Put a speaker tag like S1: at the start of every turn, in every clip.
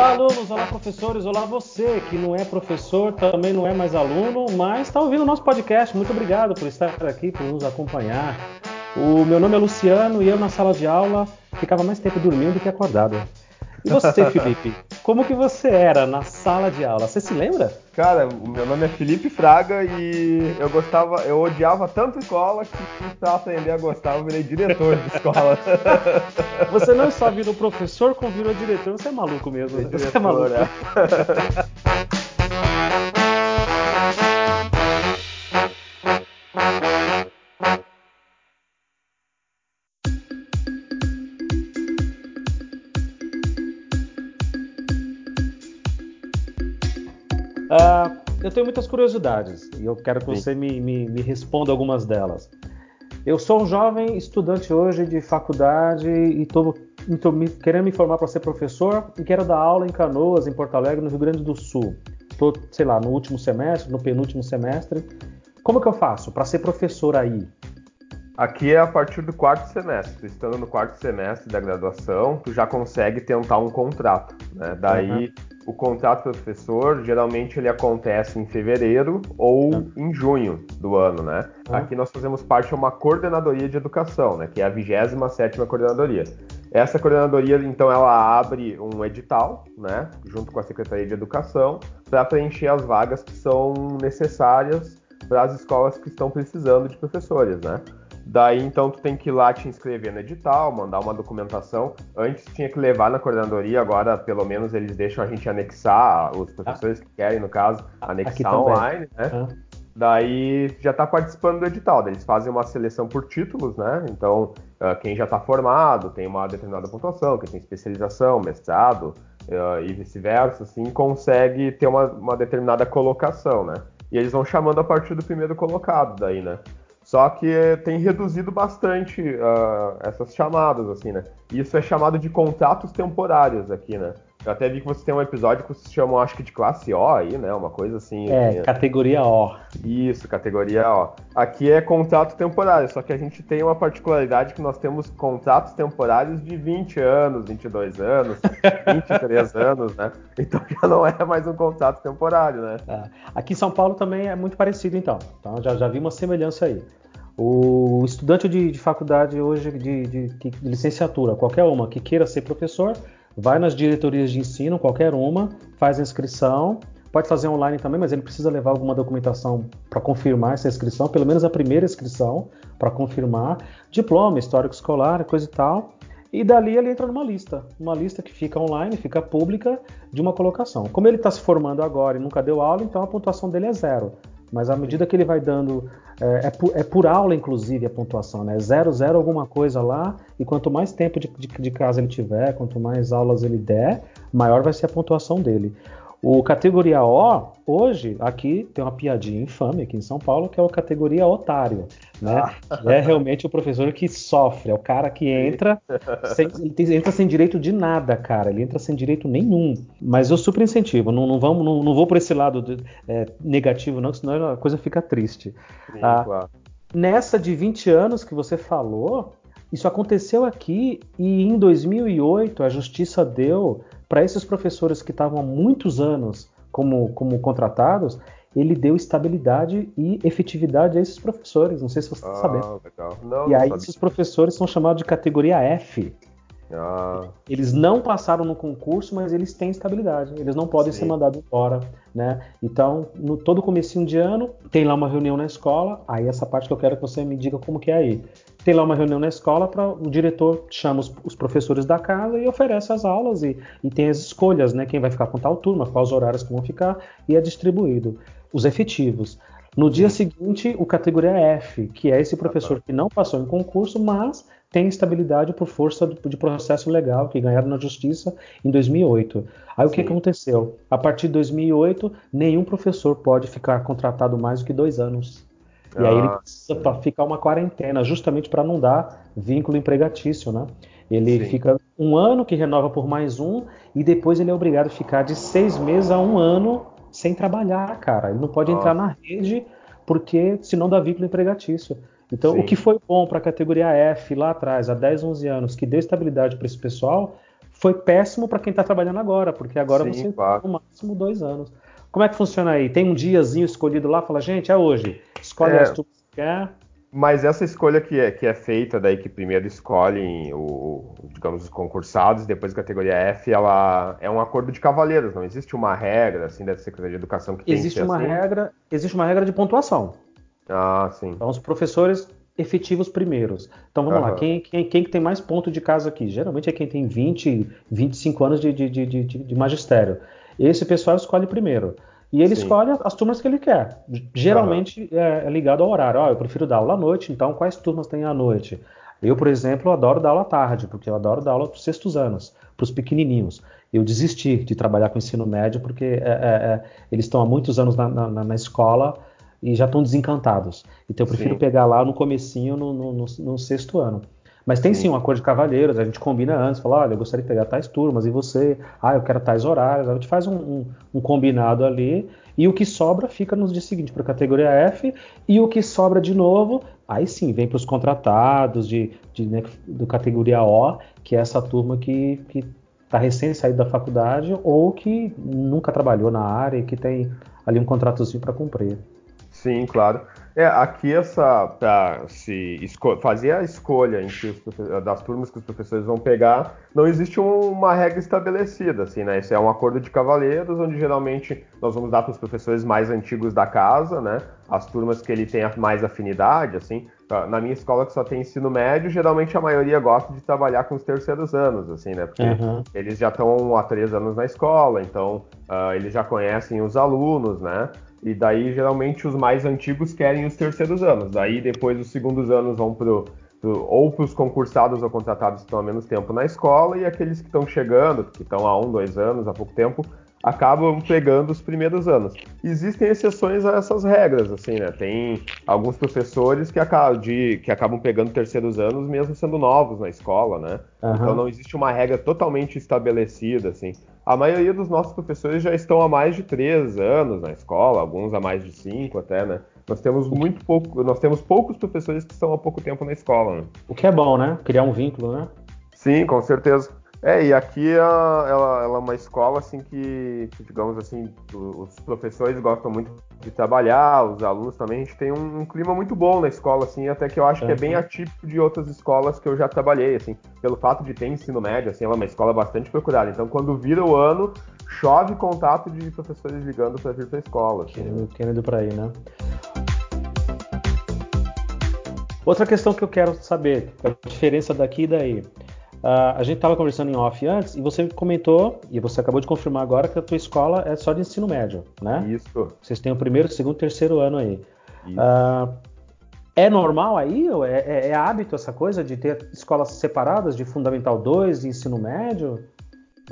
S1: Olá, alunos, olá, professores, olá, você que não é professor, também não é mais aluno, mas está ouvindo o nosso podcast. Muito obrigado por estar aqui, por nos acompanhar. O meu nome é Luciano e eu, na sala de aula, ficava mais tempo dormindo do que acordado. E você, Felipe? Como que você era na sala de aula? Você se lembra?
S2: Cara, o meu nome é Felipe Fraga e eu gostava, eu odiava tanto escola que pra aprender a gostar eu virei diretor de escola.
S1: Você não só virou professor, como virou diretor, você é maluco mesmo.
S2: Diretor,
S1: você é maluco. É. eu tenho muitas curiosidades e eu quero que Sim. você me, me, me, responda algumas delas. Eu sou um jovem estudante hoje de faculdade e estou querendo me formar para ser professor e quero dar aula em Canoas, em Porto Alegre, no Rio Grande do Sul. Estou, sei lá, no último semestre, no penúltimo semestre. Como que eu faço para ser professor aí?
S2: Aqui é a partir do quarto semestre. Estando no quarto semestre da graduação, tu já consegue tentar um contrato. Né? Daí uhum. O contrato professor geralmente ele acontece em fevereiro ou uhum. em junho do ano, né? Uhum. Aqui nós fazemos parte de uma coordenadoria de educação, né? Que é a 27 coordenadoria. Essa coordenadoria, então, ela abre um edital, né? Junto com a Secretaria de Educação, para preencher as vagas que são necessárias para as escolas que estão precisando de professores, né? Daí então tu tem que ir lá te inscrever no edital, mandar uma documentação. Antes tinha que levar na coordenadoria, agora pelo menos eles deixam a gente anexar, os professores ah. que querem, no caso, anexar online, né? Ah. Daí já está participando do edital. Eles fazem uma seleção por títulos, né? Então, uh, quem já está formado tem uma determinada pontuação, quem tem especialização, mestrado e vice-versa, assim, consegue ter uma, uma determinada colocação, né? E eles vão chamando a partir do primeiro colocado daí, né? Só que tem reduzido bastante uh, essas chamadas, assim, né? Isso é chamado de contratos temporários aqui, né? Eu até vi que você tem um episódio que vocês chamam, acho que de classe O aí, né? Uma coisa assim.
S1: É, assim, categoria O.
S2: Isso, categoria O. Aqui é contrato temporário, só que a gente tem uma particularidade que nós temos contratos temporários de 20 anos, 22 anos, 23 anos, né? Então já não é mais um contrato temporário, né?
S1: É. Aqui em São Paulo também é muito parecido, então. Então já, já vi uma semelhança aí. O estudante de, de faculdade hoje, de, de, de, licenciatura, qualquer uma, que queira ser professor, vai nas diretorias de ensino, qualquer uma, faz a inscrição, pode fazer online também, mas ele precisa levar alguma documentação para confirmar essa inscrição, pelo menos a primeira inscrição, para confirmar, diploma, histórico escolar, coisa e tal. E dali ele entra numa lista, uma lista que fica online, fica pública, de uma colocação. Como ele está se formando agora e nunca deu aula, então a pontuação dele é zero. Mas à medida que ele vai dando. É, é, por, é por, aula, inclusive, a pontuação, né? Zero, zero, alguma coisa lá. E quanto mais tempo de, de, de casa ele tiver, quanto mais aulas ele der, maior vai ser a pontuação dele. O categoria O, hoje, aqui tem uma piadinha infame aqui em São Paulo, que é o categoria otário. Né? Ah. É realmente o professor que sofre, é o cara que entra sem, entra sem direito de nada, cara. Ele entra sem direito nenhum. Mas eu super incentivo, não, não, vamos, não, não vou por esse lado de, é, negativo, não, senão a coisa fica triste. Sim, ah, claro. Nessa de 20 anos que você falou, isso aconteceu aqui e em 2008 a justiça deu para esses professores que estavam há muitos anos como, como contratados, ele deu estabilidade e efetividade a esses professores. Não sei se você está ah, sabendo. Não, e não aí sabia. esses professores são chamados de categoria F. Ah. Eles não passaram no concurso, mas eles têm estabilidade. Eles não podem Sim. ser mandados embora, né? Então, no todo comecinho de ano, tem lá uma reunião na escola. Aí essa parte que eu quero que você me diga como que é aí. Tem lá uma reunião na escola para o diretor chama os, os, professores da casa e oferece as aulas e, e tem as escolhas, né? Quem vai ficar com tal turma, quais horários que vão ficar e é distribuído os efetivos. No dia seguinte, o categoria F, que é esse professor que não passou em concurso, mas tem estabilidade por força de processo legal que ganharam na justiça em 2008. Aí Sim. o que aconteceu? A partir de 2008, nenhum professor pode ficar contratado mais do que dois anos. E aí ele ah. precisa ficar uma quarentena, justamente para não dar vínculo empregatício, né? Ele Sim. fica um ano que renova por mais um e depois ele é obrigado a ficar de seis meses a um ano sem trabalhar, cara. Ele não pode entrar na rede porque senão dá vínculo empregatício. Então, Sim. o que foi bom para a categoria F lá atrás, há 10, 11 anos, que deu estabilidade para esse pessoal, foi péssimo para quem está trabalhando agora, porque agora Sim, você claro. no máximo dois anos. Como é que funciona aí? Tem um diazinho escolhido lá, fala, gente, é hoje. Escolhe é, as turmas que quer.
S2: Mas essa escolha que é, que é feita daí, que primeiro escolhem o, digamos, os concursados, depois a categoria F, ela é um acordo de cavaleiros, não existe uma regra assim da Secretaria de Educação que
S1: existe tem que
S2: uma
S1: assim? regra, existe uma regra de pontuação.
S2: Ah, sim.
S1: Então os professores efetivos primeiros. Então vamos uhum. lá, quem, quem, quem que tem mais ponto de casa aqui? Geralmente é quem tem 20, 25 anos de, de, de, de magistério. Esse pessoal escolhe primeiro. E ele Sim. escolhe as turmas que ele quer. Geralmente uhum. é, é, ligado ao horário. Oh, eu prefiro dar aula à noite, então quais turmas tem à noite? Eu, por exemplo, adoro dar aula à tarde, porque eu adoro dar aula para os sextos anos, para os pequenininhos. Eu desisti de trabalhar com ensino médio porque é, é, é eles estão há muitos anos na, na, na escola e já estão desencantados. Então eu prefiro sim. pegar lá no comecinho, no, no, no, no sexto ano. Mas tem sim. um acordo de cavalheiros, a gente combina antes, fala, olha, eu gostaria de pegar tais turmas, e você, ah, eu quero tais horários, a gente faz um, um, um combinado ali, e o que sobra fica no dia seguinte para a categoria F, e o que sobra de novo, aí sim, vem para os contratados de, de né, do categoria O, que é essa turma que está recém saído da faculdade ou que nunca trabalhou na área e que tem ali um contratozinho para cumprir.
S2: Sim, claro. É, aqui essa para se fazer a escolha das turmas que os professores vão pegar, não existe uma regra estabelecida, assim, né? Isso é um acordo de cavaleiros, onde geralmente nós vamos dar para os professores mais antigos da casa, né? As turmas que ele tem mais afinidade, assim. Na minha escola que só tem ensino médio, geralmente a maioria gosta de trabalhar com os terceiros anos, assim, né? Porque uhum. eles já estão há três anos na escola, então uh, eles já conhecem os alunos, né? E daí, geralmente, os mais antigos querem os terceiros anos. Daí, depois, os segundos anos vão pro, pro ou para os concursados ou contratados que estão há menos tempo na escola, e aqueles que estão chegando, que estão há um, dois anos, há pouco tempo, acabam pegando os primeiros anos. Existem exceções a essas regras, assim, né? Tem alguns professores que acabam, de, que acabam pegando terceiros anos mesmo sendo novos na escola, né? Uhum. Então não existe uma regra totalmente estabelecida, assim. A maioria dos nossos professores já estão há mais de três anos na escola, alguns há mais de cinco até, né? Nós temos muito pouco, nós temos poucos professores que estão há pouco tempo na escola. Né?
S1: O que é bom, né? Criar um vínculo, né?
S2: Sim, com certeza. É, e aqui ela, ela, ela, é uma escola assim que, que, digamos assim, os professores gostam muito de trabalhar, os alunos também, a gente tem um, um clima muito bom na escola, assim, até que eu acho que é bem atípico de outras escolas que eu já trabalhei, assim, pelo fato de ter ensino médio, assim, ela é uma escola bastante procurada. Então, quando vira o ano, chove contato de professores ligando para vir para a escola.
S1: Assim. Querendo para ir, né? Outra questão que eu quero saber, a diferença daqui e daí. Uh, a gente estava conversando em off antes e você comentou, e você acabou de confirmar agora, que a tua escola é só de ensino médio, né?
S2: Isso.
S1: Vocês têm o primeiro, segundo, terceiro ano aí. Uh, é normal aí? É, é, é, hábito essa coisa de ter escolas separadas de Fundamental 2 e ensino médio?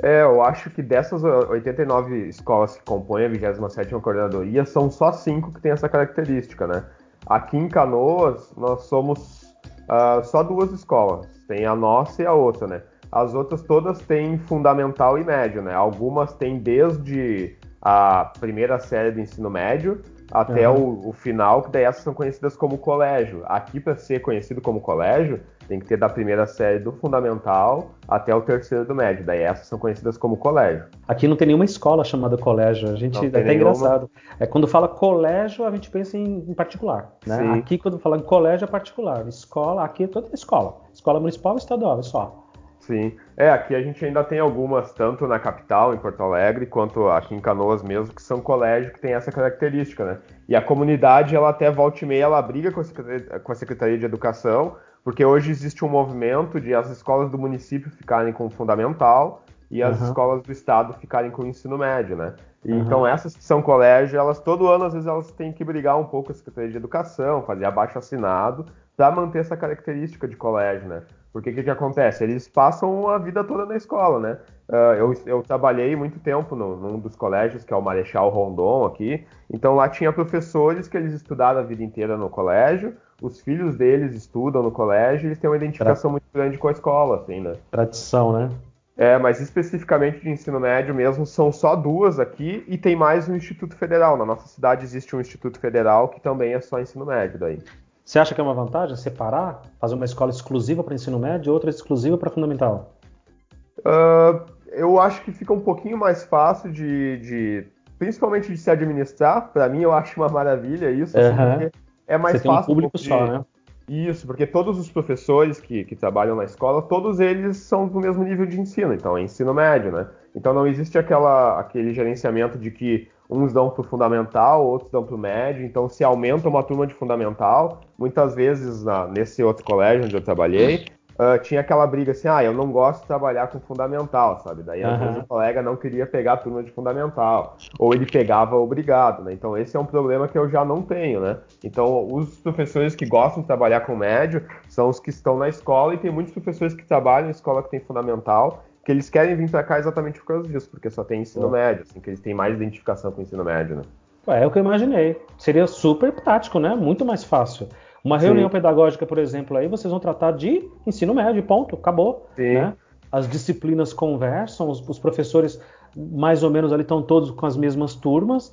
S2: É, eu acho que dessas 89 escolas que compõem a 27ª coordenadoria, são só cinco que têm essa característica, né? Aqui em Canoas, nós somos uh, só duas escolas. Tem a nossa e a outra, né? As outras todas têm fundamental e médio, né? Algumas têm desde a primeira série do ensino médio até uhum. o, o, final, que daí essas são conhecidas como colégio. Aqui, para ser conhecido como colégio, tem que ter da primeira série do fundamental até o terceiro do médio. Daí essas são conhecidas como colégio.
S1: Aqui não tem nenhuma escola chamada colégio. A gente é até nenhuma. engraçado. É quando fala colégio, a gente pensa em, em particular. Né? Aqui, quando fala em colégio, é particular. Escola, aqui é toda escola. Escola municipal e estadual, é só.
S2: Sim. É, aqui a gente ainda tem algumas, tanto na capital, em Porto Alegre, quanto aqui em Canoas mesmo, que são colégios que têm essa característica, né? E a comunidade, ela até volta e meia, ela briga com a Secretaria, com a Secretaria de Educação, porque hoje existe um movimento de as escolas do município ficarem com o fundamental e as uhum. escolas do estado ficarem com o ensino médio, né? E, uhum. Então essas que são colégios, elas todo ano às vezes elas têm que brigar um pouco com a Secretaria de Educação, fazer abaixo assinado para manter essa característica de colégio, né? Porque o que, que, acontece? Eles passam a vida toda na escola, né? Uh, eu, eu, trabalhei muito tempo no, num dos colégios, que é o Marechal Rondon aqui. Então lá tinha professores que eles estudaram a vida inteira no colégio, os filhos deles estudam no colégio, eles têm uma identificação Tra... muito grande com a escola, assim, né?
S1: Tradição, né?
S2: É, mas especificamente de ensino médio mesmo, são só duas aqui e tem mais um Instituto Federal. Na nossa cidade existe um Instituto Federal que também é só ensino médio daí.
S1: Você acha que é uma vantagem separar, fazer uma escola exclusiva para ensino médio e outra exclusiva para fundamental?
S2: Uh, eu acho que fica um pouquinho mais fácil de, de principalmente de se administrar. Para mim, eu acho uma maravilha isso, uhum. porque é mais
S1: Você
S2: fácil.
S1: Tem um público
S2: porque...
S1: só, né?
S2: Isso, porque todos os professores que, que trabalham na escola, todos eles são do mesmo nível de ensino, então é ensino médio, né? Então não existe aquela, aquele gerenciamento de que uns dão para o fundamental, outros dão para o médio, então se aumenta uma turma de fundamental, muitas vezes na, nesse outro colégio onde eu trabalhei, uh, tinha aquela briga assim, ah, eu não gosto de trabalhar com fundamental, sabe? Daí às uhum. vezes o colega não queria pegar a turma de fundamental, ou ele pegava obrigado, né? Então esse é um problema que eu já não tenho, né? Então os professores que gostam de trabalhar com médio são os que estão na escola e tem muitos professores que trabalham em escola que tem fundamental que eles querem vir para cá exatamente por causa disso, porque só tem ensino médio, assim, que eles têm mais identificação com o ensino médio, né?
S1: É o que eu imaginei. Seria super prático, né? Muito mais fácil. Uma reunião Sim. pedagógica, por exemplo, aí vocês vão tratar de ensino médio, ponto, acabou. Sim. Né? As disciplinas conversam, os, os, professores mais ou menos ali estão todos com as mesmas turmas,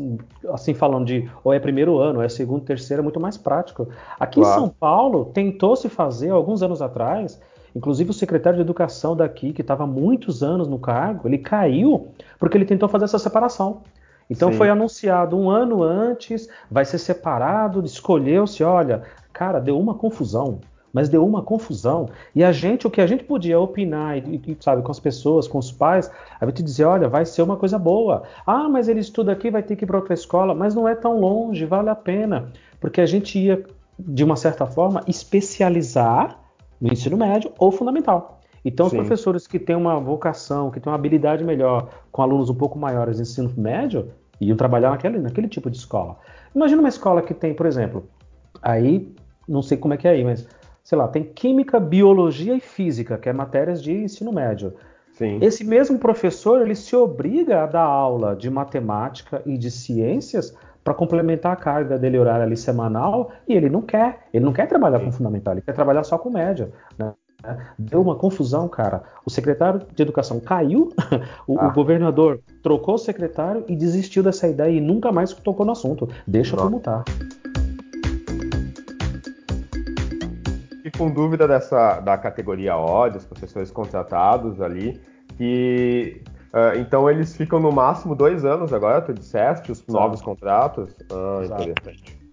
S1: assim falando de ou é primeiro ano, ou é segundo, terceiro, é muito mais prático. Aqui claro. em São Paulo tentou se fazer alguns anos atrás, inclusive o secretário de educação daqui, que estava muitos anos no cargo, ele caiu porque ele tentou fazer essa separação. Então Sim. foi anunciado um ano antes, vai ser separado, escolheu-se, olha, Cara, deu uma confusão, mas deu uma confusão. E a gente, o que a gente podia opinar, e, e, sabe, com as pessoas, com os pais, a gente dizer, olha, vai ser uma coisa boa. Ah, mas ele estuda aqui, vai ter que ir para outra escola, mas não é tão longe, vale a pena. Porque a gente ia, de uma certa forma, especializar no ensino médio ou fundamental. Então, Sim. os professores que têm uma vocação, que têm uma habilidade melhor com alunos um pouco maiores em ensino médio, iam trabalhar naquele, naquele tipo de escola. Imagina uma escola que tem, por exemplo, aí não sei como é que é aí, mas sei lá, tem química, biologia e física, que é matérias de ensino médio. Sim. Esse mesmo professor ele se obriga a dar aula de matemática e de ciências para complementar a carga dele horária ali semanal e ele não quer, ele não quer trabalhar Sim. com fundamental, ele quer trabalhar só com média. Né? Deu uma confusão, cara. O secretário de educação caiu, o, ah. o, governador trocou o secretário e desistiu dessa ideia e nunca mais tocou no assunto. Deixa como tá.
S2: com dúvida dessa da categoria O, dos professores contratados ali, que uh, então eles ficam no máximo dois anos agora, tu disseste, os novos contratos.
S1: Ah.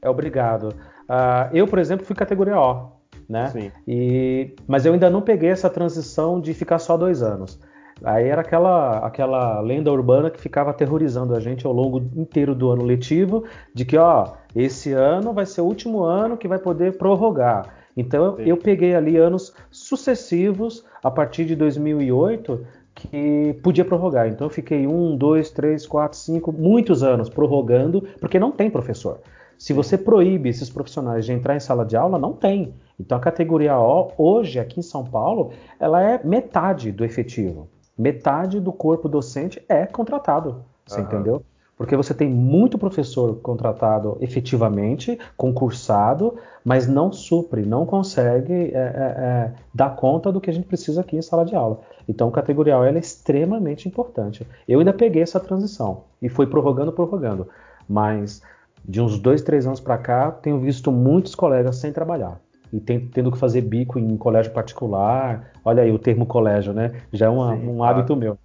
S1: É obrigado. Uh, eu, por exemplo, fui categoria O, né? Sim. E, mas eu ainda não peguei essa transição de ficar só dois anos. Aí era aquela, aquela lenda urbana que ficava aterrorizando a gente ao longo inteiro do ano letivo, de que, ó, esse ano vai ser o último ano que vai poder prorrogar. Então Sim. eu peguei ali anos sucessivos a partir de 2008 que podia prorrogar. Então eu fiquei um, dois, três, quatro, cinco, muitos anos prorrogando, porque não tem professor. Se você proíbe esses profissionais de entrar em sala de aula, não tem. Então a categoria O, hoje, aqui em São Paulo, ela é metade do efetivo. Metade do corpo docente é contratado. Você uhum. entendeu? Porque você tem muito professor contratado efetivamente, concursado, mas não supre, não consegue é, é, é, dar conta do que a gente precisa aqui em sala de aula. Então, categoria é extremamente importante. Eu ainda peguei essa transição e fui prorrogando, prorrogando. Mas de uns dois, três anos para cá, tenho visto muitos colegas sem trabalhar e tem, tendo que fazer bico em colégio particular. Olha aí o termo colégio, né? Já é uma, Sim, um claro. hábito meu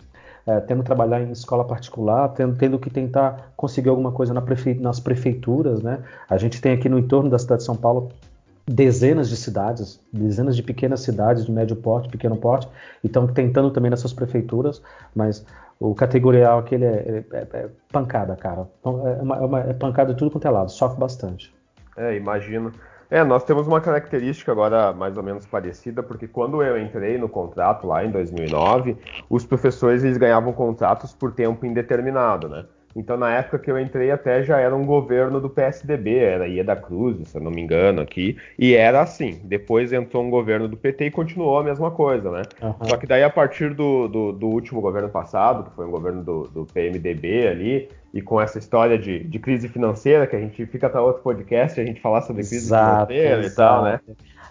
S1: é, tendo que trabalhar em escola particular, tendo, tendo que tentar conseguir alguma coisa na prefe, nas prefeituras, né? A gente tem aqui no entorno da cidade de São Paulo dezenas de cidades, dezenas de pequenas cidades de médio porte, pequeno porte, e estão tentando também nessas prefeituras, mas o categorial aquele é, é, é pancada, cara. Então, é, uma, é, uma, é pancada de tudo quanto é lado, sofre bastante.
S2: É, imagino. É, nós temos uma característica agora mais ou menos parecida, porque quando eu entrei no contrato lá em 2009, os professores eles ganhavam contratos por tempo indeterminado, né? Então, na época que eu entrei, até já era um governo do PSDB, era Ieda Cruz, se eu não me engano, aqui, e era assim. Depois entrou um governo do PT e continuou a mesma coisa, né? Uhum. Só que daí, a partir do, do, do, último governo passado, que foi um governo do, do PMDB ali, e com essa história de, de, crise financeira, que a gente fica para outro podcast, a gente falar sobre crise exato, financeira exato. e tal, né?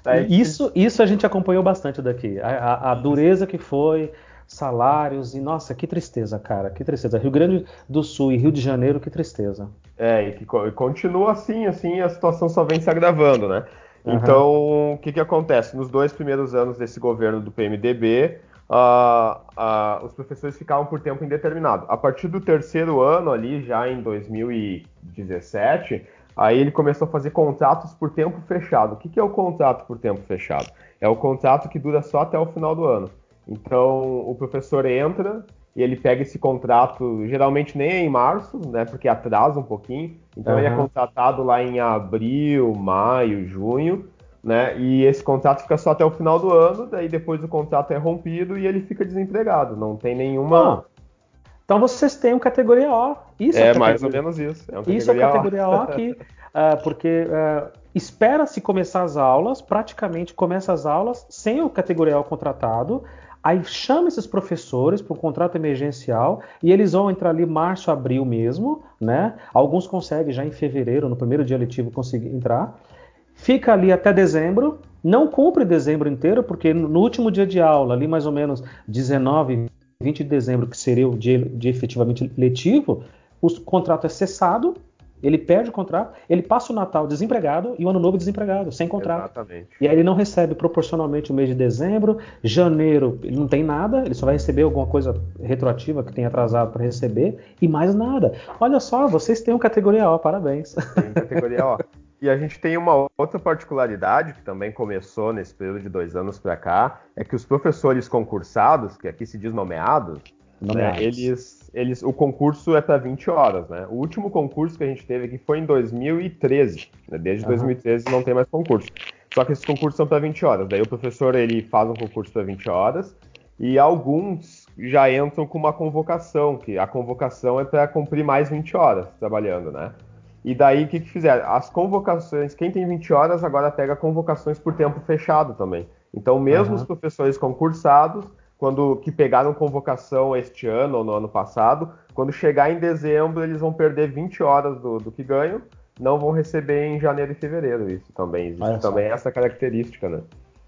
S1: Daí, isso, isso a gente acompanhou bastante daqui. A, a, a dureza que foi, salários e nossa, que tristeza, cara, que tristeza. Rio Grande do Sul e Rio de Janeiro, que tristeza.
S2: É, e que continua assim, assim, a situação só vem se agravando, né? Uhum. Então, o que que acontece? Nos dois primeiros anos desse governo do PMDB, uh, uh, os professores ficavam por tempo indeterminado. A partir do terceiro ano, ali, já em 2017, aí ele começou a fazer contratos por tempo fechado. O que, que é o contrato por tempo fechado? É o contrato que dura só até o final do ano. Então, o professor entra e ele pega esse contrato, geralmente nem é em março, né, porque atrasa um pouquinho. Então, uhum. ele é contratado lá em abril, maio, junho né? E esse contrato fica só até o final do ano, daí depois o contrato é rompido e ele fica desempregado. Não tem nenhuma. Ah,
S1: então vocês têm um categoria O.
S2: Isso é, é mais ou menos isso.
S1: É isso é categoria O, o aqui, uh, porque uh, espera-se começar as aulas, praticamente começa as aulas sem o categoria O contratado. Aí chama esses professores para um contrato emergencial e eles vão entrar ali março, abril mesmo, né? Alguns conseguem já em fevereiro, no primeiro dia letivo, conseguir entrar. Fica ali até dezembro, não cumpre dezembro inteiro, porque no último dia de aula, ali mais ou menos 19, 20 de dezembro, que seria o dia, dia efetivamente letivo, o contrato é cessado, ele perde o contrato, ele passa o Natal desempregado e o Ano Novo desempregado, sem contrato. Exatamente. E aí ele não recebe proporcionalmente o mês de dezembro, janeiro ele não tem nada, ele só vai receber alguma coisa retroativa que tem atrasado para receber e mais nada. Olha só, vocês têm uma categoria O, parabéns.
S2: Tem categoria O. E a gente tem uma outra particularidade que também começou nesse período de dois anos para cá, é que os professores concursados, que aqui se diz nomeados, né, eles, eles, o concurso é para 20 horas, né? O último concurso que a gente teve aqui foi em 2013. Né? Desde uhum. 2013 não tem mais concurso. Só que esses concursos são para 20 horas. Daí o professor ele faz um concurso para 20 horas e alguns já entram com uma convocação, que a convocação é para cumprir mais 20 horas trabalhando, né? E daí o que, que fizeram? As convocações, quem tem 20 horas agora pega convocações por tempo fechado também. Então, mesmo uhum. os professores concursados, quando que pegaram convocação este ano ou no ano passado, quando chegar em dezembro, eles vão perder 20 horas do, do que ganham, não vão receber em janeiro e fevereiro. Isso também existe também essa característica, né?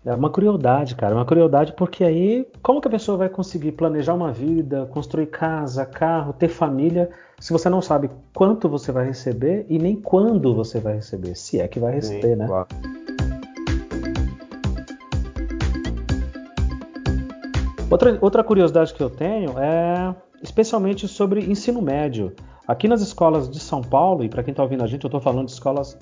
S1: É uma crueldade, cara, uma crueldade porque aí como que a pessoa vai conseguir planejar uma vida, construir casa, carro, ter família, se você não sabe quanto você vai receber e nem quando você vai receber, se é que vai receber, Sim, né? Claro. Outra, outra curiosidade que eu tenho é especialmente sobre ensino médio. Aqui nas escolas de São Paulo, e para quem está ouvindo a gente, eu estou falando de escolas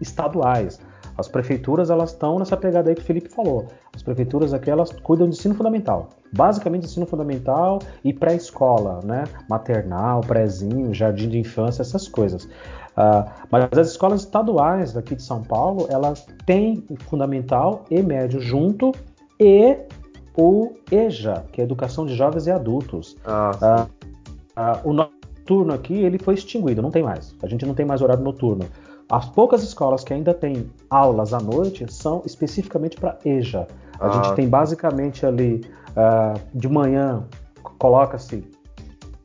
S1: estaduais. As prefeituras elas estão nessa pegada aí que o Felipe falou. As prefeituras aqui elas cuidam de ensino fundamental, basicamente ensino fundamental e pré-escola, né? Maternal, prézinho, jardim de infância, essas coisas. Uh, mas as escolas estaduais daqui de São Paulo elas têm fundamental e médio junto e o EJA, que é Educação de Jovens e Adultos. Ah, uh, uh, o noturno aqui ele foi extinguido, não tem mais. A gente não tem mais horário noturno. As poucas escolas que ainda têm aulas à noite são especificamente para EJA. A ah. gente tem basicamente ali uh, de manhã coloca-se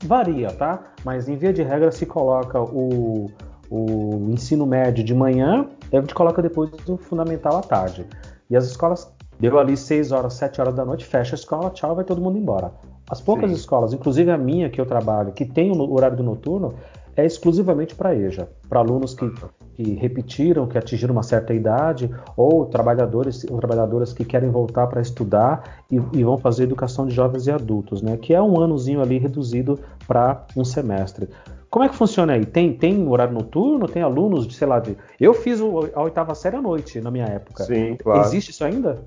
S1: varia, tá? Mas em via de regra se coloca o, o ensino médio de manhã e a gente coloca depois o fundamental à tarde. E as escolas deu ali 6 horas, 7 horas da noite, fecha a escola, tchau, vai todo mundo embora. As poucas Sim. escolas, inclusive a minha que eu trabalho, que tem o horário do noturno, é exclusivamente para EJA, para alunos que, que, repetiram, que atingiram uma certa idade, ou trabalhadores ou trabalhadoras que querem voltar para estudar e, e, vão fazer educação de jovens e adultos, né? Que é um anozinho ali reduzido para um semestre. Como é que funciona aí? Tem, tem horário noturno? Tem alunos de, sei lá, de... eu fiz a oitava série à noite na minha época.
S2: Sim, claro.
S1: Existe isso ainda?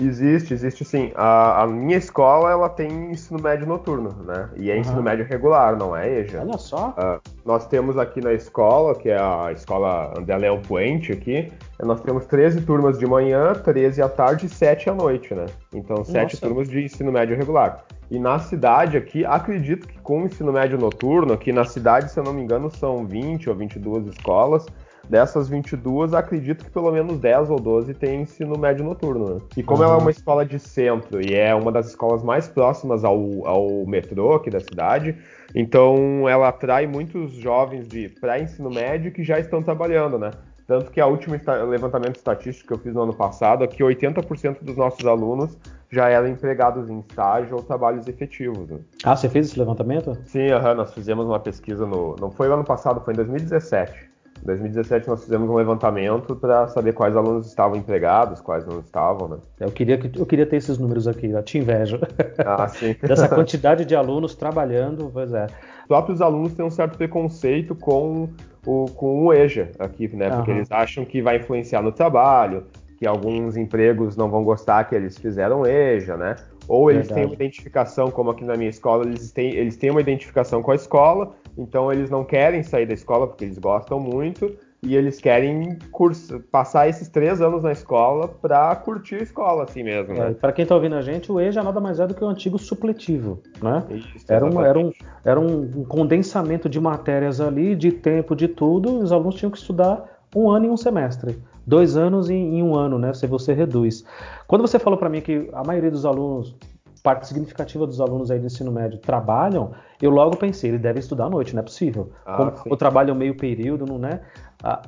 S2: Existe, existe sim. A, a, minha escola ela tem ensino médio noturno, né? E é uhum. ensino médio regular, não é EJA.
S1: Olha só.
S2: Uh, nós temos aqui na escola, que é a escola André Puente aqui, nós temos 13 turmas de manhã, 13 à tarde e 7 à noite, né? Então, 7 turmas de ensino médio regular. E na cidade aqui, acredito que com o ensino médio noturno, aqui na cidade, se eu não me engano, são 20 ou 22 escolas. Dessas 22, acredito que pelo menos 10 ou 12 tem ensino médio noturno. Né? E como uhum. ela é uma escola de centro e é uma das escolas mais próximas ao, ao metrô aqui da cidade, então ela atrai muitos jovens de pré-ensino médio que já estão trabalhando, né? Tanto que a última levantamento estatístico que eu fiz no ano passado é que 80% dos nossos alunos já eram empregados em estágio ou trabalhos efetivos. Né?
S1: Ah, você fez esse levantamento?
S2: Sim, uhum, nós fizemos uma pesquisa no. Não foi o ano passado, foi em 2017. Em 2017 nós fizemos um levantamento para saber quais alunos estavam empregados, quais não estavam, né?
S1: Eu queria, eu queria ter esses números aqui, eu te invejo.
S2: Ah, sim.
S1: Dessa quantidade de alunos trabalhando, pois é.
S2: Os próprios alunos têm um certo preconceito com o, com o EJA aqui, né? Porque uhum. eles acham que vai influenciar no trabalho, que alguns empregos não vão gostar que eles fizeram EJA, né? Ou eles Verdade. têm uma identificação, como aqui na minha escola, eles têm, eles têm uma identificação com a escola, então eles não querem sair da escola porque eles gostam muito e eles querem curso, passar esses três anos na escola para curtir a escola assim mesmo. Né?
S1: É, para quem está ouvindo a gente, o EJA nada mais é do que o antigo supletivo, né? Isso, era, um, era, um, era um condensamento de matérias ali, de tempo, de tudo. Os alunos tinham que estudar um ano e um semestre dois anos em, em, um ano, né? Se você reduz. Quando você falou para mim que a maioria dos alunos, parte significativa dos alunos aí do ensino médio trabalham, eu logo pensei, ele deve estudar à noite, não é possível. Ah, Como o trabalho é meio período, não é?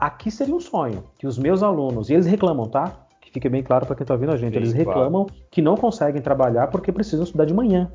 S1: Aqui seria um sonho que os meus alunos, e eles reclamam, tá? Que fique bem claro para quem está ouvindo a gente, Sim, eles reclamam claro. que não conseguem trabalhar porque precisam estudar de manhã.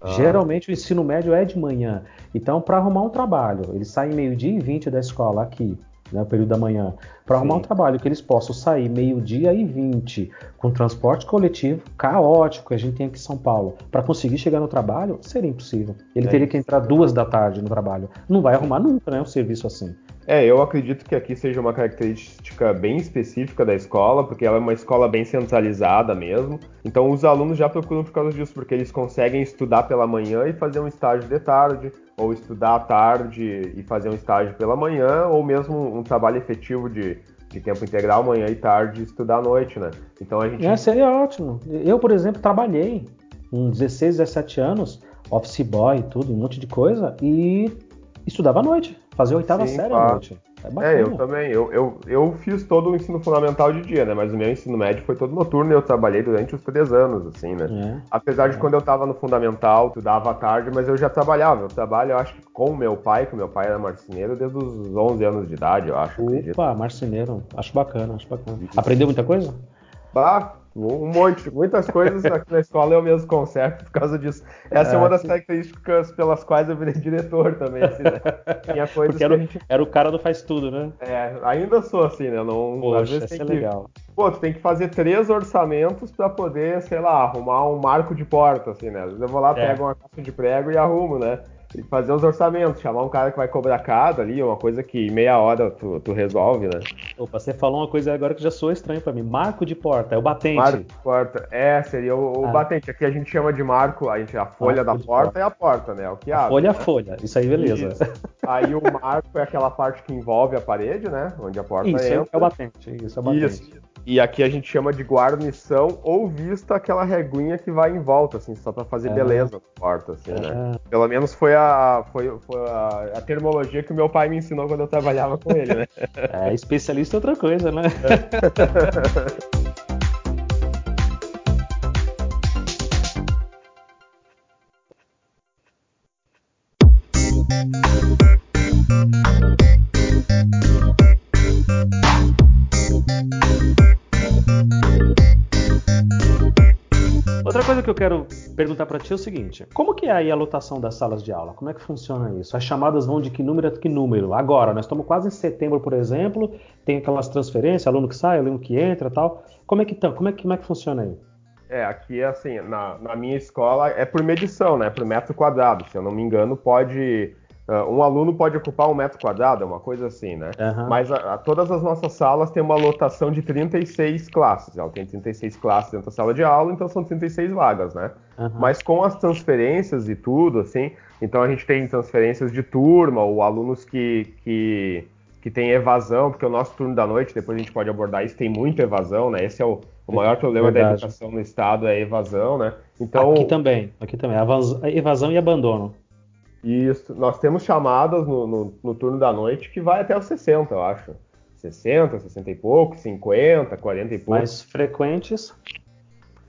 S1: Ah. Geralmente o ensino médio é de manhã. Então, para arrumar um trabalho, eles saem meio-dia e 20 da escola aqui, né, o período da manhã, para arrumar um trabalho que eles possam sair meio-dia e 20 com transporte coletivo caótico que a gente tem aqui em São Paulo, para conseguir chegar no trabalho, seria impossível. Ele é teria isso. que entrar duas da tarde no trabalho. Não vai arrumar nunca né, um serviço assim.
S2: É, eu acredito que aqui seja uma característica bem específica da escola, porque ela é uma escola bem centralizada mesmo. Então os alunos já procuram por causa disso, porque eles conseguem estudar pela manhã e fazer um estágio de tarde, ou estudar à tarde e fazer um estágio pela manhã, ou mesmo um trabalho efetivo de, de tempo integral, manhã e tarde, e estudar à noite, né?
S1: Então a gente. É, seria ótimo. Eu, por exemplo, trabalhei com 16, 17 anos, office boy, tudo, um monte de coisa, e estudava à noite. Fazer oitava Sim, série à noite.
S2: É, bacana. é, eu também. Eu, eu, eu fiz todo o ensino fundamental de dia, né? Mas o meu ensino médio foi todo noturno e eu trabalhei durante os três anos, assim, né? É. Apesar de é. quando eu tava no fundamental, estudava à tarde, mas eu já trabalhava. Eu trabalho, eu acho que com o meu pai, que meu pai era marceneiro desde os 11 anos de idade, eu acho.
S1: Opa, acredito. marceneiro. Acho bacana, acho bacana. Aprendeu muita coisa?
S2: Bah, um monte, muitas coisas aqui na escola eu mesmo conserto por causa disso. Essa é, é uma das características pelas quais eu virei diretor também. Assim, né?
S1: Porque era, que a gente... era o cara do faz tudo, né?
S2: É, ainda sou assim, né? Não,
S1: Poxa, às vezes tem é que... legal.
S2: Pô, tu tem que fazer três orçamentos para poder, sei lá, arrumar um marco de porta, assim, né? Eu vou lá, é. pego uma caixa de prego e arrumo, né? E fazer os orçamentos, chamar um cara que vai cobrar cada ali, uma coisa que meia hora tu, tu resolve, né?
S1: Opa, você falou uma coisa agora que já soa estranho para mim. Marco de porta, é o batente.
S2: Marco de porta, é, seria o, ah. batente. Aqui a gente chama de marco, a, gente, a folha da porta, é a porta, né? É o que
S1: a
S2: abre.
S1: Folha
S2: é
S1: né? a folha, isso aí beleza. Isso.
S2: Aí o marco é aquela parte que envolve a parede, né? Onde a porta
S1: isso,
S2: entra.
S1: é o batente, isso é o batente. Isso.
S2: E aqui a gente chama de guarnição ou vista aquela reguinha que vai em volta, assim, só para fazer é. beleza na porta, assim, é. né? Pelo menos foi a, foi, foi a, a, termologia que o meu pai me ensinou quando eu trabalhava com ele, né?
S1: É, especialista é outra coisa, né? É. coisa que eu quero perguntar para ti é o seguinte: como que é aí a lotação das salas de aula? Como é que funciona isso? As chamadas vão de que número a que número? Agora, nós estamos quase em setembro, por exemplo, tem aquelas transferências, aluno que sai, aluno que entra, tal. Como é que tá? Como é que, como é que funciona aí?
S2: É, aqui é assim, na, na minha escola é por medição, né? Por metro quadrado. Se eu não me engano, pode um aluno pode ocupar um metro quadrado, é uma coisa assim, né? Uhum. Mas a, a, todas as nossas salas têm uma lotação de 36 classes. Ela tem 36 classes dentro da sala de aula, então são 36 vagas, né? Uhum. Mas com as transferências e tudo, assim, então a gente tem transferências de turma, ou alunos que, que, que têm evasão, porque o nosso turno da noite, depois a gente pode abordar isso, tem muita evasão, né? Esse é o, o maior problema Verdade. da educação no estado, é a evasão, né?
S1: Então, aqui também, aqui também, evasão e abandono.
S2: Isso, nós temos chamadas no, no, no, turno da noite que vai até os 60, eu acho. 60, 60 e pouco, 50, 40 e pouco.
S1: Mais frequentes?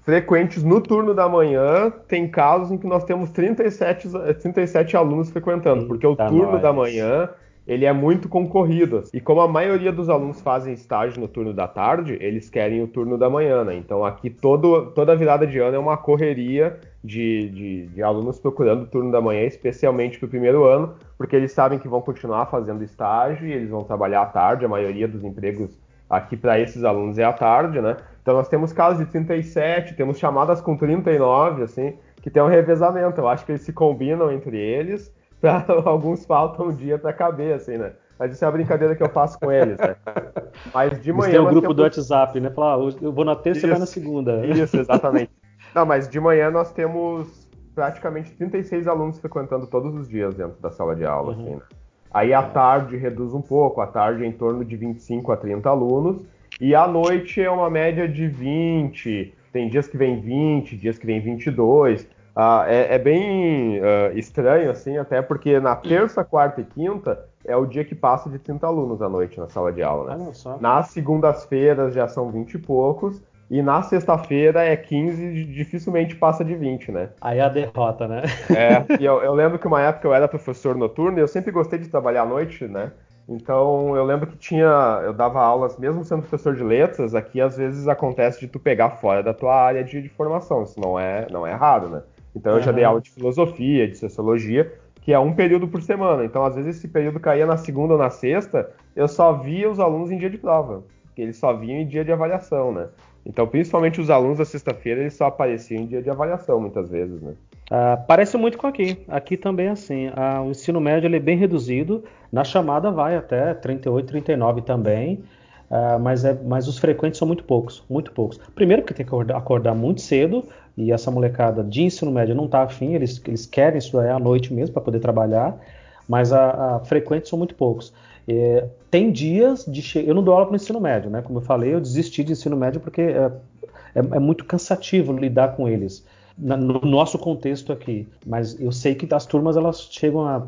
S2: Frequentes no turno da manhã, tem casos em que nós temos 37, 37 alunos frequentando, Eita porque o turno nós. da manhã ele é muito concorrido. E como a maioria dos alunos fazem estágio no turno da tarde, eles querem o turno da manhã, né? Então aqui todo, toda virada de ano é uma correria de, de, de alunos procurando o turno da manhã, especialmente para o primeiro ano, porque eles sabem que vão continuar fazendo estágio e eles vão trabalhar à tarde, a maioria dos empregos aqui para esses alunos é à tarde, né? Então nós temos casos de 37, temos chamadas com 39, assim, que tem um revezamento. Eu acho que eles se combinam entre eles pra, alguns faltam um dia para caber, assim, né? Mas isso é a brincadeira que eu faço com eles, né?
S1: Mas de manhã. Tem o um grupo temos... do WhatsApp, né? Falar, ah, eu vou na terça e vai na segunda.
S2: Isso, exatamente. Não, mas de manhã nós temos praticamente 36 alunos frequentando todos os dias dentro da sala de aula, uhum. assim, né? Aí à tarde reduz um pouco, à tarde é em torno de 25 a 30 alunos, e à noite é uma média de 20, tem dias que vem 20, dias que vem 22. Ah, é, é, bem uh, estranho, assim, até porque na terça, quarta e quinta é o dia que passa de 30 alunos à noite na sala de aula. Né? Nas segundas-feiras já são 20 e poucos, e na sexta-feira é 15, dificilmente passa de 20, né?
S1: Aí é a derrota, né?
S2: É, e eu, eu, lembro que uma época eu era professor noturno e eu sempre gostei de trabalhar à noite, né? Então eu lembro que tinha, eu dava aulas, mesmo sendo professor de letras, aqui às vezes acontece de tu pegar fora da tua área de, de formação, isso não é, não é errado, né? Então eu já dei aula de filosofia, de sociologia, que é um período por semana. Então às vezes esse período caía na segunda ou na sexta, eu só via os alunos em dia de prova, porque eles só vinham em dia de avaliação, né? Então, principalmente os alunos da sexta-feira, eles só apareciam em dia de avaliação, muitas vezes, né?
S1: Ah, parece muito com aqui. Aqui também é assim. Ah, o ensino médio ele é bem reduzido. Na chamada vai até 38, 39 também. Ah, mas, é, mas os frequentes são muito poucos, muito poucos. Primeiro porque tem que acordar, acordar muito cedo e essa molecada de ensino médio não está afim, eles, eles querem estudar à noite mesmo para poder trabalhar, mas a, a frequentes são muito poucos. É, tem dias de eu não dou aula para o ensino médio, né? Como eu falei, eu desisti de ensino médio porque é, é, é muito cansativo lidar com eles na, no nosso contexto aqui. Mas eu sei que as turmas elas chegam a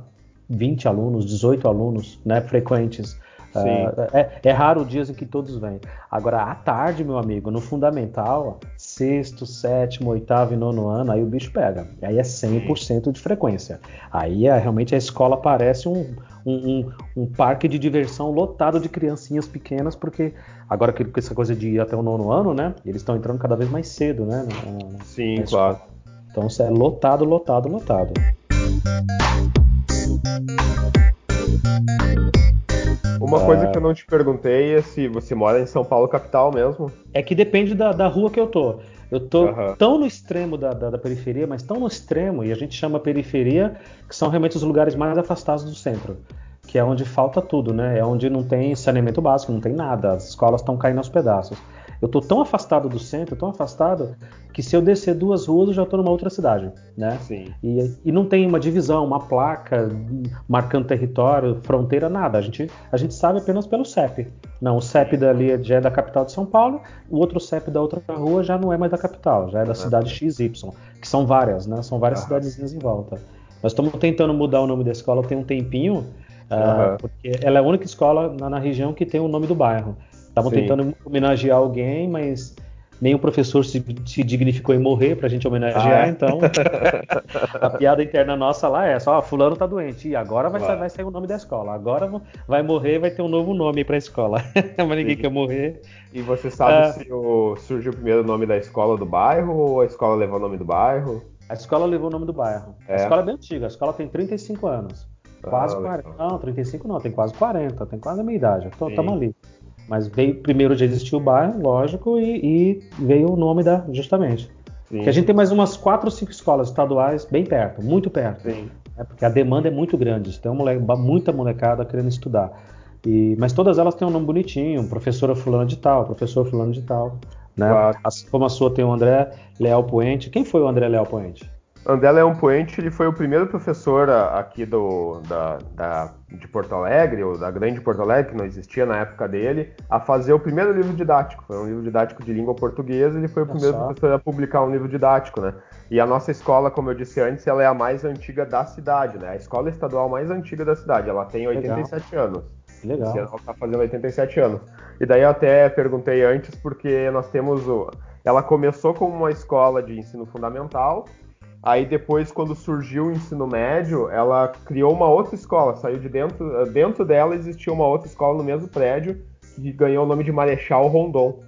S1: 20 alunos, 18 alunos, né? Frequentes. Uh, é, é, raro dias em que todos vêm. Agora, à tarde, meu amigo, no fundamental, sexto, sétimo, oitavo e nono ano, aí o bicho pega. Aí é 100% de frequência. Aí é, realmente a escola parece um, um, um, um, parque de diversão lotado de criancinhas pequenas, porque agora com essa coisa de ir até o nono ano, né? Eles estão entrando cada vez mais cedo, né?
S2: Na, Sim, na claro.
S1: Então é lotado, lotado, lotado.
S2: Uma coisa que eu não te perguntei é se você mora em São Paulo capital mesmo.
S1: É que depende da, da rua que eu tô. Eu tô uhum. tão no extremo da, da, da, periferia, mas tão no extremo, e a gente chama periferia, que são realmente os lugares mais afastados do centro. Que é onde falta tudo, né? É onde não tem saneamento básico, não tem nada. As escolas estão caindo aos pedaços. Eu tô tão afastado do centro, tão afastado, que se eu descer duas ruas eu já tô numa outra cidade, né?
S2: Sim.
S1: E, e não tem uma divisão, uma placa marcando território, fronteira, nada. A gente, a gente sabe apenas pelo CEP. Não, o CEP dali já é da capital de São Paulo, o outro CEP da outra rua já não é mais da capital, já é da cidade XY, que são várias, né? São várias cidadezinhas em volta. Nós estamos tentando mudar o nome da escola tem um tempinho, uh, porque ela é a única escola na, na região que tem o nome do bairro. Estavam tentando homenagear alguém, mas nenhum professor se, se dignificou em morrer pra gente homenagear, ah, é? então a piada interna nossa lá é só, ah, fulano tá doente, e agora vai, vai sair o nome da escola, agora vai morrer vai ter um novo nome pra escola, mas ninguém Sim. quer morrer.
S2: E você sabe ah, se o, primeiro o nome da escola do bairro ou a escola levou o nome do bairro?
S1: A escola levou o nome do bairro. É. A escola é bem antiga, a escola tem 35 anos. Quase ah, 40. Não, 35 não, tem quase 40, tem quase a minha idade. Estamos ali. Mas veio primeiro já existiu o bairro, lógico, e, e veio o nome da justamente. Sim. Porque a gente tem mais umas quatro ou cinco escolas estaduais bem perto, muito perto. Sim. Né? Porque a demanda é muito grande, tem mole muita molecada querendo estudar. E, mas todas elas têm um nome bonitinho, professora fulano de tal, professor fulano de tal. Né? Claro. Assim como a sua tem o André Leal Poente. Quem foi o André Leal Poente?
S2: André Leão Puente ele foi o primeiro professor aqui do, da, da, de Porto Alegre, ou da grande Porto Alegre, que não existia na época dele, a fazer o primeiro livro didático. Foi um livro didático de língua portuguesa, ele foi o primeiro professor a publicar um livro didático, né? E a nossa escola, como eu disse antes, ela é a mais antiga da cidade, né? A escola estadual mais antiga da cidade, ela tem 87 Legal. anos.
S1: Legal.
S2: Ela está fazendo 87 anos. E daí eu até perguntei antes, porque nós temos o... Ela começou como uma escola de ensino fundamental, Aí depois, quando surgiu o ensino médio, ela criou uma outra escola, saiu de dentro. Dentro dela existia uma outra escola no mesmo prédio, que ganhou o nome de Marechal Rondon.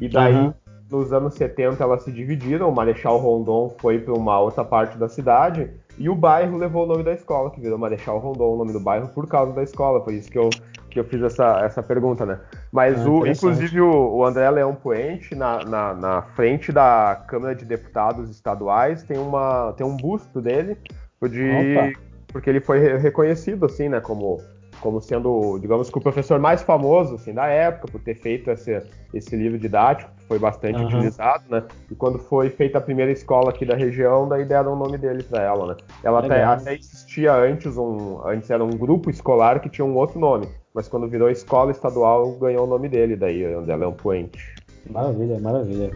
S2: E daí, uhum. nos anos 70, elas se dividiram, o Marechal Rondon foi para uma outra parte da cidade, e o bairro levou o nome da escola, que virou Marechal Rondon, o nome do bairro, por causa da escola. Foi isso que eu, que eu fiz essa, essa pergunta, né? Mas, ah, o, inclusive, o, o, André Leão Puente, na, na, na, frente da Câmara de Deputados Estaduais, tem, uma, tem um busto dele, de, porque ele foi reconhecido, assim, né, como como sendo, digamos que o professor mais famoso assim, da época, por ter feito esse, esse livro didático, que foi bastante uhum. utilizado, né? E quando foi feita a primeira escola aqui da região, daí deram o nome dele para ela, né? Ela até, até, existia antes um, antes era um grupo escolar que tinha um outro nome, mas quando virou escola estadual ganhou o nome dele, daí André Leão Puente.
S1: Maravilha, maravilha.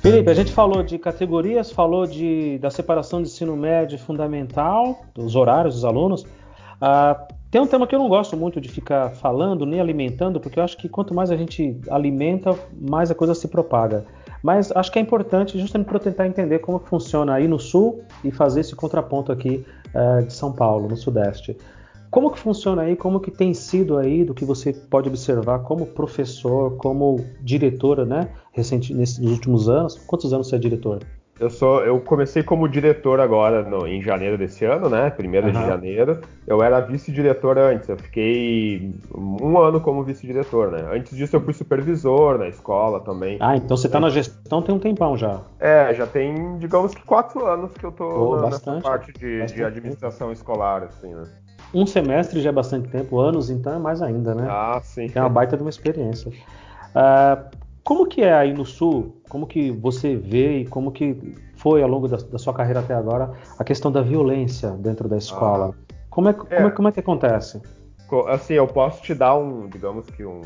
S1: Felipe, a gente falou de categorias, falou de, da separação de ensino médio fundamental, dos horários dos alunos. Ah, tem um tema que eu não gosto muito de ficar falando nem alimentando, porque eu acho que quanto mais a gente alimenta, mais a coisa se propaga. Mas acho que é importante justamente para tentar entender como funciona aí no sul e fazer esse contraponto aqui uh, de São Paulo, no sudeste. Como que funciona aí? Como que tem sido aí do que você pode observar como professor, como diretora, né? Recente, nesses últimos anos. Quantos anos você é diretor?
S2: Eu sou, eu comecei como diretor agora no, em janeiro desse ano, né? Primeiro uhum. de janeiro. Eu era vice-diretor antes. Eu fiquei um ano como vice-diretor, né? Antes disso eu fui supervisor na escola também.
S1: Ah, então você está na gestão tem um tempão já.
S2: É, já tem, digamos que quatro anos que eu tô oh, na, bastante, parte de, de administração escolar, assim, né?
S1: Um semestre já é bastante tempo, anos então é mais ainda, né?
S2: Ah, sim.
S1: É uma baita de uma experiência. Uh, como que é aí no Sul? Como que você vê e como que foi ao longo da, da sua carreira até agora a questão da violência dentro da escola? Ah, como, é, Como, é, como é que acontece?
S2: Assim, eu posso te dar um, digamos que um,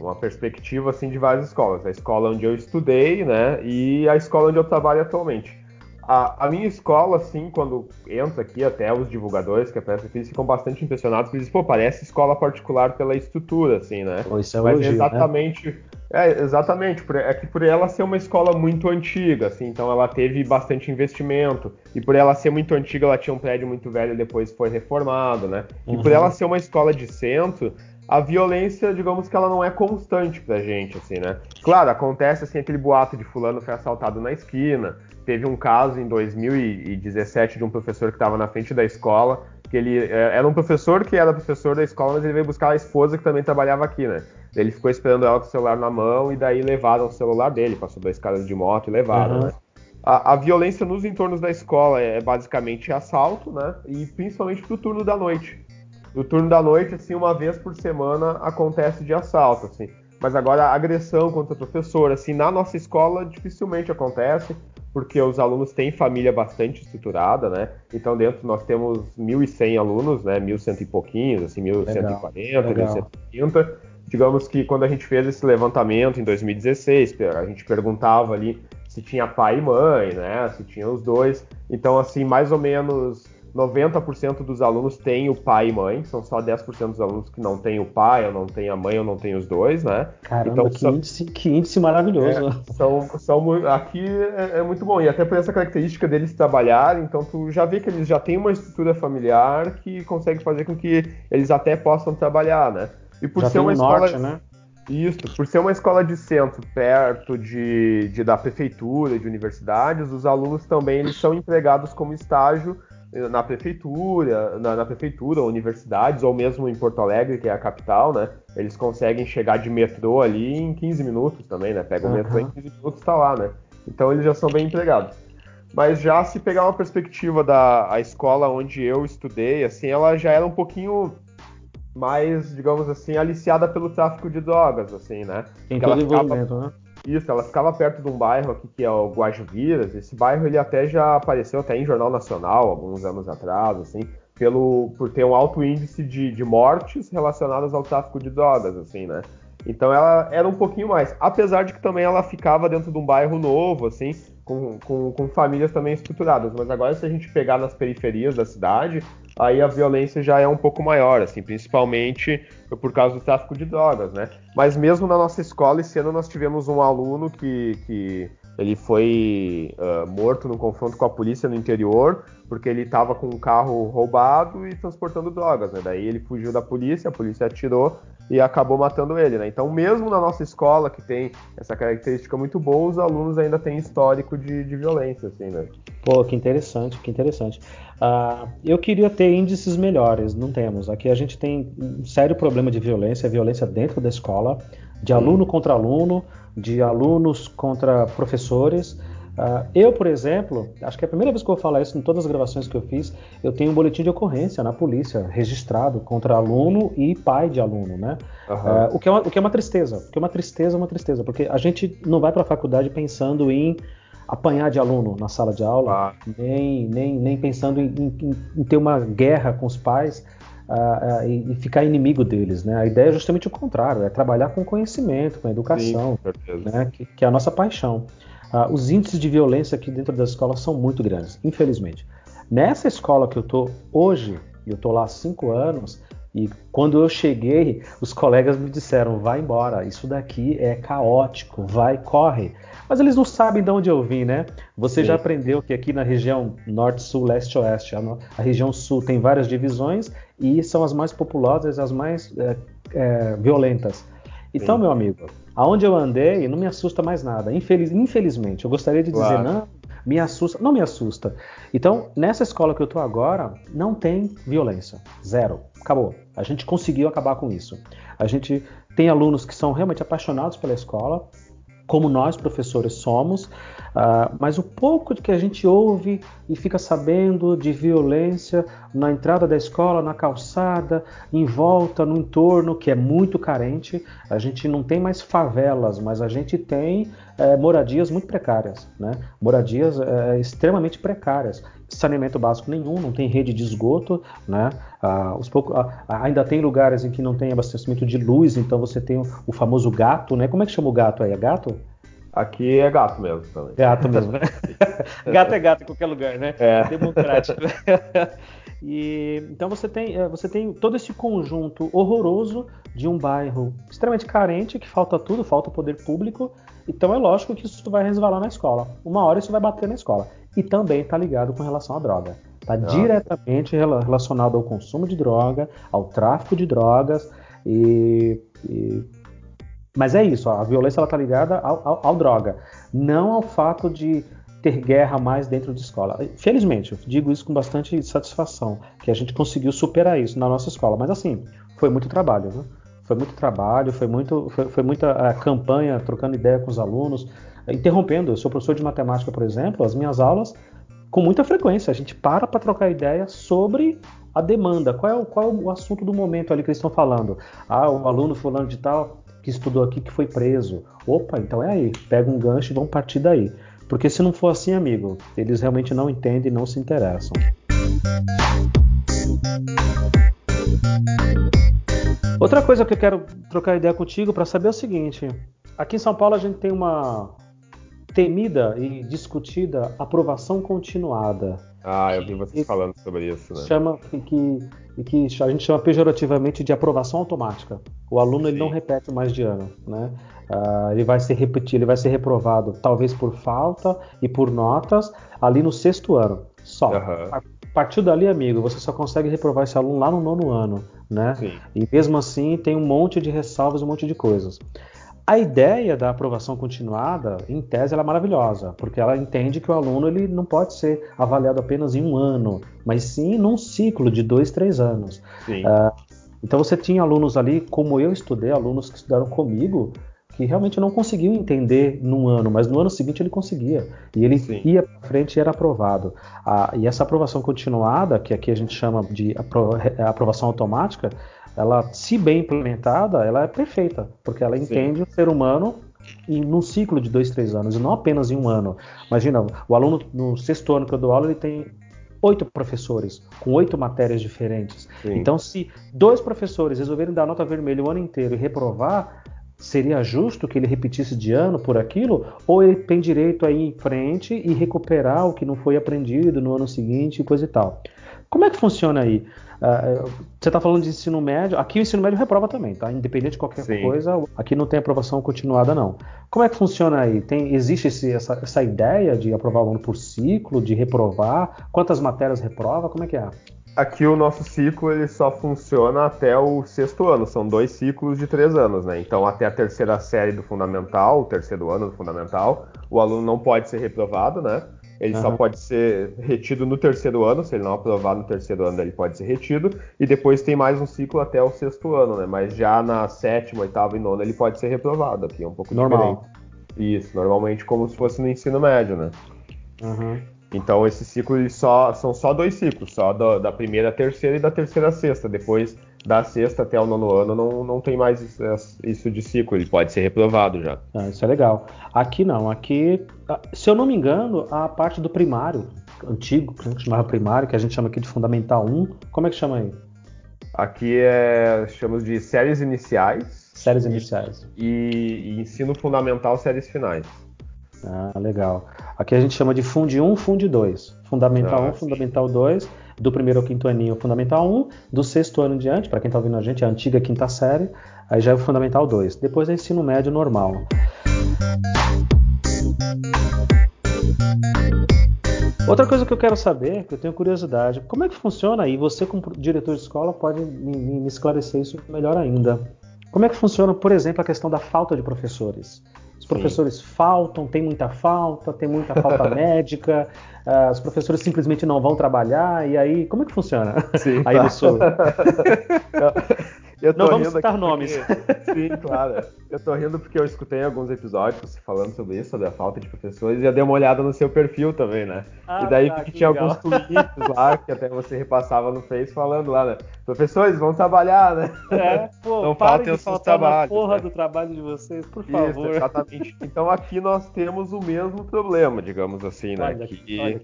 S2: uma perspectiva assim de várias escolas. A escola onde eu estudei, né, e a escola onde eu trabalho atualmente. A, a, minha escola, assim, quando entra aqui, até os divulgadores que aparecem aqui, eles ficam bastante impressionados, porque eles dizem, pô, parece escola particular pela estrutura, assim, né?
S1: Pô, isso é Mas elogio,
S2: né? exatamente, né? é, exatamente, é que por ela ser uma escola muito antiga, assim, então ela teve bastante investimento, e por ela ser muito antiga, ela tinha um prédio muito velho e depois foi reformado, né? E por uhum. ela ser uma escola de centro, a violência, digamos que ela não é constante pra gente, assim, né? Claro, acontece, assim, aquele boato de fulano foi assaltado na esquina, teve um caso em 2017 de um professor que estava na frente da escola, que ele é, era um professor que era professor da escola, mas ele veio buscar a esposa que também trabalhava aqui, né? Ele ficou esperando ela com o celular na mão e daí levaram o celular dele, passou dois caras de moto e levaram, uhum. né? A, a, violência nos entornos da escola é basicamente assalto, né? E principalmente pro turno da noite. No turno da noite, assim, uma vez por semana acontece de assalto, assim. Mas agora agressão contra o professor, assim, na nossa escola dificilmente acontece porque os alunos têm família bastante estruturada, né? Então dentro nós temos 1.100 alunos, né? 1.100 e pouquinhos, assim, 1.140, 1.130. Digamos que quando a gente fez esse levantamento em 2016, a gente perguntava ali se tinha pai e mãe, né? Se tinha os dois. Então, assim, mais ou menos 90% dos alunos têm o pai e mãe, são só 10% dos alunos que não têm o pai, ou não têm a mãe, ou não têm os dois, né?
S1: Caramba, então, que, são, índice, que índice maravilhoso.
S2: É, são, são, aqui é, é, muito bom, e até por essa característica deles trabalhar, então tu já vê que eles já têm uma estrutura familiar que consegue fazer com que eles até possam trabalhar, né?
S1: E por já ser uma escola. Norte, né?
S2: Isso, por ser uma escola de centro, perto de, de, da prefeitura, de universidades, os alunos também eles são empregados como estágio na prefeitura, na, na, prefeitura, universidades, ou mesmo em Porto Alegre, que é a capital, né? Eles conseguem chegar de metrô ali em 15 minutos também, né? Pega o uhum. metrô em 15 minutos está lá, né? Então eles já são bem empregados. Mas já se pegar uma perspectiva da a escola onde eu estudei, assim, ela já era um pouquinho mais, digamos assim, aliciada pelo tráfico de drogas, assim, né?
S1: Tem todo envolvimento, né?
S2: Isso, ela ficava perto de um bairro aqui que é o Guajuviras. Esse bairro ele até já apareceu até em jornal nacional alguns anos atrás, assim, pelo por ter um alto índice de, de mortes relacionadas ao tráfico de drogas, assim, né? Então ela era um pouquinho mais, apesar de que também ela ficava dentro de um bairro novo, assim, com, com, com famílias também estruturadas. Mas agora se a gente pegar nas periferias da cidade, aí a violência já é um pouco maior, assim, principalmente por causa do tráfico de drogas, né? Mas mesmo na nossa escola, esse ano nós tivemos um aluno que, que ele foi uh, morto no confronto com a polícia no interior, porque ele estava com um carro roubado e transportando drogas, né? Daí ele fugiu da polícia, a polícia atirou e acabou matando ele, né? Então, mesmo na nossa escola, que tem essa característica muito boa, os alunos ainda têm histórico de, de violência, assim, né?
S1: Pô, que interessante, que interessante. Uh, eu queria ter índices melhores, não temos. Aqui a gente tem um sério problema de violência, violência dentro da escola, de aluno contra aluno, de alunos contra professores. Uh, eu, por exemplo, acho que é a primeira vez que eu vou falar isso em todas as gravações que eu fiz, eu tenho um boletim de ocorrência na polícia registrado contra aluno e pai de aluno, né? Uhum. Uh, o, que é uma, o que é uma tristeza, porque uma tristeza é uma tristeza, porque a gente não vai para a faculdade pensando em apanhar de aluno na sala de aula, ah. nem, nem, nem pensando em, em, em, ter uma guerra com os pais, uh, uh, e, ficar inimigo deles. Né? A ideia é justamente o contrário, é trabalhar com conhecimento, com educação, Sim, né? que, que, é a nossa paixão. Uh, os índices de violência aqui dentro das escolas são muito grandes, infelizmente. Nessa escola que eu estou hoje, eu estou lá há cinco anos, e quando eu cheguei, os colegas me disseram: vai embora, isso daqui é caótico, vai, corre. Mas eles não sabem de onde eu vim, né? Você Sim. já aprendeu que aqui na região norte, sul, leste, oeste, a, a, região sul tem várias divisões e são as mais populosas, as mais é, é, violentas. Então, Sim. meu amigo, aonde eu andei não me assusta mais nada. Infeliz, infelizmente, eu gostaria de claro. dizer não, me assusta, não me assusta. Então, nessa escola que eu tô agora, não tem violência, zero, acabou. A gente conseguiu acabar com isso. A gente tem alunos que são realmente apaixonados pela escola, como nós professores somos, uh, mas o pouco que a gente ouve e fica sabendo de violência na entrada da escola, na calçada, em volta, no entorno, que é muito carente. A gente não tem mais favelas, mas a gente tem é, moradias muito precárias, né? moradias é, extremamente precárias saneamento básico nenhum, não tem rede de esgoto, né? Ah, pouco, ah, ainda tem lugares em que não tem abastecimento de luz, então você tem o, o, famoso gato, né? Como é que chama o gato aí? É gato?
S2: Aqui é gato mesmo também.
S1: Gato mesmo, né? gato é gato em qualquer lugar, né? É. Democrático. E, então você tem, é, você tem todo esse conjunto horroroso de um bairro extremamente carente, que falta tudo, falta poder público. Então é lógico que isso vai resvalar na escola. Uma hora isso vai bater na escola e também está ligado com relação à droga. Está diretamente relacionado ao consumo de droga, ao tráfico de drogas e, e... mas é isso, a violência está ligada ao, ao, ao, droga, não ao fato de ter guerra mais dentro de escola. Felizmente, eu digo isso com bastante satisfação, que a gente conseguiu superar isso na nossa escola. Mas assim, foi muito trabalho, viu? Foi muito trabalho, foi, muito, foi, foi muita uh, campanha, trocando ideia com os alunos, interrompendo. Eu sou professor de matemática, por exemplo, as minhas aulas, com muita frequência, a gente para para trocar ideia sobre a demanda. Qual é, o, qual é o assunto do momento ali que eles estão falando? Ah, o aluno fulano de tal que estudou aqui que foi preso. Opa, então é aí. Pega um gancho e vão partir daí. Porque se não for assim, amigo, eles realmente não entendem e não se interessam. Outra coisa que eu quero trocar ideia contigo para saber é o seguinte: aqui em São Paulo a gente tem uma temida e discutida aprovação continuada.
S2: Ah, eu vi vocês falando sobre isso, né?
S1: Chama que, que a gente chama pejorativamente de aprovação automática. O aluno ele não repete mais de ano, né? Uh, ele vai ser repetido, ele vai ser reprovado, talvez por falta e por notas ali no sexto ano. Só. Uhum. A partir dali, amigo, você só consegue reprovar esse aluno lá no nono ano, né? Sim. E mesmo assim tem um monte de ressalvas, um monte de coisas. A ideia da aprovação continuada, em tese, ela é maravilhosa, porque ela entende que o aluno ele não pode ser avaliado apenas em um ano, mas sim num ciclo de dois, três anos. Uh, então você tinha alunos ali, como eu estudei, alunos que estudaram comigo, que realmente não conseguiam entender num ano, mas no ano seguinte ele conseguia. E ele Sim. ia para frente e era aprovado. Ah, e essa aprovação continuada, que aqui a gente chama de aprovação automática, ela, se bem implementada, ela é perfeita, porque ela entende Sim. o ser humano em num ciclo de dois, três anos, e não apenas em um ano. Imagina, o aluno no sexto ano que eu dou aula, ele tem oito professores, com oito matérias diferentes. Sim. Então, se dois professores resolverem dar nota vermelha o ano inteiro e reprovar, seria justo que ele repetisse de ano por aquilo? Ou ele tem direito a ir em frente e recuperar o que não foi aprendido no ano seguinte e coisa e tal? Como é que funciona aí? Uh, você está falando de ensino médio, aqui o ensino médio reprova também, tá? Independente de qualquer Sim. coisa, aqui não tem aprovação continuada, não. Como é que funciona aí? Tem, existe esse, essa, essa, ideia de aprovar o aluno por ciclo, de reprovar? Quantas matérias reprova? Como é que é?
S2: Aqui o nosso ciclo ele só funciona até o sexto ano, são dois ciclos de três anos, né? Então até a terceira série do fundamental, o terceiro ano do fundamental, o aluno não pode ser reprovado, né? Ele uhum. só pode ser retido no terceiro ano, se ele não aprovar no terceiro ano, ele pode ser retido, e depois tem mais um ciclo até o sexto ano, né? Mas já na sétima, oitava e nona ele pode ser reprovado, aqui é um pouco Normal. diferente. Isso, normalmente como se fosse no ensino médio, né? Uhum. Então esse ciclo só, são só dois ciclos, só da, da primeira à terceira e da terceira à sexta. Depois da sexta até o nono ano não, não tem mais isso de ciclo, ele pode ser reprovado já.
S1: Ah, isso é legal. Aqui não, aqui, ah, se eu não me engano, a parte do primário, antigo, que a gente chamava primário, que a gente chama aqui de Fundamental 1, como é que chama aí?
S2: Aqui é, chamamos de séries iniciais.
S1: Séries iniciais.
S2: E, e ensino fundamental, séries finais.
S1: Ah, legal. Aqui a gente chama de Fundi 1, Fundi 2. Fundamental Nossa. 1, Fundamental 2 do primeiro ao quinto aninho, Fundamental 1, do sexto ano em diante, para quem está ouvindo a gente, é a antiga quinta série, aí já é o Fundamental 2. Depois é ensino médio normal. Outra coisa que eu quero saber, que eu tenho curiosidade, como é que funciona aí? Você, como diretor de escola, pode me, me esclarecer isso melhor ainda. Como é que funciona, por exemplo, a questão da falta de professores? Os professores Sim. faltam, tem muita falta, tem muita falta médica, uh, os professores simplesmente não vão trabalhar, e aí, como é que funciona? Sim, aí tá. no sul.
S2: Eu não vamos citar nomes. Porque... Sim, claro. Eu tô rindo porque eu escutei alguns episódios falando sobre isso, sobre a falta de professores, e já dei uma olhada no seu perfil também, né? Ah, e daí tá, que tinha legal. alguns tweets lá, que até você repassava no Face falando lá, né? Professores, vão trabalhar, né?
S1: É, pô, não faltem os seus trabalhos. porra né? do trabalho de vocês, por favor.
S2: Isso, exatamente. Então aqui nós temos o mesmo problema, digamos assim, né? Olha, que... olha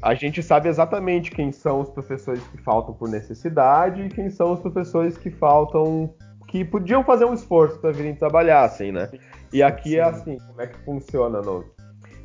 S2: a gente sabe exatamente quem são os professores que faltam por necessidade e quem são os professores que faltam que podiam fazer um esforço para virem trabalhar, assim, né? E aqui é Sim. assim, como é que funciona no,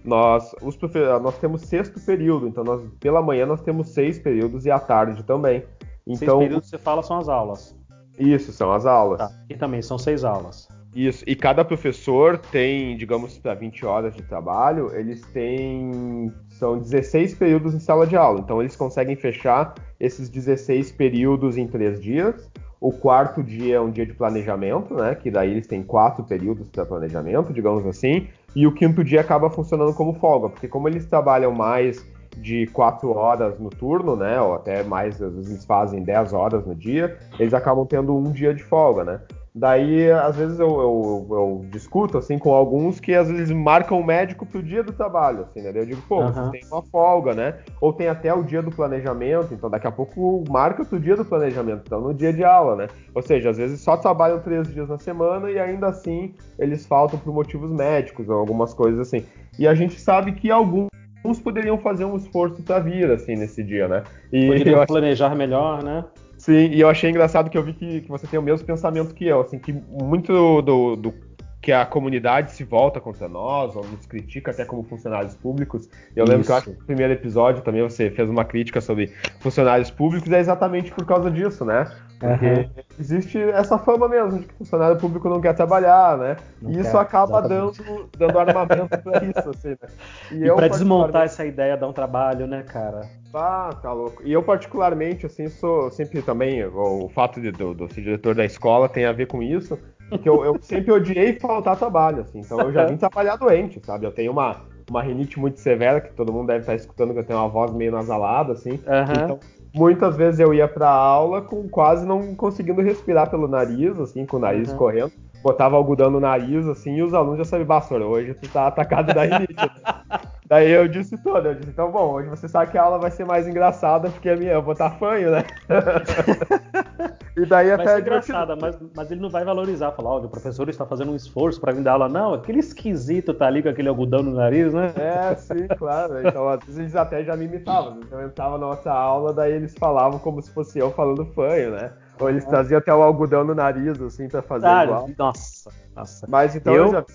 S2: nós, os nós temos sexto período, então nós, pela manhã nós temos seis períodos e à tarde também. Então,
S1: seis períodos você fala são as aulas.
S2: Isso, são as aulas. Tá.
S1: E também são seis aulas.
S2: Isso, e cada professor tem, digamos, para 20 horas de trabalho, eles têm. São 16 períodos em sala de aula. Então, eles conseguem fechar esses 16 períodos em três dias. O quarto dia é um dia de planejamento, né? Que daí eles têm quatro períodos para planejamento, digamos assim. E o quinto dia acaba funcionando como folga, porque como eles trabalham mais de quatro horas no turno, né? Ou até mais, às vezes eles fazem 10 horas no dia, eles acabam tendo um dia de folga, né? Daí, às vezes, eu, eu, eu, discuto assim com alguns que às vezes marcam o médico pro dia do trabalho, assim, né? Daí eu digo, pô, uhum. vocês têm uma folga, né? Ou tem até o dia do planejamento, então daqui a pouco marca pro dia do planejamento, então no dia de aula, né? Ou seja, às vezes só trabalham três dias na semana e ainda assim eles faltam por motivos médicos ou algumas coisas assim. E a gente sabe que alguns uns poderiam fazer um esforço para vir assim nesse dia, né?
S1: E poderiam planejar melhor, né?
S2: Sim, e eu achei engraçado que eu vi que, que você tem o mesmo pensamento que eu, assim, que muito do, do que a comunidade se volta contra nós, ou nos critica até como funcionários públicos. Eu Isso. lembro que eu acho que no primeiro episódio também você fez uma crítica sobre funcionários públicos, é exatamente por causa disso, né? Porque uhum. existe essa fama mesmo de que funcionário público não quer trabalhar, né? Não e isso quer, acaba dando, dando armamento para isso, assim, né?
S1: E, e para desmontar essa ideia dá um trabalho, né, cara?
S2: Ah, tá louco. E eu, particularmente, assim, sou sempre também. O fato de, do, do ser diretor da escola tem a ver com isso. Porque eu, eu sempre odiei faltar trabalho, assim. Então eu já vim trabalhar doente, sabe? Eu tenho uma, uma rinite muito severa, que todo mundo deve estar escutando, que eu tenho uma voz meio nasalada, assim. Uhum. Então, muitas vezes eu ia pra aula com quase não conseguindo respirar pelo nariz, assim, com o nariz uhum. correndo. Botava algodão no nariz, assim, e os alunos já sabiam, Bastor, hoje tu tá atacado da rinite. Daí eu disse tudo, eu disse, então bom, hoje você sabe que a aula vai ser mais engraçada porque a minha, eu vou estar fanho, né?
S1: e daí até. Ser engraçada, mas, mas ele não vai valorizar, falar, ó, o professor está fazendo um esforço para vir dar aula. Não, aquele esquisito tá ali com aquele algodão no nariz, né?
S2: É, sim, claro. Então, às vezes eles até já me imitavam. Então eu entrava na nossa aula, daí eles falavam como se fosse eu falando fanho, né? Ou eles traziam até o algodão no nariz, assim, pra fazer ah, igual.
S1: Nossa, nossa.
S2: Mas então eu, eu já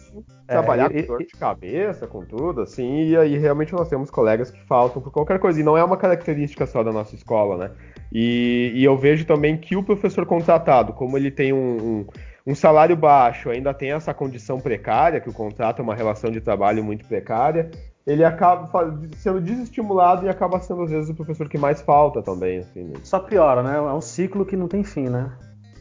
S2: é, trabalhar com dor de cabeça, com tudo, assim, e aí realmente nós temos colegas que faltam por qualquer coisa. E não é uma característica só da nossa escola, né? E, e eu vejo também que o professor contratado, como ele tem um, um um salário baixo, ainda tem essa condição precária, que o contrato é uma relação de trabalho muito precária, ele acaba sendo desestimulado e acaba sendo, às vezes, o professor que mais falta também. Assim, né?
S1: Só piora, né? É um ciclo que não tem fim, né?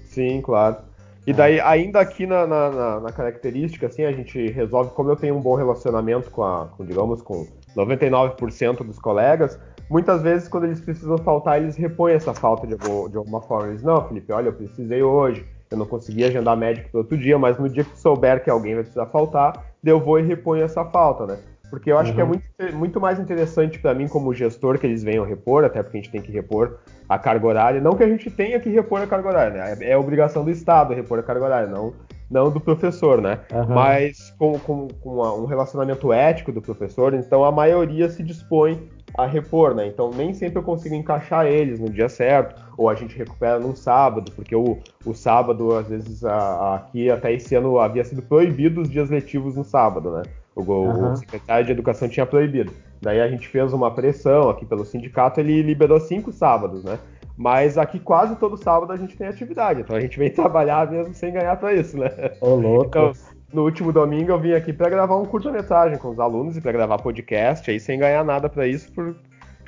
S2: Sim, claro. E daí, ainda aqui na, na, na, característica, assim, a gente resolve, como eu tenho um bom relacionamento com, a, com digamos, com 99% dos colegas, muitas vezes, quando eles precisam faltar, eles repõem essa falta de, de alguma forma. Eles, não, Felipe, olha, eu precisei hoje, eu não consegui agendar médico para outro dia, mas no dia que souber que alguém vai precisar faltar, eu vou e reponho essa falta, né? Porque eu acho uhum. que é uhum. muito, muito mais interessante para mim como gestor que eles venham repor, até porque a gente tem que repor a carga horária. Não que a gente tenha que repor a carga horária, né? É, é obrigação do Estado repor a carga horária, não, não do professor, né? Uhum. Mas com, com, com um relacionamento ético do professor, então a maioria se dispõe a repor, né? Então nem sempre eu consigo encaixar eles no dia certo, ou a gente recupera num sábado, porque o, o sábado, às vezes, a, a, aqui até esse ano havia sido proibido os dias letivos no sábado, né? O, uhum. o, secretário de Educação tinha proibido. Daí a gente fez uma pressão aqui pelo sindicato, ele liberou cinco sábados, né? Mas aqui quase todo sábado a gente tem atividade, então a gente vem trabalhar mesmo sem ganhar para isso, né?
S1: Ô, louco. Então,
S2: no último domingo eu vim aqui para gravar um curta-metragem com os alunos e para gravar podcast, aí sem ganhar nada para isso, por,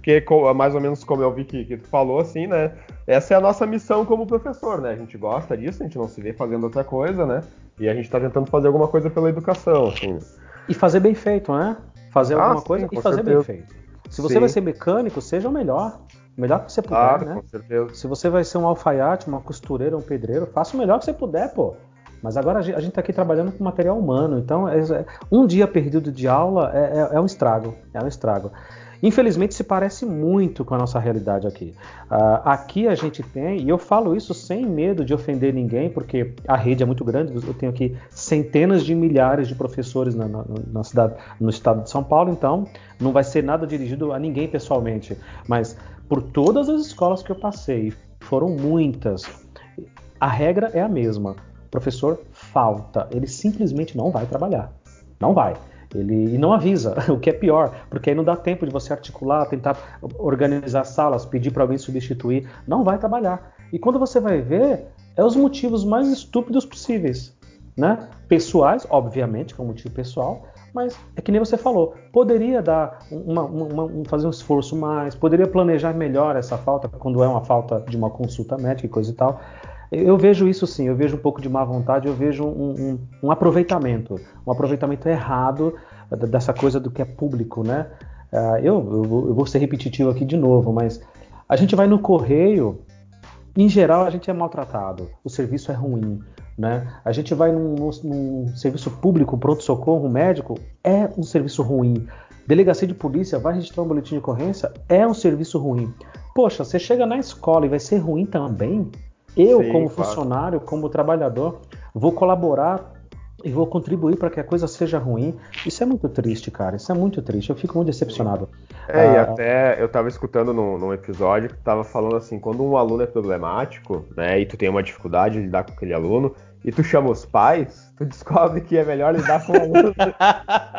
S2: porque mais ou menos como eu vi que, que tu falou, assim, né? Essa é a nossa missão como professor, né? A gente gosta disso, a gente não se vê fazendo outra coisa, né? E a gente está tentando fazer alguma coisa pela educação, assim.
S1: E fazer bem feito, né? Fazer ah, alguma sim, coisa e fazer certeza. bem feito. Se você sim. vai ser mecânico, seja o melhor. O melhor que você puder, claro, né? Com certeza. Se você vai ser um alfaiate, uma costureira, um pedreiro, faça o melhor que você puder, pô. Mas agora a gente está aqui trabalhando com material humano, então é, é, um dia perdido de aula é, é, é um estrago, é um estrago. Infelizmente se parece muito com a nossa realidade aqui. Uh, aqui a gente tem, e eu falo isso sem medo de ofender ninguém, porque a rede é muito grande, eu tenho aqui centenas de milhares de professores na, na, na cidade, no estado de São Paulo, então não vai ser nada dirigido a ninguém pessoalmente. Mas por todas as escolas que eu passei, foram muitas, a regra é a mesma. O professor falta, ele simplesmente não vai trabalhar. Não vai. Ele e não avisa, o que é pior, porque aí não dá tempo de você articular, tentar organizar salas, pedir para alguém substituir, não vai trabalhar. E quando você vai ver, é os motivos mais estúpidos possíveis, né? Pessoais, obviamente, que é um motivo pessoal, mas é que nem você falou, poderia dar uma, uma, uma, fazer um esforço mais, poderia planejar melhor essa falta quando é uma falta de uma consulta médica e coisa e tal. Eu vejo isso sim, eu vejo um pouco de má vontade, eu vejo um, um, um aproveitamento, um aproveitamento errado dessa coisa do que é público, né? Uh, eu, eu, vou ser repetitivo aqui de novo, mas a gente vai no correio, em geral a gente é maltratado, o serviço é ruim, né? A gente vai num, num serviço público, pronto-socorro, médico, é um serviço ruim. Delegacia de polícia vai registrar um boletim de ocorrência, é um serviço ruim. Poxa, você chega na escola e vai ser ruim também? Eu, Sim, como claro. funcionário, como trabalhador, vou colaborar e vou contribuir para que a coisa seja ruim. Isso é muito triste, cara. Isso é muito triste. Eu fico muito decepcionado.
S2: É, ah, e até eu estava escutando num, num, episódio que estava falando assim, quando um aluno é problemático, né, e tu tem uma dificuldade de lidar com aquele aluno, e tu chama os pais, tu descobre que é melhor lidar com o aluno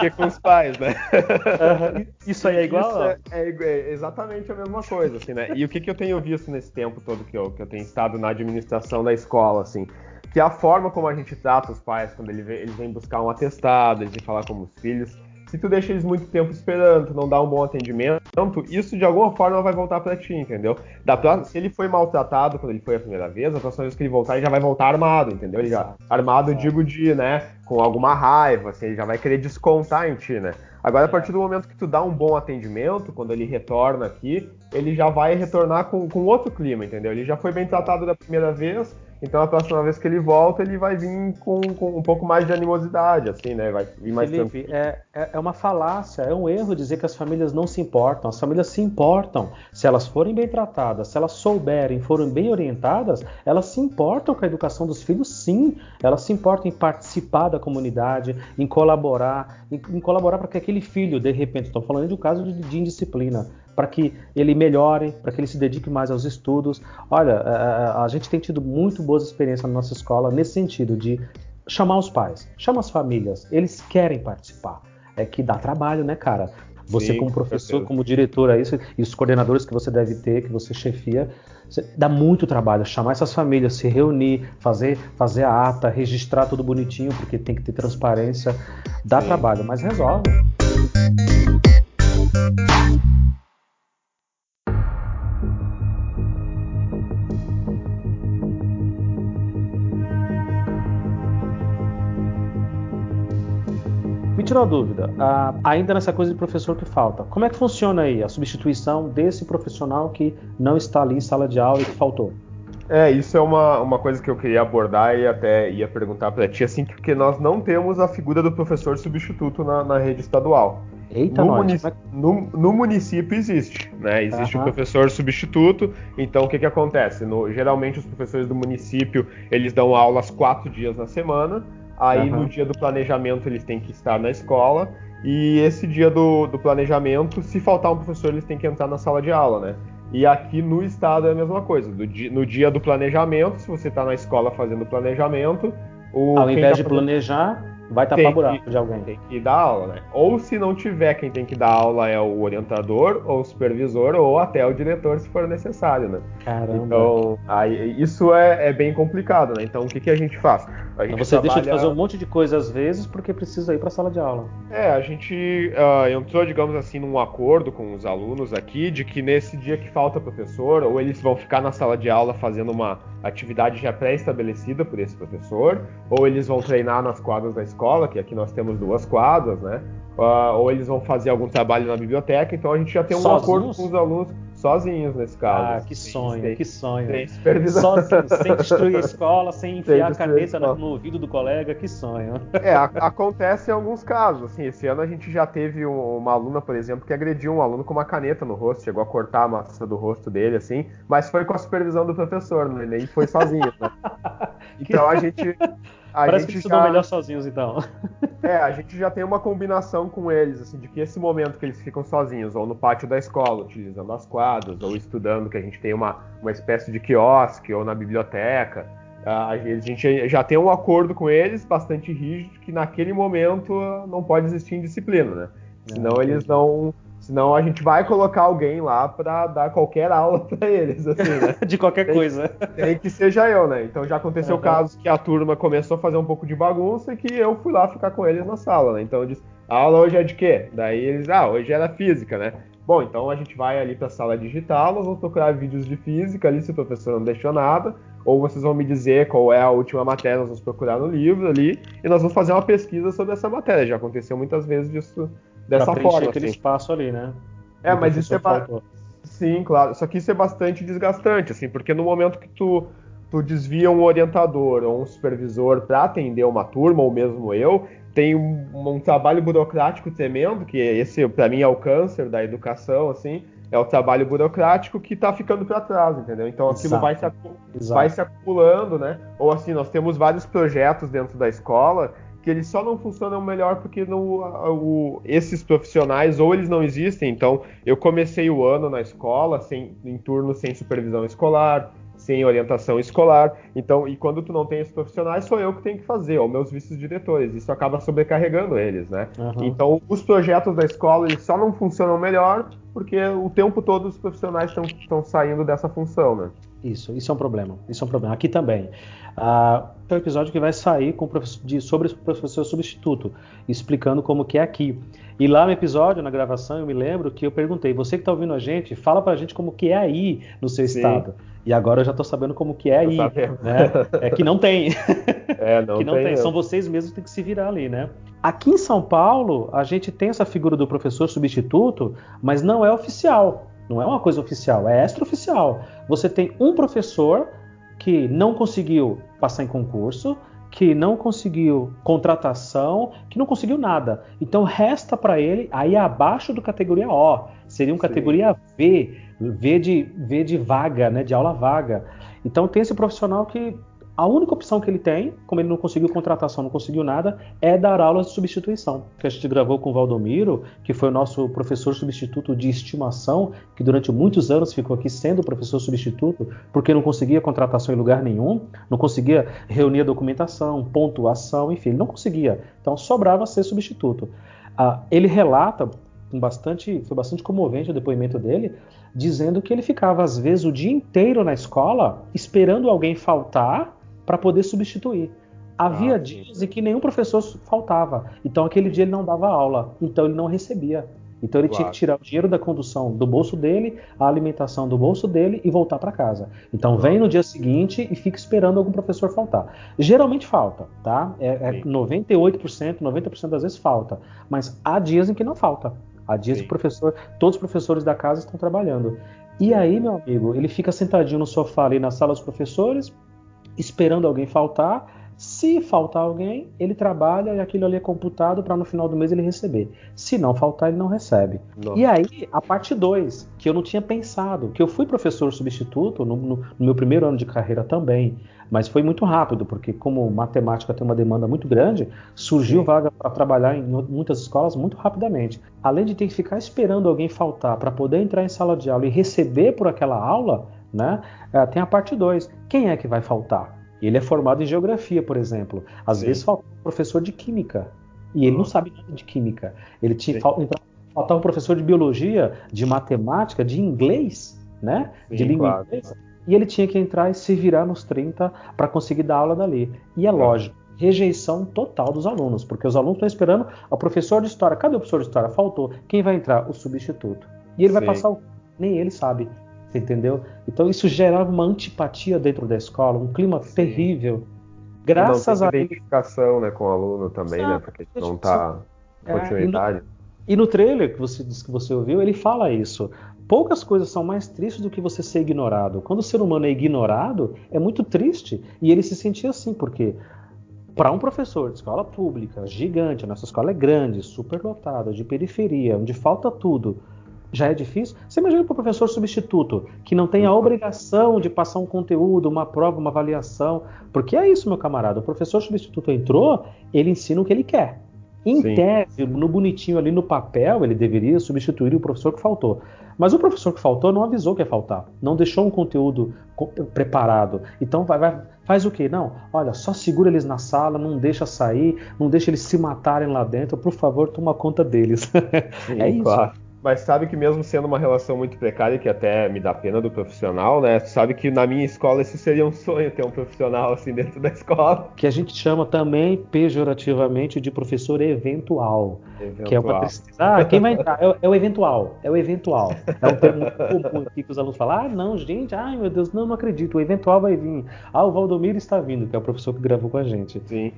S2: que com os pais, né?
S1: Uhum. Isso aí é igual?
S2: É, é, é, exatamente a mesma coisa, assim, né? E o que, que eu tenho visto nesse tempo todo que eu, que eu tenho estado na administração da escola, assim, que a forma como a gente trata os pais quando eles vêm, eles vêm buscar um atestado, eles vêm falar como os filhos, se tu deixa eles muito tempo esperando, tu não dá um bom atendimento, isso de alguma forma vai voltar para ti, entendeu? Da próxima, se ele foi maltratado quando ele foi a primeira vez, a próxima vez que ele voltar, ele já vai voltar armado, entendeu? Ele já armado, digo de, né, com alguma raiva, assim, ele já vai querer descontar em ti, né? Agora, a partir do momento que tu dá um bom atendimento, quando ele retorna aqui, ele já vai retornar com, com outro clima, entendeu? Ele já foi bem tratado da primeira vez, então a próxima vez que ele volta, ele vai vir com, com um pouco mais de animosidade, assim, né? Vai vir mais
S1: Felipe, é, é, é uma falácia, é um erro dizer que as famílias não se importam. As famílias se importam. Se elas forem bem tratadas, se elas souberem, forem bem orientadas, elas se importam com a educação dos filhos, sim. Elas se importam em participar da comunidade, em colaborar, em, em colaborar para que aquele filho, de repente, estou falando de um caso de, de indisciplina, para que ele melhore, para que ele se dedique mais aos estudos. Olha, a, a, gente tem tido muito boas experiências na nossa escola nesse sentido de chamar os pais, chama as famílias, eles querem participar. É que dá trabalho, né, cara? Você Sim, como professor, com como diretor aí, e os coordenadores que você deve ter, que você chefia, dá muito trabalho chamar essas famílias, se reunir, fazer, fazer a ata, registrar tudo bonitinho, porque tem que ter transparência. Dá Sim. trabalho, mas resolve. Me tirou a dúvida, ah, ainda nessa coisa de professor que falta, como é que funciona aí a substituição desse profissional que não está ali em sala de aula e que faltou?
S2: É, isso é uma, uma coisa que eu queria abordar e até ia perguntar para ti, assim, porque nós não temos a figura do professor substituto na, na rede estadual.
S1: Eita,
S2: no, munic... no, no, município existe, né? Existe uhum. o professor substituto. Então, o que, que acontece? No, geralmente, os professores do município eles dão aulas quatro dias na semana. Aí, uhum. no dia do planejamento, eles têm que estar na escola. E esse dia do, do planejamento, se faltar um professor, eles têm que entrar na sala de aula, né? E aqui no estado é a mesma coisa. Dia, no dia do planejamento, se você está na escola fazendo planejamento,
S1: o, ao invés tá de planejar, vai tapar buraco de alguém.
S2: Tem que dar aula, né? Ou se não tiver, quem tem que dar aula é o orientador, ou o supervisor, ou até o diretor, se for necessário, né?
S1: Caramba.
S2: Então, aí, isso é, é bem complicado, né? Então, o que, que a gente faz?
S1: Você trabalha... deixa de fazer um monte de coisa às vezes porque precisa ir para a sala de aula.
S2: É, a gente uh, entrou, digamos assim, num acordo com os alunos aqui de que nesse dia que falta professor, ou eles vão ficar na sala de aula fazendo uma atividade já pré-estabelecida por esse professor, ou eles vão treinar nas quadras da escola, que aqui nós temos duas quadras, né? Uh, ou eles vão fazer algum trabalho na biblioteca, então a gente já tem um Sozinhos? acordo com os alunos sozinhos nesse caso.
S1: Ah, que sonho, sem, que sonho. Sem supervisão. Sozinho, sem destruir a escola, sem enfiar sem a caneta no, no, ouvido do colega, que sonho.
S2: É, a, acontece em alguns casos. Assim, esse ano a gente já teve um, uma aluna, por exemplo, que agrediu um aluno com uma caneta no rosto, chegou a cortar a massa do rosto dele, assim, mas foi com a supervisão do professor, né? nem foi sozinho. Né? Então a gente
S1: a Parece que estudam já... melhor sozinhos, então.
S2: É, a gente já tem uma combinação com eles, assim, de que esse momento que eles ficam sozinhos, ou no pátio da escola, utilizando as quadras, ou estudando, que a gente tem uma, uma espécie de quiosque, ou na biblioteca, a gente já tem um acordo com eles, bastante rígido, que naquele momento não pode existir indisciplina, né? Senão é, eles não Senão a gente vai colocar alguém lá para dar qualquer aula para eles, assim, né?
S1: de qualquer
S2: tem,
S1: coisa.
S2: Tem que seja eu, né? Então já aconteceu uhum. casos que a turma começou a fazer um pouco de bagunça e que eu fui lá ficar com eles na sala, né? Então eu disse, a aula hoje é de quê? Daí eles, ah, hoje era física, né? Bom, então a gente vai ali para a sala digital, nós vamos procurar vídeos de física ali, se o professor não deixou nada, ou vocês vão me dizer qual é a última matéria, nós vamos procurar no livro ali, e nós vamos fazer uma pesquisa sobre essa matéria. Já aconteceu muitas vezes disso dessa pra forma.
S1: aquele assim. espaço ali, né?
S2: É, mas isso é ba... sim, claro. Só que isso é bastante desgastante, assim, porque no momento que tu tu desvia um orientador ou um supervisor para atender uma turma ou mesmo eu, tem um, um, trabalho burocrático tremendo, que esse para mim é o câncer da educação, assim, é o trabalho burocrático que está ficando para trás, entendeu? Então aquilo vai se, vai se acumulando, né? Ou assim, nós temos vários projetos dentro da escola que eles só não funcionam melhor porque o, esses profissionais ou eles não existem. Então, eu comecei o ano na escola sem, em turno sem supervisão escolar, sem orientação escolar. Então, e quando tu não tem esses profissionais, sou eu que tenho que fazer, ou meus vice-diretores. Isso acaba sobrecarregando eles, né? Uhum. Então, os projetos da escola eles só não funcionam melhor porque o tempo todo os profissionais estão saindo dessa função, né?
S1: Isso, isso é um problema. Isso é um problema. Aqui também. Uh, é um episódio que vai sair com de, sobre o professor substituto, explicando como que é aqui. E lá no episódio, na gravação, eu me lembro que eu perguntei, você que está ouvindo a gente, fala pra gente como que é aí no seu Sim. estado. E agora eu já estou sabendo como que é aí. Né? É que não tem.
S2: É, não,
S1: que não
S2: tem.
S1: tem. São vocês mesmos que têm que se virar ali, né? Aqui em São Paulo, a gente tem essa figura do professor substituto, mas não é oficial. Não é uma coisa oficial, é extraoficial. Você tem um professor que não conseguiu passar em concurso, que não conseguiu contratação, que não conseguiu nada. Então resta para ele aí abaixo do categoria O, seria um Sim. categoria V, V de, v de vaga, né, de aula vaga. Então tem esse profissional que A única opção que ele tem, como ele não conseguiu contratação, não conseguiu nada, é dar aulas de substituição. Que a gente gravou com o Valdomiro, que foi o nosso professor substituto de estimação, que durante muitos anos ficou aqui sendo professor substituto, porque não conseguia contratação em lugar nenhum, não conseguia reunir a documentação, pontuação, enfim, ele não conseguia. Então sobrava ser substituto. Ah, ele relata bastante, foi bastante comovente o depoimento dele, dizendo que ele ficava às vezes o dia inteiro na escola esperando alguém faltar para poder substituir. Havia ah, dias em que nenhum professor faltava, então aquele dia ele não dava aula, então ele não recebia. Então ele claro. tinha que tirar o dinheiro da condução do bolso dele, a alimentação do bolso dele e voltar para casa. Então vem no dia seguinte e fica esperando algum professor faltar. Geralmente falta, tá? É, é 98%, 90% das vezes falta. Mas há dias em que não falta. Há dias Sim. que professor, todos os professores da casa estão trabalhando. E aí, meu amigo, ele fica sentadinho no sofá ali na sala dos professores, esperando alguém faltar. Se faltar alguém, ele trabalha e aquilo ali é computado para no final do mês ele receber. Se não faltar, ele não recebe. Nossa. E aí, a parte 2, que eu não tinha pensado, que eu fui professor substituto no, no, no meu primeiro ano de carreira também, mas foi muito rápido, porque como matemática tem uma demanda muito grande, surgiu Sim. vaga para trabalhar em muitas escolas muito rapidamente. Além de ter que ficar esperando alguém faltar para poder entrar em sala de aula e receber por aquela aula, né? É, tem a parte 2. Quem é que vai faltar? Ele é formado em geografia, por exemplo. Às Sim. vezes falta um professor de química. E ele não sabe nada de química. Ele tinha faltava um professor de biologia, de matemática, de inglês, né? Sim, de língua claro. inglesa. E ele tinha que entrar e se virar nos 30 para conseguir dar aula dali. E é lógico, rejeição total dos alunos, porque os alunos estão esperando o professor de história. Cadê o professor de história? Faltou. Quem vai entrar? O substituto. E ele Sim. vai passar o. Nem ele sabe entendeu? Então isso gerava uma antipatia dentro da escola, um clima Sim. terrível.
S2: Graças não tem a identificação, né, com o aluno também, né, porque não está continuidade.
S1: É, e, no, e no trailer que você disse que você ouviu, ele fala isso. Poucas coisas são mais tristes do que você ser ignorado. Quando o ser humano é ignorado, é muito triste. E ele se sentia assim, porque para um professor de escola pública, gigante, a nossa escola é grande, superlotada, de periferia, onde falta tudo, já é difícil. Você imagina para o professor substituto, que não tem a obrigação de passar um conteúdo, uma prova, uma avaliação. Porque é isso, meu camarada. O professor substituto entrou, ele ensina o que ele quer. Em Sim. tese, no bonitinho ali no papel, ele deveria substituir o professor que faltou. Mas o professor que faltou não avisou que ia faltar, não deixou um conteúdo preparado. Então vai, vai, faz o quê? Não, olha, só segura eles na sala, não deixa sair, não deixa eles se matarem lá dentro, por favor, toma conta deles.
S2: Sim, é isso. Claro. Mas sabe que mesmo sendo uma relação muito precária, que até me dá pena do profissional, né? Sabe que na minha escola isso seria um sonho ter um profissional assim dentro da escola.
S1: Que a gente chama também pejorativamente de professor eventual. eventual. Que é uma Ah, quem vai entrar? É, é, o eventual. É o eventual. É um termo comum aqui que os alunos falam: ah, não, gente, ai meu Deus, não, não acredito. O eventual vai vir. Ah, o Valdomiro está vindo, que é o professor que gravou com a gente.
S2: Sim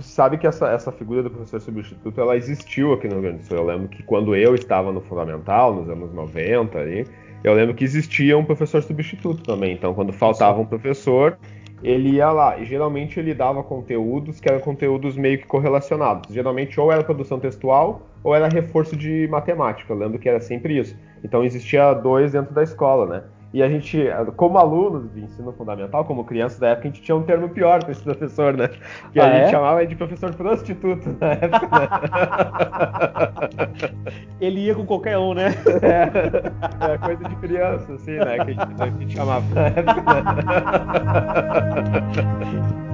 S2: sabe que essa, essa figura do professor substituto ela existiu aqui no Rio Grande do Sul. Eu lembro que quando eu estava no Fundamental, nos anos 90, aí, eu lembro que existia um professor substituto também. Então, quando faltava um professor, ele ia lá. E geralmente ele dava conteúdos que eram conteúdos meio que correlacionados. Geralmente ou era produção textual ou era reforço de matemática. Eu lembro que era sempre isso. Então existia dois dentro da escola, né? E a gente, como alunos de ensino fundamental, como crianças da época, a gente tinha um termo pior para esse professor, né? Que ah, a gente é? chamava de professor prostituto na época. Né?
S1: Ele ia com qualquer um, né?
S2: É, é coisa de criança, assim, né? Que a gente, a gente chamava na época. Né?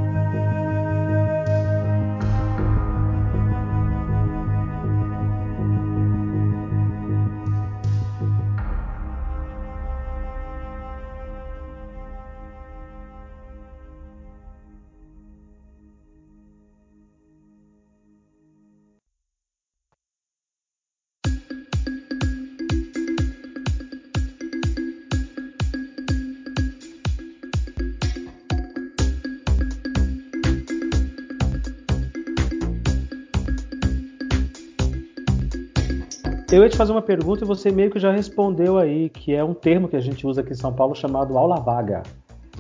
S1: Eu ia te fazer uma pergunta e você meio que já respondeu aí, que é um termo que a gente usa aqui em São Paulo chamado aula vaga.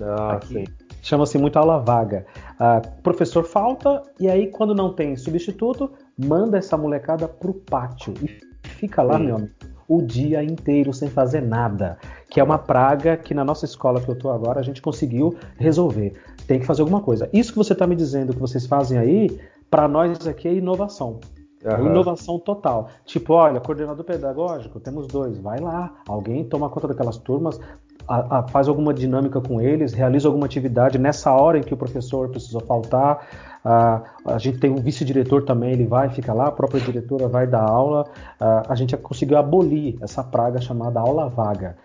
S2: Ah, aqui. sim.
S1: Chama-se muito aula vaga. Ah, professor falta e aí quando não tem substituto, manda essa molecada pro pátio e fica lá, sim. meu amigo, o dia inteiro sem fazer nada, que é uma praga que na nossa escola que eu tô agora a gente conseguiu resolver tem que fazer alguma coisa. Isso que você está me dizendo que vocês fazem aí, para nós aqui é inovação. Uhum. Inovação total. Tipo, olha, coordenador pedagógico, temos dois. Vai lá, alguém toma conta daquelas turmas, a, a, faz alguma dinâmica com eles, realiza alguma atividade nessa hora em que o professor precisou faltar. A, a gente tem um vice-diretor também, ele vai, fica lá, a própria diretora vai dar aula. A, a gente conseguiu abolir essa praga chamada aula vaga.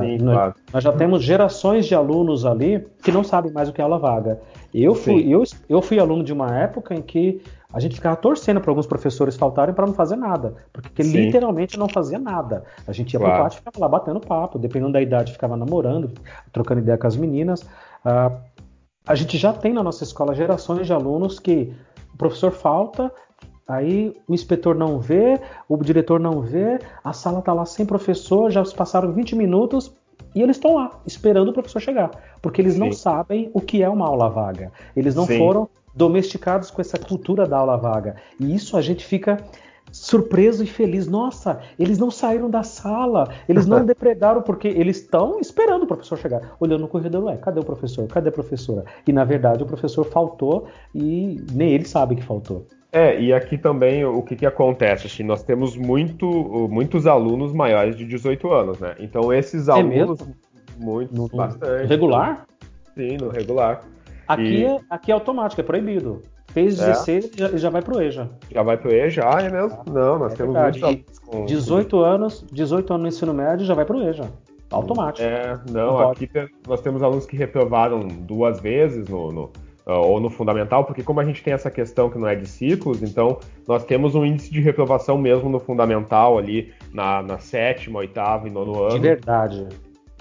S1: Sim, nós, claro. nós, já temos gerações de alunos ali que não sabem mais o que é aula vaga. Eu fui, eu, eu fui aluno de uma época em que a gente ficava torcendo para alguns professores faltarem para não fazer nada, porque Sim. literalmente não fazia nada. A gente ia claro. pro pátio e ficava lá batendo papo, dependendo da idade, ficava namorando, trocando ideia com as meninas. Uh, a gente já tem na nossa escola gerações de alunos que o professor falta, aí o inspetor não vê, o diretor não vê, a sala está lá sem professor, já passaram 20 minutos, e eles estão lá, esperando o professor chegar, porque eles Sim. não sabem o que é uma aula vaga. Eles não Sim. foram domesticados com essa cultura da aula vaga. E isso a gente fica surpreso e feliz. Nossa, eles não saíram da sala, eles não depredaram porque eles estão esperando o professor chegar, olhando no corredor, ué, cadê o professor? Cadê a professora? E na verdade o professor faltou e nem ele sabe que faltou.
S2: É, e aqui também o que, que acontece? Assim, nós temos muito, muitos alunos maiores de 18 anos, né? Então esses é alunos, mesmo? muitos,
S1: no, bastante. Regular?
S2: Sim, no regular.
S1: Aqui, e... é, aqui é automático, é proibido. Fez 16 é. já, já vai pro EJA.
S2: Já vai pro EJA? Ah, é mesmo? Não, nós é temos
S1: verdade. Com... 18 anos, 18 anos no ensino médio já vai pro EJA. Automático.
S2: É, não, não aqui nós temos alunos que reprovaram duas vezes no, no uh, ou no fundamental, porque como a gente tem essa questão que não é de ciclos, então nós temos um índice de reprovação mesmo no fundamental ali na, na sétima, oitava e nono ano.
S1: De verdade.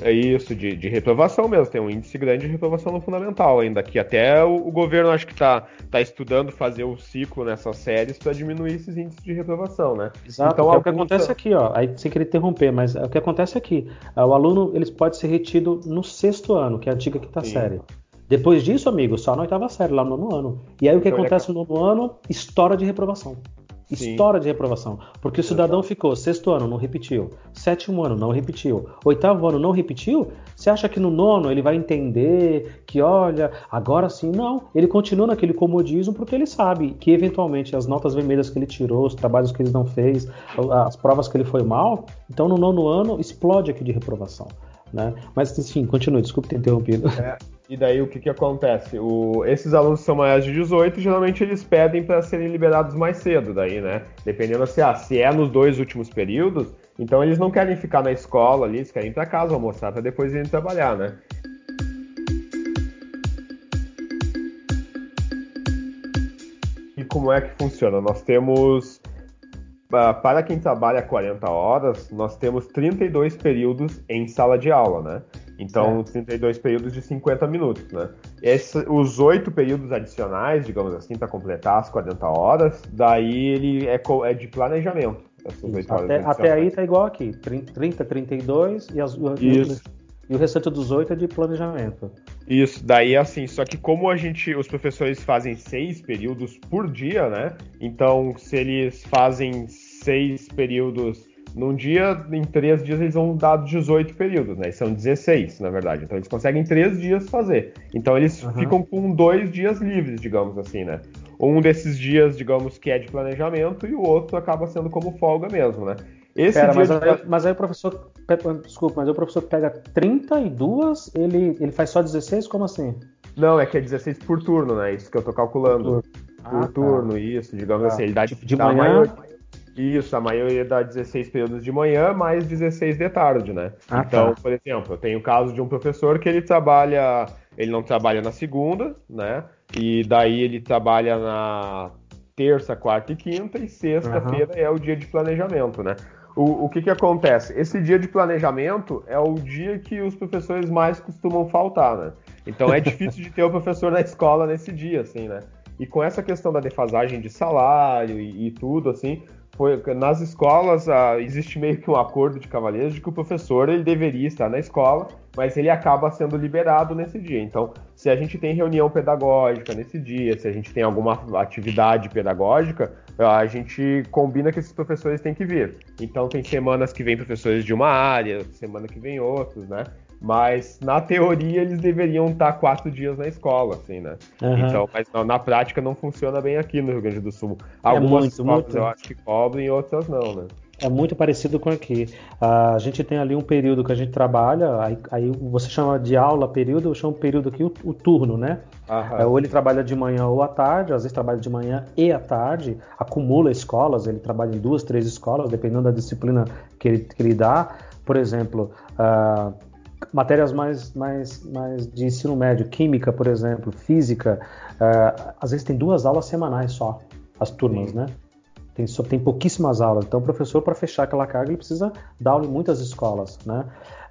S2: É isso, de, de reprovação mesmo. Tem um índice grande de reprovação no fundamental ainda. Que até o, o governo acho que está tá estudando fazer o ciclo nessas séries para diminuir esses índices de reprovação, né?
S1: Exato. Então, é o que acontece aqui, ó. Aí, sem querer interromper, mas é o que acontece aqui. É, o aluno ele pode ser retido no sexto ano, que é a antiga quinta Sim. série. Depois disso, amigo, só na oitava série, lá no nono ano. E aí o que então, acontece no nono ano? História de reprovação. História de reprovação. Porque o cidadão ficou sexto ano, não repetiu. Sétimo ano, não repetiu. Oitavo ano, não repetiu. Você acha que no nono ele vai entender que, olha, agora sim? Não. Ele continua naquele comodismo porque ele sabe que, eventualmente, as notas vermelhas que ele tirou, os trabalhos que ele não fez, as provas que ele foi mal, então no nono ano explode aqui de reprovação. Né? Mas, enfim, continue, desculpe ter interrompido.
S2: É. E daí o que, que acontece? O, esses alunos que são maiores de 18, geralmente eles pedem para serem liberados mais cedo, daí, né? Dependendo se, ah, se é nos dois últimos períodos, então eles não querem ficar na escola ali, eles querem ir para casa almoçar para depois irem trabalhar, né? E como é que funciona? Nós temos para quem trabalha 40 horas, nós temos 32 períodos em sala de aula, né? Então, é. 32 períodos de 50 minutos, né? Esse, os oito períodos adicionais, digamos assim, para completar as 40 horas, daí ele é, é de planejamento.
S1: Até, até, aí tá igual aqui, 30, 32 e, as, Isso. e o restante dos oito é de planejamento.
S2: Isso, daí assim, só que como a gente, os professores fazem seis períodos por dia, né? Então, se eles fazem seis períodos num dia, em três dias, eles vão dar 18 períodos, né? São 16, na verdade. Então eles conseguem três dias fazer. Então eles uhum. ficam com dois dias livres, digamos assim, né? Um desses dias, digamos, que é de planejamento, e o outro acaba sendo como folga mesmo, né?
S1: Esse Pera, mas, de... aí, mas, aí, o professor. Desculpa, mas aí o professor pega 32, ele, ele faz só 16? Como assim?
S2: Não, é que é 16 por turno, né? Isso que eu tô calculando. Por, ah, por tá. turno, isso, digamos ah, assim. Ele dá
S1: de, de manhã. Maior...
S2: Isso, a maioria dá 16 períodos de manhã, mais 16 de tarde, né? Ah, então, tá. por exemplo, eu tenho o caso de um professor que ele trabalha, ele não trabalha na segunda, né? E daí ele trabalha na terça, quarta e quinta, e sexta-feira uhum. é o dia de planejamento, né? O, o que, que acontece? Esse dia de planejamento é o dia que os professores mais costumam faltar, né? Então é difícil de ter o professor na escola nesse dia, assim, né? E com essa questão da defasagem de salário e, e tudo, assim, foi, nas escolas ah, existe meio que um acordo de cavalheiros de que o professor ele deveria estar na escola, mas ele acaba sendo liberado nesse dia. Então, se a gente tem reunião pedagógica nesse dia, se a gente tem alguma atividade pedagógica, a gente combina que esses professores têm que vir. Então, tem semanas que vem professores de uma área, semana que vem outros, né? Mas na teoria eles deveriam estar quatro dias na escola, assim, né? Uhum. Então, mas não, na prática não funciona bem aqui no Rio Grande do Sul. É Algumas é muito, escolas muito. eu acho que cobrem, outras não, né?
S1: É muito parecido com aqui. a gente tem ali um período que a gente trabalha, aí, aí você chama de aula período, eu chamo período aqui o, o turno, né? É, ou ele trabalha de manhã ou à tarde, às vezes trabalha de manhã e à tarde, acumula escolas, ele trabalha em duas, três escolas, dependendo da disciplina que ele, que ele dá. Por exemplo, uh, matérias mais, mais, mais de ensino médio, química, por exemplo, física, uh, às vezes tem duas aulas semanais só, as turmas, Sim. né? tem, só, tem pouquíssimas aulas. Então, o professor, para fechar aquela carga, ele precisa dar aula em muitas escolas. Né?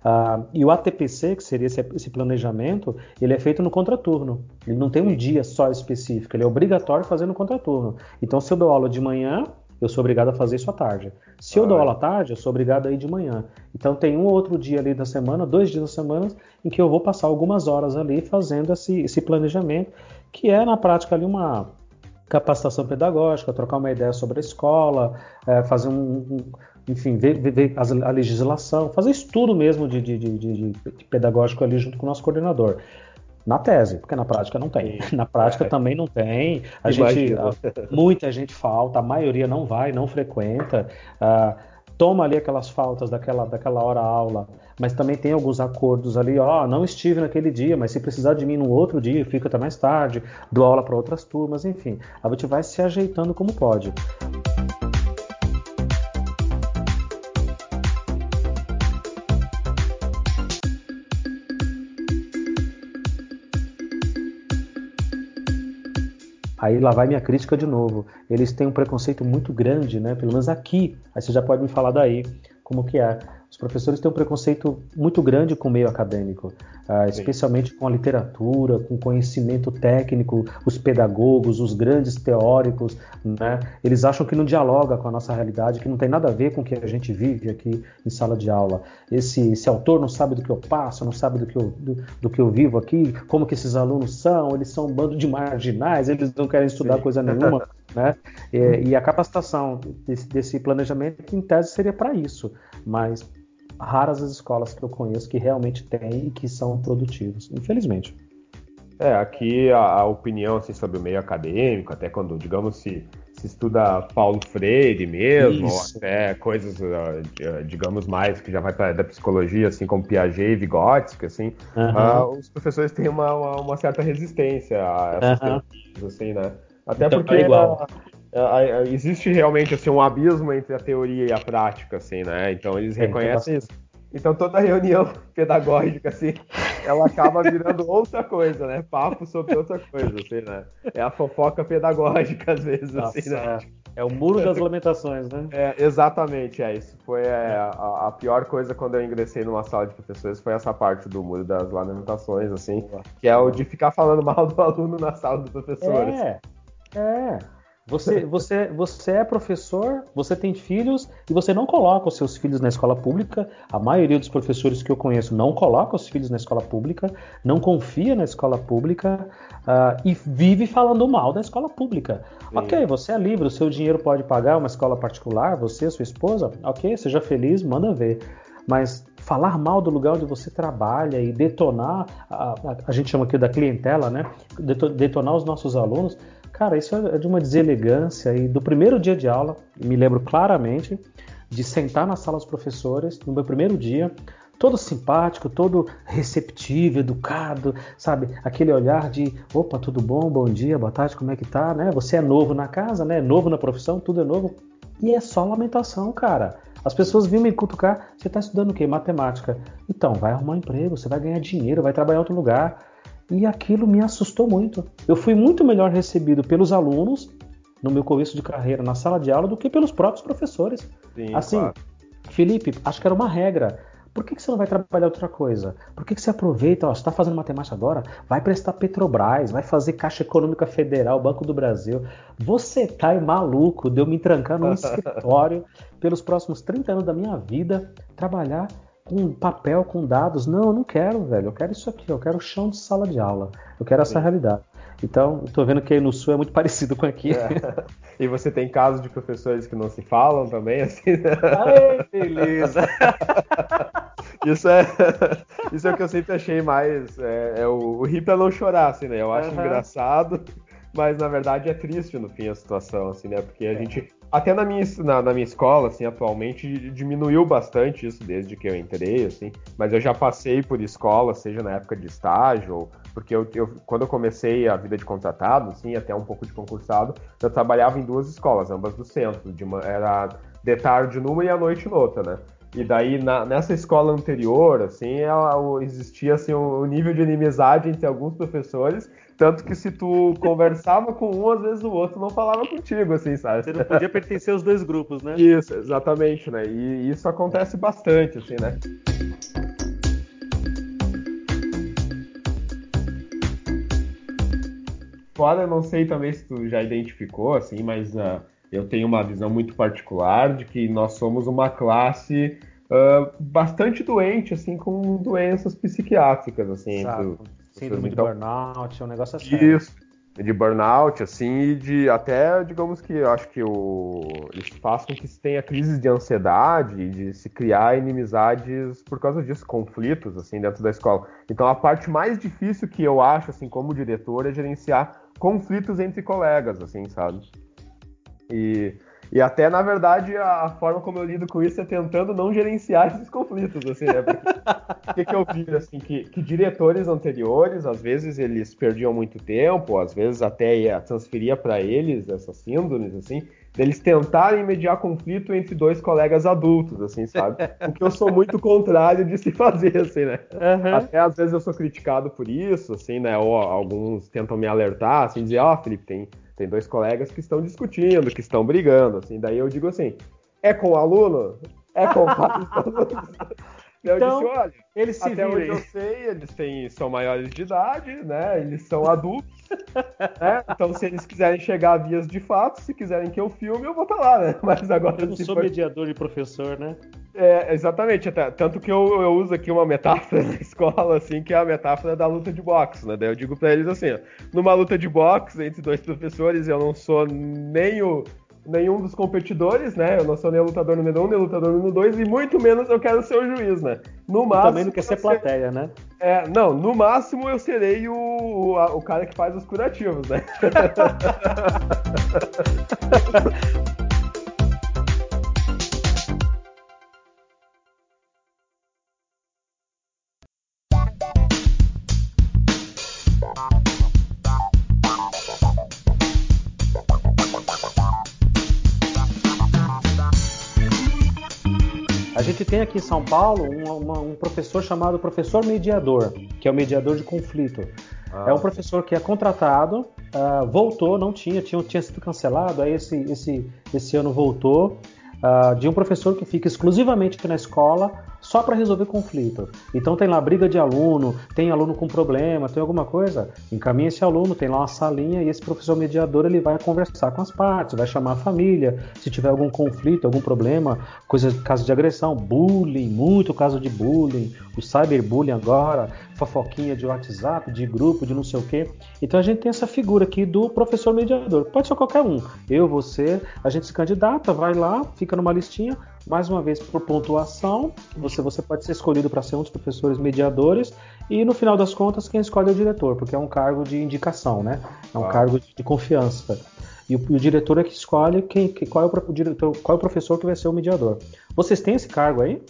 S1: Uh, e o ATPC, que seria esse, esse, planejamento, ele é feito no contraturno. Ele não tem um dia só específico, ele é obrigatório fazer no contraturno. Então, se eu dou aula de manhã, eu sou obrigado a fazer isso à tarde. Se eu dou aula à tarde, eu sou obrigado a ir de manhã. Então tem um ou outro dia ali da semana, dois dias da semana, em que eu vou passar algumas horas ali fazendo esse, esse planejamento, que é na prática ali uma, capacitação pedagógica, trocar uma ideia sobre a escola, é, fazer um, um, enfim, ver, ver, ver, a legislação, fazer estudo mesmo de, de, de, de, pedagógico ali junto com o nosso coordenador. Na tese, porque na prática não tem. Na prática é. também não tem. A gente, muita gente falta, a maioria não vai, não frequenta. Uh, toma ali aquelas faltas daquela, daquela hora aula, mas também tem alguns acordos ali, ó, não estive naquele dia, mas se precisar de mim no outro dia, fica até mais tarde, dou aula para outras turmas, enfim. A gente vai se ajeitando como pode. Aí lá vai minha crítica de novo. Eles têm um preconceito muito grande, né? Pelo menos aqui. Aí você já pode me falar daí como que é. Os professores têm um preconceito muito grande com o meio acadêmico, uh, especialmente com a literatura, com conhecimento técnico, os pedagogos, os grandes teóricos, né? Eles acham que não dialoga com a nossa realidade, que não tem nada a ver com o que a gente vive aqui em sala de aula. Esse, esse autor não sabe do que eu passo, não sabe do que eu, do, do que eu vivo aqui, como que esses alunos são, eles são um bando de marginais, eles não querem estudar Sim. coisa nenhuma. Né? E, e, a capacitação desse, desse planejamento, em tese, seria para isso, mas raras as escolas que eu conheço que realmente têm e que são produtivos, infelizmente.
S2: É, aqui a, a opinião assim, sobre o meio acadêmico, até quando, digamos, se, se estuda Paulo Freire mesmo, Isso. ou até coisas, ah, ah, digamos, mais que já vai para da psicologia, assim como Piaget e Vygotsky, assim, uhum. uh, os professores têm uma, uma, uma, certa resistência a essas uhum. teorias, assim, né? Até então, porque é igual. Existe realmente assim, um abismo entre a teoria e a prática, assim, né? Então eles reconhecem isso. Então toda reunião pedagógica, assim, ela acaba virando outra coisa, né? Papo sobre outra coisa, assim, né? É a fofoca pedagógica, às vezes, Nossa, assim, né?
S1: É, é, o muro das lamentações, né?
S2: É, exatamente, é isso. Foi é, a, a, pior coisa quando eu ingressei numa sala de professores foi essa parte do muro das lamentações, assim, que é o de ficar falando mal do aluno na sala do professor.
S1: É. Assim. É. Você, você, você é professor, você tem filhos e você não coloca os seus filhos na escola pública. A maioria dos professores que eu conheço não coloca os filhos na escola pública, não confia na escola pública uh, e vive falando mal da escola pública. Sim. Ok, você é livre, o seu dinheiro pode pagar uma escola particular, você, sua esposa, ok, seja feliz, manda ver. Mas falar mal do lugar onde você trabalha e detonar, a, a, a gente chama aqui da clientela, né? Detonar os nossos alunos Cara, isso é de uma deselegância e do primeiro dia de aula, me lembro claramente de sentar na sala dos professores no meu primeiro dia, todo simpático, todo receptivo, educado, sabe? Aquele olhar de, opa, tudo bom, bom dia, boa tarde, como é que tá, né? Você é novo na casa, né? Novo na profissão, tudo é novo. E é só lamentação, cara. As pessoas vinham me cutucar, você está estudando o quê? Matemática. Então, vai arrumar um emprego, você vai ganhar dinheiro, vai trabalhar em outro lugar. E aquilo me assustou muito. Eu fui muito melhor recebido pelos alunos no meu começo de carreira na sala de aula do que pelos próprios professores. Sim, assim, claro. Felipe, acho que era uma regra. Por que, que você não vai trabalhar outra coisa? Por que, que você aproveita, ó, você está fazendo matemática agora? Vai prestar Petrobras, vai fazer Caixa Econômica Federal, Banco do Brasil. Você tá maluco de eu me trancar num escritório pelos próximos 30 anos da minha vida, trabalhar com papel, com dados. Não, eu não quero, velho. Eu quero isso aqui. Eu quero o chão de sala de aula. Eu quero essa Sim. realidade. Então, estou vendo que aí no Sul é muito parecido com aqui. É.
S2: E você tem casos de professores que não se falam também, assim? Né?
S1: Ai, beleza.
S2: isso é isso é o que eu sempre achei mais é, é o, o rir pra não chorar, assim, né? Eu acho uhum. engraçado, mas na verdade é triste no fim a situação, assim, né? Porque a é. gente até na minha, na, na, minha escola, assim, atualmente diminuiu bastante isso desde que eu entrei, assim, mas eu já passei por escola, seja na época de estágio, ou, porque eu, eu, quando eu comecei a vida de contratado, assim, até um pouco de concursado, eu trabalhava em duas escolas, ambas do centro, de uma, era de tarde numa e à noite noutra, né? E daí, na, nessa escola anterior, assim, ela, existia assim, um, um nível de inimizade entre alguns professores tanto que se tu conversava com um, às vezes o outro não falava contigo, assim, sabe?
S1: Você não podia pertencer aos dois grupos, né?
S2: Isso, exatamente, né? E isso acontece bastante, assim, né? Fora, eu não sei também se tu já identificou, assim, mas uh, eu tenho uma visão muito particular de que nós somos uma classe uh, bastante doente, assim, com doenças psiquiátricas, assim.
S1: Exato. Síndrome então, de burnout, é um negócio assim.
S2: Isso, de burnout, assim, e de até, digamos que eu acho que o, isso faz com que se tenha crises de ansiedade, de se criar inimizades por causa disso, conflitos, assim, dentro da escola. Então a parte mais difícil que eu acho, assim, como diretor, é gerenciar conflitos entre colegas, assim, sabe? E e até, na verdade, a forma como eu lido com isso é tentando não gerenciar esses conflitos, assim, né? O que, que eu vi, assim, que, que, diretores anteriores, às vezes eles perdiam muito tempo, às vezes até ia transferia para eles essas síndromes, assim, deles tentarem mediar conflito entre dois colegas adultos, assim, sabe? O que eu sou muito contrário de se fazer, assim, né? Uhum. Até às vezes eu sou criticado por isso, assim, né? Ou alguns tentam me alertar, assim, dizer, ó, oh, Felipe, tem tem dois colegas que estão discutindo, que estão brigando, assim. Daí eu digo assim: é com o aluno? É com alunos? Eu então, disse, olha, eles até virem. onde eu sei, eles têm, são maiores de idade, né? Eles são adultos. né? Então, se eles quiserem chegar a vias de fato, se quiserem que eu filme, eu vou estar tá lá, né?
S1: Mas agora. Eu não sou for... mediador de professor, né?
S2: É, exatamente, até, tanto que eu, eu uso aqui uma metáfora na escola, assim, que é a metáfora da luta de boxe, né? Daí eu digo para eles assim, ó, numa luta de boxe entre dois professores, eu não sou nem o nenhum dos competidores, né? Eu não sou nem lutador número um, nem lutador número dois, e muito menos eu quero ser o juiz, né?
S1: No máximo. E também não quer ser plateia, né?
S2: É, não, no máximo eu serei o, o, o cara que faz os curativos, né?
S1: tem aqui em São Paulo um, uma, um professor chamado professor mediador, que é o mediador de conflito. Ah. É um professor que é contratado, uh, voltou, não tinha, tinha, tinha sido cancelado, aí esse, esse, esse ano voltou, uh, de um professor que fica exclusivamente na escola só para resolver conflito. Então tem lá briga de aluno, tem aluno com problema, tem alguma coisa, encaminha esse aluno, tem lá uma salinha e esse professor mediador ele vai conversar com as partes, vai chamar a família, se tiver algum conflito, algum problema, coisa caso de agressão, bullying, muito caso de bullying, o cyberbullying agora, fofoquinha de WhatsApp, de grupo, de não sei o quê. Então a gente tem essa figura aqui do professor mediador. Pode ser qualquer um. Eu, você, a gente se candidata, vai lá, fica numa listinha, mais uma vez por pontuação. Você, você pode ser escolhido para ser um dos professores mediadores e no final das contas quem escolhe é o diretor, porque é um cargo de indicação, né? É um ah. cargo de, de, confiança. E o, o, diretor é que escolhe quem, qual, é o, o diretor, qual é o professor que vai ser o mediador. Vocês têm esse cargo aí?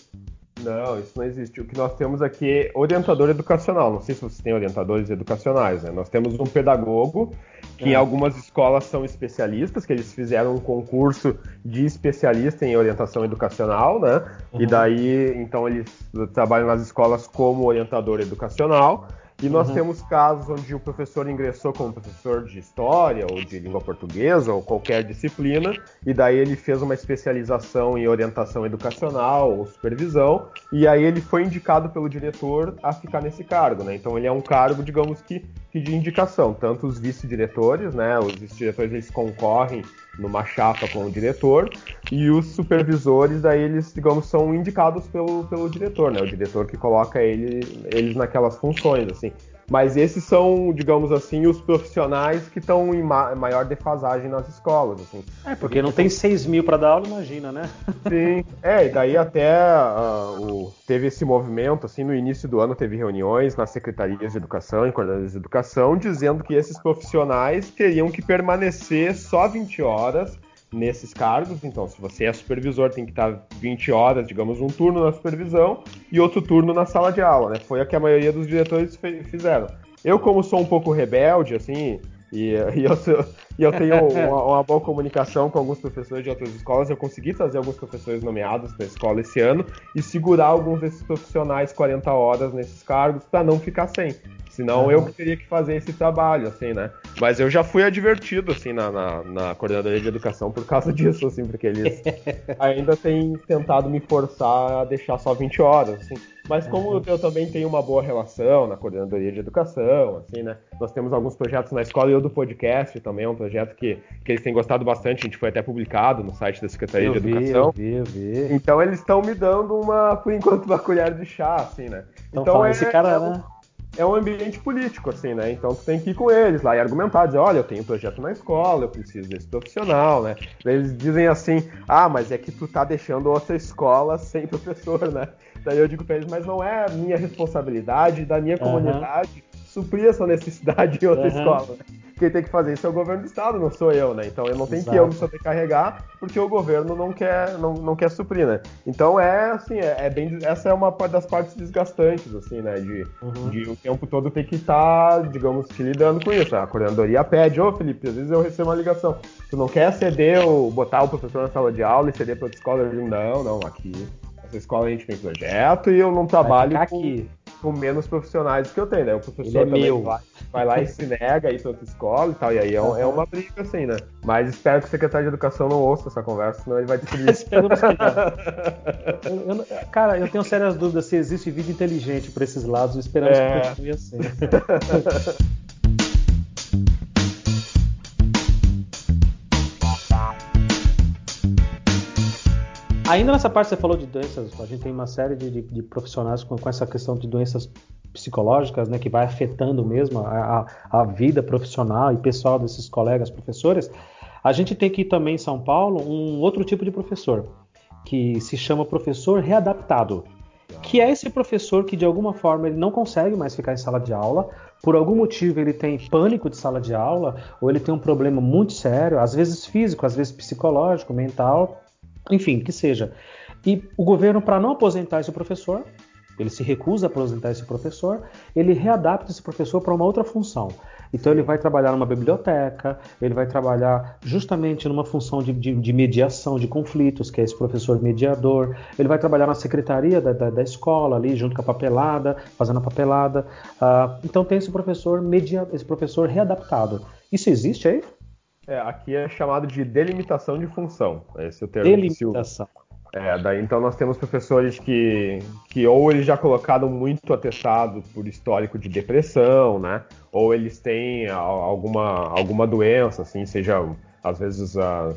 S2: Não, isso não existe. O que nós temos aqui é orientador educacional. Não sei se vocês têm orientadores educacionais, né? Nós temos um pedagogo que é. em algumas escolas são especialistas, que eles fizeram um concurso de especialista em orientação educacional, né? Uhum. E daí, então eles trabalham nas escolas como orientador educacional. E nós uhum. temos casos onde o professor ingressou como professor de história ou de língua portuguesa ou qualquer disciplina, e daí ele fez uma especialização em orientação educacional ou supervisão, e aí ele foi indicado pelo diretor a ficar nesse cargo, né? Então ele é um cargo, digamos que, que de indicação. Tanto os vice-diretores, né? Os vice-diretores eles concorrem numa chapa com o diretor, e os supervisores, daí eles, digamos, são indicados pelo, pelo diretor, né? O diretor que coloca ele, eles naquelas funções, assim. Mas esses são, digamos assim, os profissionais que estão em ma maior defasagem nas escolas. Assim.
S1: É, porque não tem 6 mil para dar aula, imagina, né?
S2: Sim, é, e daí até uh, o, teve esse movimento, assim, no início do ano teve reuniões nas secretarias de educação e coordenadores de educação, dizendo que esses profissionais teriam que permanecer só 20 horas nesses cargos. Então, se você é supervisor, tem que estar 20 horas, digamos, um turno na supervisão e outro turno na sala de aula, né? Foi a que a maioria dos diretores fizeram. Eu, como sou um pouco rebelde, assim, e, e, eu, e eu, tenho uma, uma, boa comunicação com alguns professores de outras escolas. Eu consegui trazer alguns professores nomeados para a escola esse ano e segurar alguns desses profissionais 40 horas nesses cargos para não ficar sem. Senão uhum. eu que teria que fazer esse trabalho, assim, né? Mas eu já fui advertido, assim, na, na, na coordenadoria de educação por causa disso, assim, porque eles ainda têm tentado me forçar a deixar só 20 horas, assim. Mas como uhum. eu também tenho uma boa relação na coordenadoria de educação, assim, né? Nós temos alguns projetos na escola e eu do podcast também é um projeto que, que eles têm gostado bastante. A gente foi até publicado no site da Secretaria eu de vi, Educação. Eu vi, eu vi. Então eles estão me dando uma, por enquanto, uma colher de chá, assim, né?
S1: Então, então é, esse cara, é, né?
S2: é um ambiente político, assim, né? Então tu tem que ir com eles lá e argumentar, dizer, olha, eu tenho um projeto na escola, eu preciso desse profissional, né? Daí eles dizem assim, ah, mas é que tu tá deixando outra escola sem professor, né? Daí eu digo pra eles, mas não é minha responsabilidade da minha comunidade suprir essa necessidade em outra uhum. escola. Né? quem tem que fazer isso é o governo do estado, não sou eu, né? Então eu não tenho Exato. que eu me sobrecarregar porque o governo não quer, não, não quer suprir, né? Então é assim, é, é bem, essa é uma das partes desgastantes, assim, né? De, uhum. de o tempo todo ter que estar, tá, digamos que lidando com isso. A coordenadoria pede, ô Felipe, às vezes eu recebo uma ligação, tu não quer ceder ou botar o professor na sala de aula e ceder para outra escola? Eu digo, não, não, aqui essa escola a gente tem projeto e eu não trabalho com, com, menos profissionais que eu tenho, né? O professor é também vai, vai, lá e se nega a ir para outra escola e tal, e aí é, é, uma briga assim, né? Mas espero que o secretário de Educação não ouça essa conversa, senão ele vai descobrir.
S1: eu, eu, Cara, eu tenho sérias dúvidas se existe vida inteligente por esses lados, esperamos é... que continue assim. Ainda nessa parte você falou de doenças, a gente tem uma série de, de, de profissionais com, com, essa questão de doenças psicológicas, né, que vai afetando mesmo a, a, a, vida profissional e pessoal desses colegas professores. A gente tem aqui também em São Paulo um outro tipo de professor, que se chama professor readaptado, que é esse professor que de alguma forma ele não consegue mais ficar em sala de aula, por algum motivo ele tem pânico de sala de aula, ou ele tem um problema muito sério, às vezes físico, às vezes psicológico, mental, enfim, que seja. E o governo, para não aposentar esse professor, ele se recusa a aposentar esse professor, ele readapta esse professor para uma outra função. Então ele vai trabalhar numa biblioteca, ele vai trabalhar justamente numa função de, de, de mediação de conflitos, que é esse professor mediador, ele vai trabalhar na secretaria da, da, da escola ali, junto com a papelada, fazendo a papelada. Uh, então tem esse professor media, esse professor readaptado. Isso existe aí?
S2: É, aqui é chamado de delimitação de função. Esse é o
S1: termo delimitação.
S2: É, daí então nós temos professores que, que ou eles já colocaram muito atestado por histórico de depressão, né? Ou eles têm alguma, alguma doença, assim, seja às vezes a.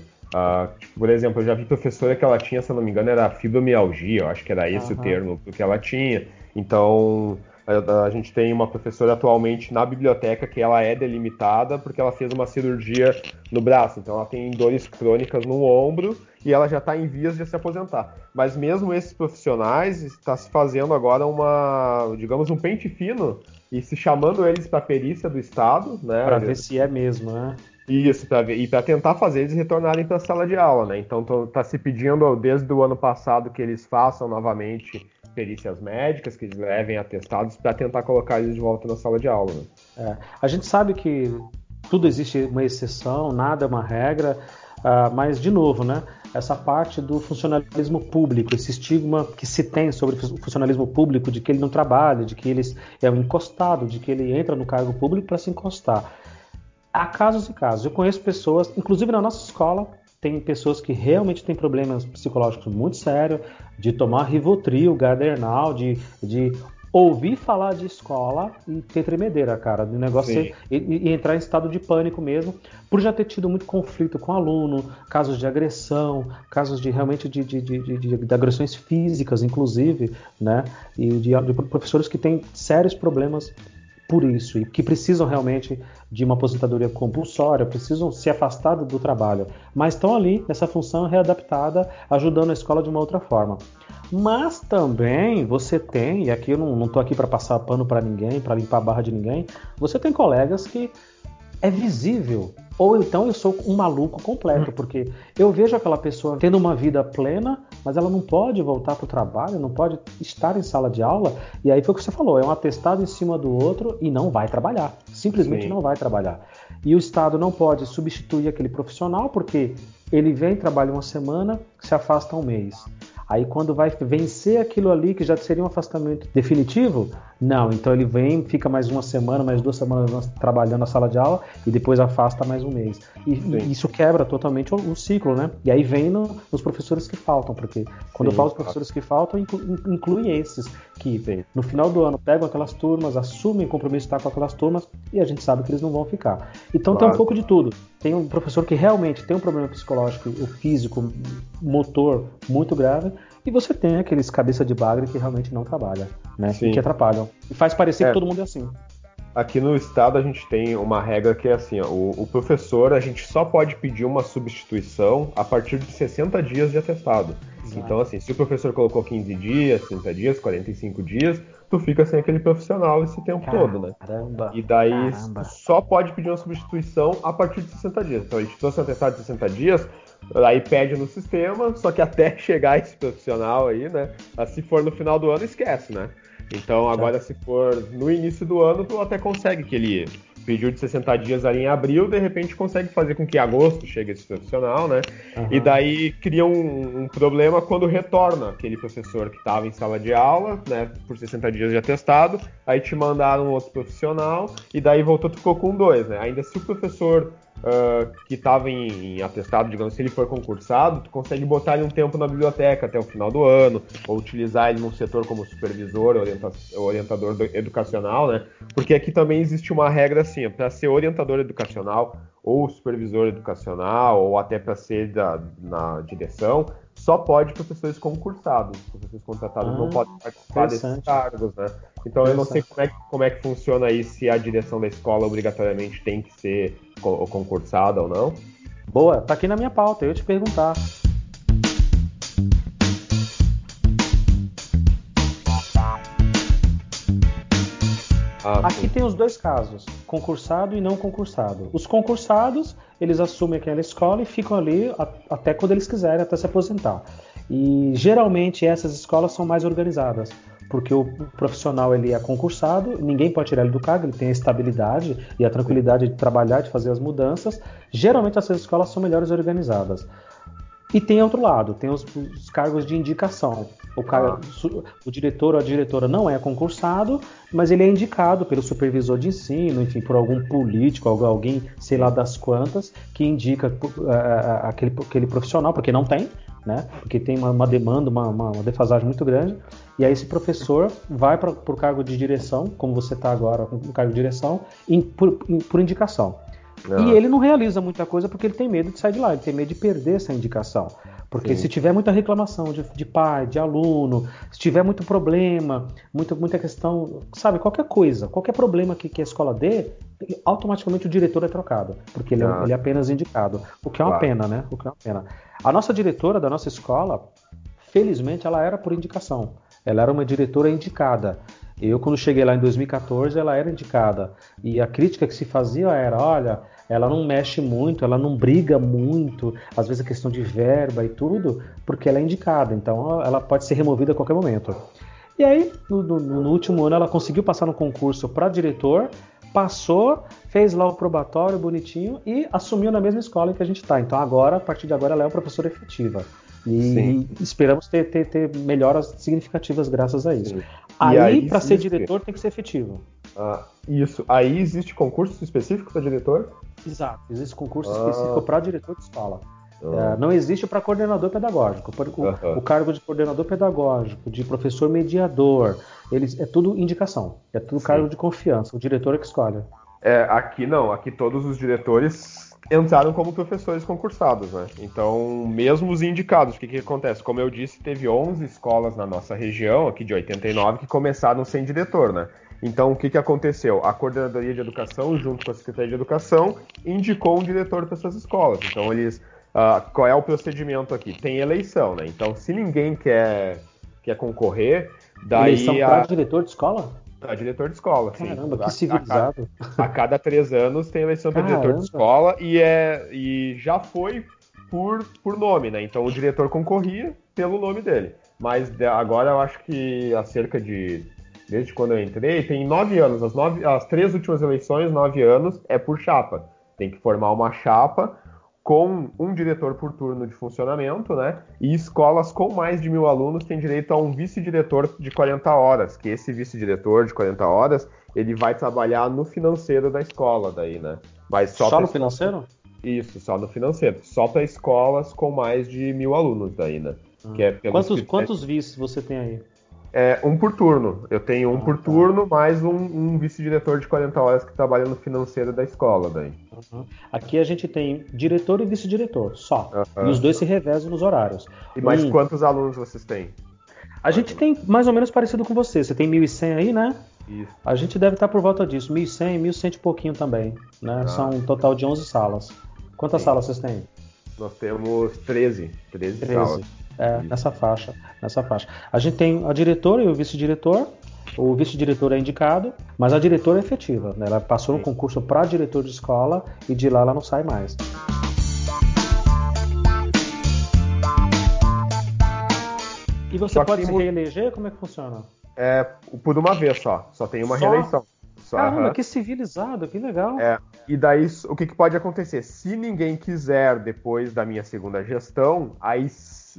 S2: tipo, por exemplo, eu já vi professora que ela tinha, se não me engano, era fibromialgia, eu acho que era esse uhum. o termo que ela tinha. Então, a, a, gente tem uma professora atualmente na biblioteca que ela é delimitada porque ela fez uma cirurgia no braço, então ela tem dores crônicas no ombro e ela já está em vias de se aposentar. Mas mesmo esses profissionais está se fazendo agora uma, digamos, um pente fino e se chamando eles para a perícia do Estado, né?
S1: Para ver se é mesmo, né?
S2: Isso, pra ver, e para tentar fazer eles retornarem para a sala de aula, né? Então está se pedindo desde o ano passado que eles façam novamente perícias médicas, que eles levem atestados para tentar colocar eles de volta na sala de aula. Né?
S1: É, a gente sabe que tudo existe uma exceção, nada é uma regra, uh, mas de novo, né? Essa parte do funcionalismo público, esse estigma que se tem sobre o funcionalismo público de que ele não trabalha, de que ele é um encostado, de que ele entra no cargo público para se encostar. Há casos e casos. Eu conheço pessoas, inclusive na nossa escola, tem pessoas que realmente têm problemas psicológicos muito sérios, de tomar Rivotril, Gardernal, de, de ouvir falar de escola e ter tremedeira, cara, do negócio e, e, entrar em estado de pânico mesmo, por já ter tido muito conflito com aluno, casos de agressão, casos de realmente de, de, de, de agressões físicas, inclusive, né, e de, professores que têm sérios problemas por isso e que precisam realmente de uma aposentadoria compulsória, precisam se afastar do trabalho, mas estão ali nessa função readaptada, ajudando a escola de uma outra forma. Mas também você tem, e aqui eu não estou aqui para passar pano para ninguém, para limpar a barra de ninguém, você tem colegas que é visível. Ou então eu sou um maluco completo, porque eu vejo aquela pessoa tendo uma vida plena, mas ela não pode voltar para o trabalho, não pode estar em sala de aula. E aí foi o que você falou: é um atestado em cima do outro e não vai trabalhar. Simplesmente Sim. não vai trabalhar. E o Estado não pode substituir aquele profissional, porque ele vem, trabalha uma semana, se afasta um mês. Aí quando vai vencer aquilo ali que já seria um afastamento definitivo, não. Então ele vem, fica mais uma semana, mais duas semanas trabalhando na sala de aula e depois afasta mais um mês. E, e isso quebra totalmente o, o, ciclo, né? E aí vem no, nos professores que faltam, porque quando Sim, eu falo os professores que faltam, inclui, inclui esses que Sim. no final do ano pegam aquelas turmas, assumem compromisso de estar com aquelas turmas e a gente sabe que eles não vão ficar. Então claro. tem um pouco de tudo. Tem um professor que realmente tem um problema psicológico, o físico, motor muito grave e você tem aqueles cabeça de bagre que realmente não trabalha, né? Sim. E que atrapalham. E faz parecer é. que todo mundo é assim.
S2: Aqui no estado a gente tem uma regra que é assim, ó, o, o, professor a gente só pode pedir uma substituição a partir de 60 dias de atestado. Exato. Então assim, se o professor colocou 15 dias, 30 dias, 45 dias, tu fica sem aquele profissional esse tempo
S1: Caramba,
S2: todo, né? E daí
S1: caramba.
S2: só pode pedir uma substituição a partir de 60 dias. Então a gente trouxe um atestado de 60 dias, Aí pede no sistema, só que até chegar esse profissional aí, né? Se for no final do ano, esquece, né? Então agora se for no início do ano, tu até consegue que ele pediu de 60 dias ali em abril, de repente consegue fazer com que em agosto chegue esse profissional, né? Uhum. E daí cria um, um, problema quando retorna aquele professor que estava em sala de aula, né? Por 60 dias de atestado, aí te mandaram outro profissional, e daí voltou, tu ficou com dois, né? Ainda se o professor uh, que estava em, em, atestado, digamos, se ele for concursado, tu consegue botar ele um tempo na biblioteca até o final do ano, ou utilizar ele num setor como supervisor, orienta orientador educacional, né? Porque aqui também existe uma regra assim, para ser orientador educacional ou supervisor educacional, ou até para ser da, na direção, só pode professores concursados. Professores contratados ah, não podem participar desses cargos, né? Então eu não sei como é, que, como é que funciona aí, se a direção da escola obrigatoriamente tem que ser concursada ou não.
S1: Boa, tá aqui na minha pauta, eu ia te perguntar. Ah, Aqui tem os dois casos, concursado e não concursado. Os concursados, eles assumem aquela escola e ficam ali até quando eles quiserem, até se aposentar. E geralmente essas escolas são mais organizadas, porque o profissional ele é concursado, ninguém pode tirar ele do cargo, ele tem a estabilidade e a tranquilidade de trabalhar, de fazer as mudanças. Geralmente essas escolas são melhores organizadas. E tem outro lado, tem os, os cargos de indicação. O, cara, ah. o, diretor ou a diretora não é concursado, mas ele é indicado pelo supervisor de ensino, enfim, por algum político, alguém, sei lá das quantas, que indica uh, aquele, aquele profissional, porque não tem, né? Porque tem uma, uma demanda, uma, uma, defasagem muito grande. E aí esse professor vai para o cargo de direção, como você está agora no cargo de direção, por, por indicação. E ele não realiza muita coisa porque ele tem medo de sair de lá, ele tem medo de perder essa indicação. Porque Sim. se tiver muita reclamação de, de, pai, de aluno, se tiver muito problema, muita, muita questão, sabe, qualquer coisa, qualquer problema que, que a escola dê, automaticamente o diretor é trocado, porque ele, é, ele é apenas indicado. O que é uma claro. pena, né? O que é uma pena. A nossa diretora da nossa escola, felizmente, ela era por indicação. Ela era uma diretora indicada. Eu, quando cheguei lá em 2014, ela era indicada. E a crítica que se fazia era: olha, ela não mexe muito, ela não briga muito, às vezes a questão de verba e tudo, porque ela é indicada. Então ela pode ser removida a qualquer momento. E aí, no, no, no último ano, ela conseguiu passar no concurso para diretor, passou, fez lá o probatório bonitinho e assumiu na mesma escola em que a gente está. Então agora, a partir de agora, ela é uma professora efetiva. E Sim. esperamos ter, ter, ter, melhoras significativas graças a isso. Sim. Aí, aí para ser diretor, tem que ser efetivo.
S2: Ah, isso. Aí existe concurso específico para diretor?
S1: Exato. Existe concurso ah. específico para diretor de escola. Ah. É, não existe para coordenador pedagógico. O, uh -huh. o, cargo de coordenador pedagógico, de professor mediador, eles, é tudo indicação. É tudo Sim. cargo de confiança. O diretor é que escolhe.
S2: É, aqui não. Aqui todos os diretores entraram como professores concursados, né? Então, mesmo os indicados, o que, que acontece? Como eu disse, teve 11 escolas na nossa região, aqui de 89, que começaram sem diretor, né? Então, o que, que aconteceu? A Coordenadoria de Educação, junto com a Secretaria de Educação, indicou um diretor para essas escolas. Então, eles. Uh, qual é o procedimento aqui? Tem eleição, né? Então, se ninguém quer, quer concorrer, daí.
S1: Eleição para diretor de escola?
S2: Para diretor de escola,
S1: sim. Caramba, que civilizado.
S2: A, a, cada, a cada três anos tem eleição para diretor de escola e, é, e já foi por, por nome, né? Então o diretor concorria pelo nome dele. Mas agora eu acho que há cerca de. Desde quando eu entrei, tem nove anos. As, nove, as três últimas eleições, nove anos, é por chapa. Tem que formar uma chapa com um diretor por turno de funcionamento, né? E escolas com mais de mil alunos têm direito a um vice-diretor de 40 horas, que esse vice-diretor de 40 horas, ele vai trabalhar no financeiro da escola daí, né?
S1: Mas só, só no financeiro?
S2: Isso, só no financeiro. Só para escolas com mais de mil alunos daí, né?
S1: Ah. É quantos, quantos vices você tem aí?
S2: É, um por turno. Eu tenho um ah, por tá. turno, mais um, um vice-diretor de 40 horas que trabalha no financeiro da escola daí.
S1: Uhum. Aqui a gente tem diretor e vice-diretor, só. Uhum. E os dois se revezam nos horários.
S2: E mais um... quantos alunos vocês têm?
S1: A gente tem mais ou menos parecido com você. Você tem 1.100 aí, né? Isso. A gente deve estar por volta disso, 1.100, 1.100 e pouquinho também. Né? Ah. São um total de 11 salas. Quantas Sim. salas vocês têm?
S2: Nós temos 13. 13, 13. salas.
S1: É, nessa faixa, nessa faixa. A gente tem a diretora e o vice-diretor. O vice-diretor é indicado, mas a diretora é efetiva. Né? Ela passou no concurso para diretor de escola e de lá ela não sai mais. E você só pode se reeleger? Como é que funciona?
S2: É, por uma vez só. Só tem uma só? reeleição.
S1: Só, Caramba, uhum. que civilizado, que legal.
S2: É, e daí o que, que, pode acontecer? Se ninguém quiser depois da minha segunda gestão, aí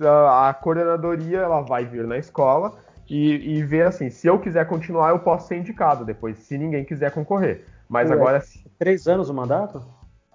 S2: a coordenadoria ela vai vir na escola e, e ver assim, se eu quiser continuar, eu posso ser indicado depois, se ninguém quiser concorrer. Mas Ué, agora.
S1: Três anos o mandato?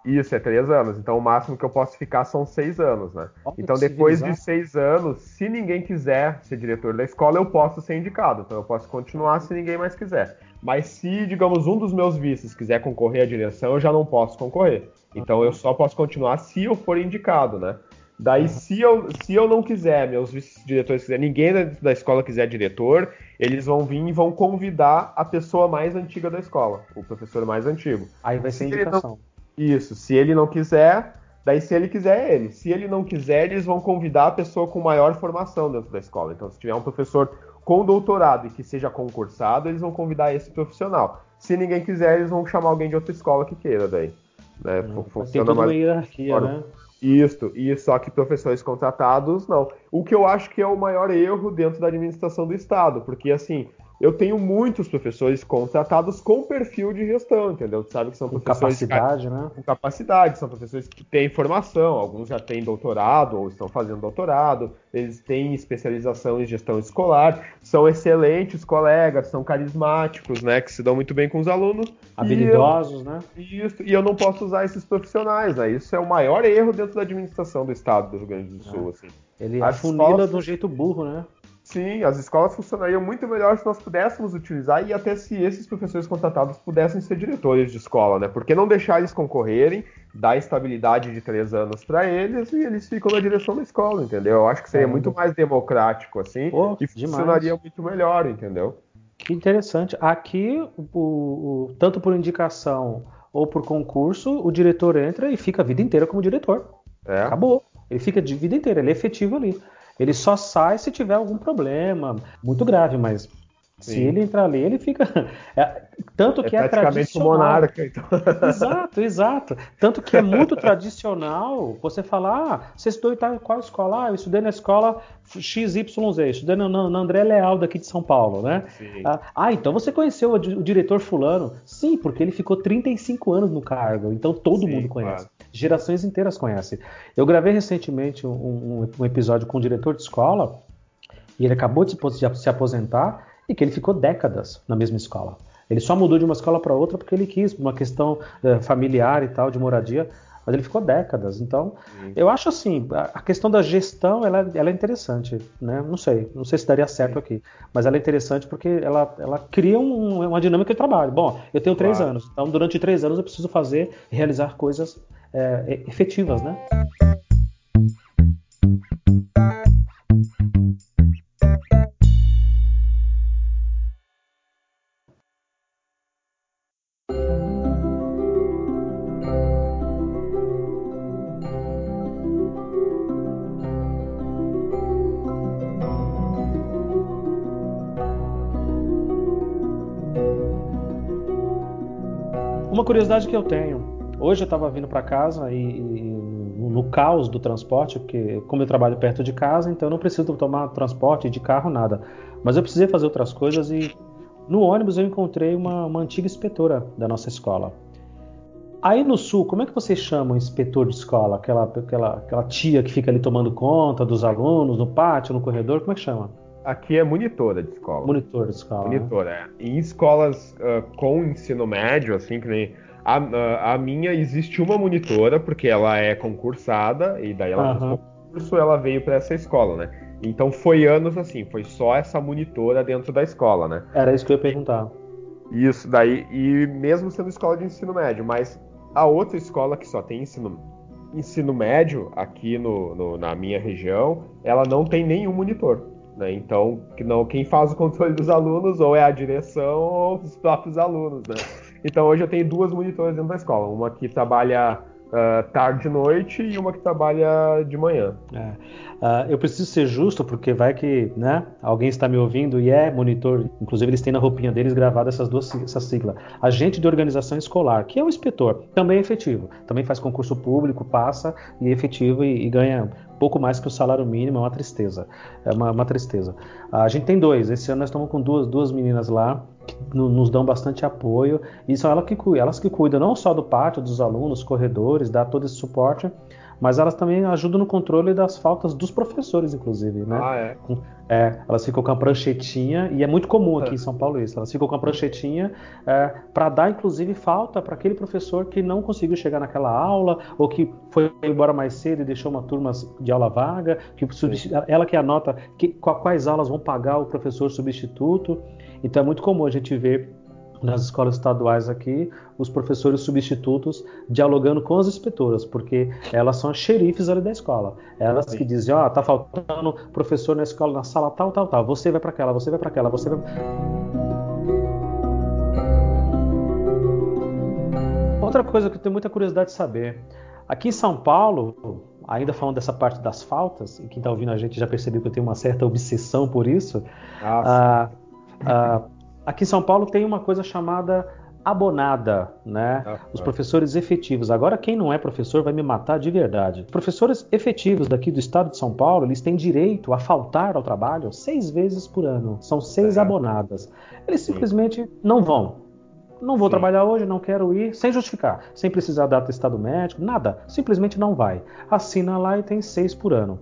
S2: Isso, é três anos. Então o máximo que eu posso ficar são seis anos, né? Olha então depois de seis anos, se ninguém quiser ser diretor da escola, eu posso ser indicado. Então eu posso continuar se ninguém mais quiser. Mas se, digamos, um dos meus vices quiser concorrer à direção, eu já não posso concorrer. Então eu só posso continuar se eu for indicado, né? Daí, se eu, se eu não quiser, meus vice-diretores quiser, ninguém da, da, escola quiser diretor, eles vão vir e vão convidar a pessoa mais antiga da escola, o professor mais antigo.
S1: Aí vai ser indicação.
S2: Não, isso, se ele não quiser, daí se ele quiser é ele. Se ele não quiser, eles vão convidar a pessoa com maior formação dentro da escola. Então, se tiver um professor com doutorado e que seja concursado, eles vão convidar esse profissional. Se ninguém quiser, eles vão chamar alguém de outra escola que queira daí.
S1: Né? Hum, Funciona tem toda mais... uma hierarquia, né?
S2: Isso, e só que professores contratados não. O que eu acho que é o maior erro dentro da administração do Estado, porque assim, eu tenho muitos professores contratados com perfil de gestão, entendeu? Tu sabe que são professores.
S1: Com capacidade, né?
S2: Com capacidade, são professores que têm formação, alguns já têm doutorado ou estão fazendo doutorado, eles têm especialização em gestão escolar, são excelentes colegas, são carismáticos, né? Que se dão muito bem com os alunos.
S1: Habilidosos,
S2: eu,
S1: né?
S2: Isso, e eu não posso usar esses profissionais, né? Isso é o maior erro dentro da administração do Estado do Rio Grande do Sul, é. assim.
S1: Ele As afunila escolas... de um jeito burro, né?
S2: Sim, as escolas funcionariam muito melhor se nós pudéssemos utilizar e até se esses professores contratados pudessem ser diretores de escola, né? Porque não deixar eles concorrerem, dar estabilidade de três anos para eles e eles ficam na direção da escola, entendeu? Eu acho que seria muito mais democrático assim Pô, e funcionaria demais. muito melhor, entendeu?
S1: Que interessante. Aqui, o, o, tanto por indicação ou por concurso, o diretor entra e fica a vida inteira como diretor. É. Acabou. Ele fica de vida inteira, ele é efetivo ali. Ele só sai se tiver algum problema muito grave, mas Sim. Se ele entrar ali, ele fica. É, tanto que é, é tradicional.
S2: Monarca, então.
S1: Exato, exato. Tanto que é muito tradicional você falar: ah, você estudou em qual escola? Ah, eu estudei na escola XYZ, estudei na, na André Leal daqui de São Paulo, né? Ah, ah, então você conheceu o, o, diretor Fulano? Sim, porque ele ficou 35 anos no cargo, então todo Sim, mundo conhece. Claro. Gerações inteiras conhecem. Eu gravei recentemente um, um, um episódio com um diretor de escola e ele acabou de se aposentar e que ele ficou décadas na mesma escola. Ele só mudou de uma escola para outra porque ele quis, por uma questão é, familiar e tal, de moradia, mas ele ficou décadas. Então, Sim. eu acho assim, a questão da gestão, ela, ela, é interessante, né? Não sei, não sei se daria certo Sim. aqui, mas ela é interessante porque ela, ela cria um, uma dinâmica de trabalho. Bom, eu tenho três claro. anos, então durante três anos eu preciso fazer, realizar coisas é, efetivas, né? Curiosidade que eu tenho. Hoje eu estava vindo para casa e, e no, caos do transporte, porque como eu trabalho perto de casa, então eu não preciso tomar transporte de carro, nada. Mas eu precisei fazer outras coisas e no ônibus eu encontrei uma, uma antiga inspetora da nossa escola. Aí no sul, como é que vocês chamam inspetor de escola? Aquela, aquela, aquela tia que fica ali tomando conta dos alunos no pátio, no corredor, como é que chama?
S2: Aqui é monitora de escola.
S1: Monitora de escola.
S2: Né? Monitora, é. Em escolas uh, com ensino médio, assim, que nem. A, a, a, minha existe uma monitora, porque ela é concursada, e daí ela uhum. concurso, ela veio para essa escola, né? Então foi anos assim, foi só essa monitora dentro da escola, né?
S1: Era isso que eu ia perguntar.
S2: Isso, daí, e mesmo sendo escola de ensino médio, mas a outra escola que só tem ensino, ensino médio aqui no, no na minha região, ela não tem nenhum monitor. Né? Então, que não, quem faz o controle dos alunos ou é a direção ou os próprios alunos. Né? Então, hoje eu tenho duas monitoras dentro da escola. Uma que trabalha uh, tarde e noite e uma que trabalha de manhã.
S1: É. Uh, eu preciso ser justo porque vai que né, alguém está me ouvindo e é monitor, inclusive eles têm na roupinha deles gravada essas duas essa sigla. Agente de organização escolar, que é o inspetor, também é efetivo, também faz concurso público, passa e é efetivo e, e ganha pouco mais que o salário mínimo, é uma tristeza. É uma, uma tristeza. A gente tem dois, esse ano nós estamos com duas, duas meninas lá nos dão bastante apoio e são elas que, elas que cuidam não só do pátio, dos alunos, corredores, dá todo esse suporte, mas elas também ajudam no controle das faltas dos professores, inclusive, né?
S2: Ah, é?
S1: é elas ficam com a pranchetinha, e é muito comum aqui é. em São Paulo isso, elas ficam com a pranchetinha é, para dar, inclusive, falta para aquele professor que não conseguiu chegar naquela aula, ou que foi embora mais cedo e deixou uma turma de aula vaga, que ela que anota que, quais aulas vão pagar o professor substituto. Então é muito comum a gente ver nas escolas estaduais aqui, os professores substitutos dialogando com as inspetoras, porque elas são as xerifes ali da escola. Elas Sim. que dizem, ó, oh, tá faltando professor na escola, na sala tal, tal, tal. Você vai para aquela, você vai para aquela, você vai. Outra coisa que eu tenho muita curiosidade de saber. Aqui em São Paulo, ainda falando dessa parte das faltas, e quem está ouvindo a gente já percebeu que eu tenho uma certa obsessão por isso. Ah, ah, Aqui em São Paulo tem uma coisa chamada abonada, né? Ah, Os professores efetivos. Agora, quem não é professor vai me matar de verdade. Professores efetivos daqui do estado de São Paulo, eles têm direito a faltar ao trabalho seis vezes por ano. São seis é. abonadas. Eles Sim. simplesmente não vão. Não vou Sim. trabalhar hoje, não quero ir, sem justificar, sem precisar dar atestado médico, nada. Simplesmente não vai. Assina lá e tem seis por ano.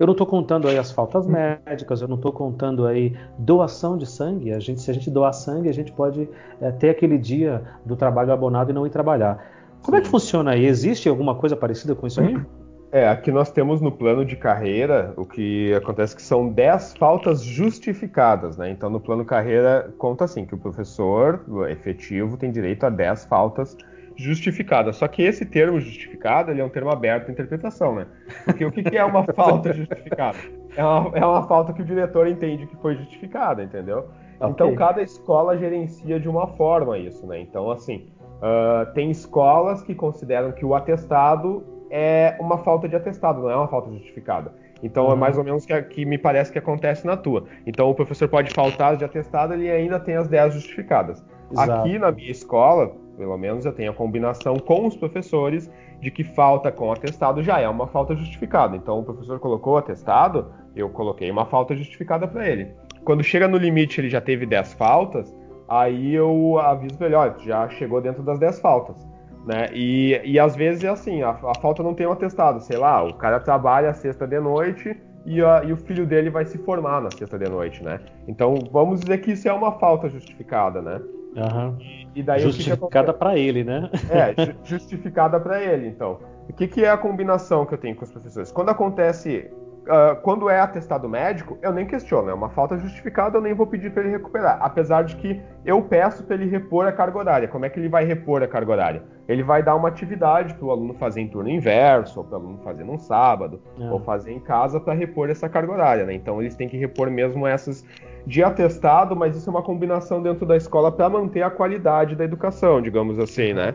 S1: Eu não estou contando aí as faltas médicas, eu não estou contando aí doação de sangue. A gente, se a gente doar sangue, a gente pode é, ter aquele dia do trabalho abonado e não ir trabalhar. Como é que funciona aí? Existe alguma coisa parecida com isso aí?
S2: É, aqui nós temos no plano de carreira o que acontece que são 10 faltas justificadas, né? Então no plano carreira conta assim que o professor efetivo tem direito a 10 faltas justificada. Só que esse termo justificado ele é um termo aberto à interpretação, né? Porque o que, que é uma falta justificada? É uma, é uma falta que o diretor entende que foi justificada, entendeu? Okay. Então cada escola gerencia de uma forma isso, né? Então assim, uh, tem escolas que consideram que o atestado é uma falta de atestado, não é uma falta justificada. Então uhum. é mais ou menos que, que me parece que acontece na tua. Então o professor pode faltar de atestado, ele ainda tem as 10 justificadas. Exato. Aqui na minha escola, pelo menos eu tenho a combinação com os professores de que falta com atestado já é uma falta justificada. Então o professor colocou atestado, eu coloquei uma falta justificada para ele. Quando chega no limite ele já teve 10 faltas, aí eu aviso para ele, olha, já chegou dentro das 10 faltas. Né? E, e às vezes é assim, a, a falta não tem um atestado, sei lá, o cara trabalha sexta de noite e, a, e, o filho dele vai se formar na sexta de noite, né? Então vamos dizer que isso é uma falta justificada, né?
S1: Uhum. E, daí justificada para ele, né?
S2: É, justificada para ele. Então, o que, que é a combinação que eu tenho com os professores? Quando acontece Uh, quando é atestado médico, eu nem questiono, é uma falta justificada, eu nem vou pedir para ele recuperar. Apesar de que eu peço para ele repor a carga horária. Como é que ele vai repor a carga horária? Ele vai dar uma atividade para o aluno fazer em turno inverso, ou para o aluno fazer num sábado, é. ou fazer em casa para repor essa carga horária. Né? Então eles têm que repor mesmo essas de atestado, mas isso é uma combinação dentro da escola para manter a qualidade da educação, digamos assim, né?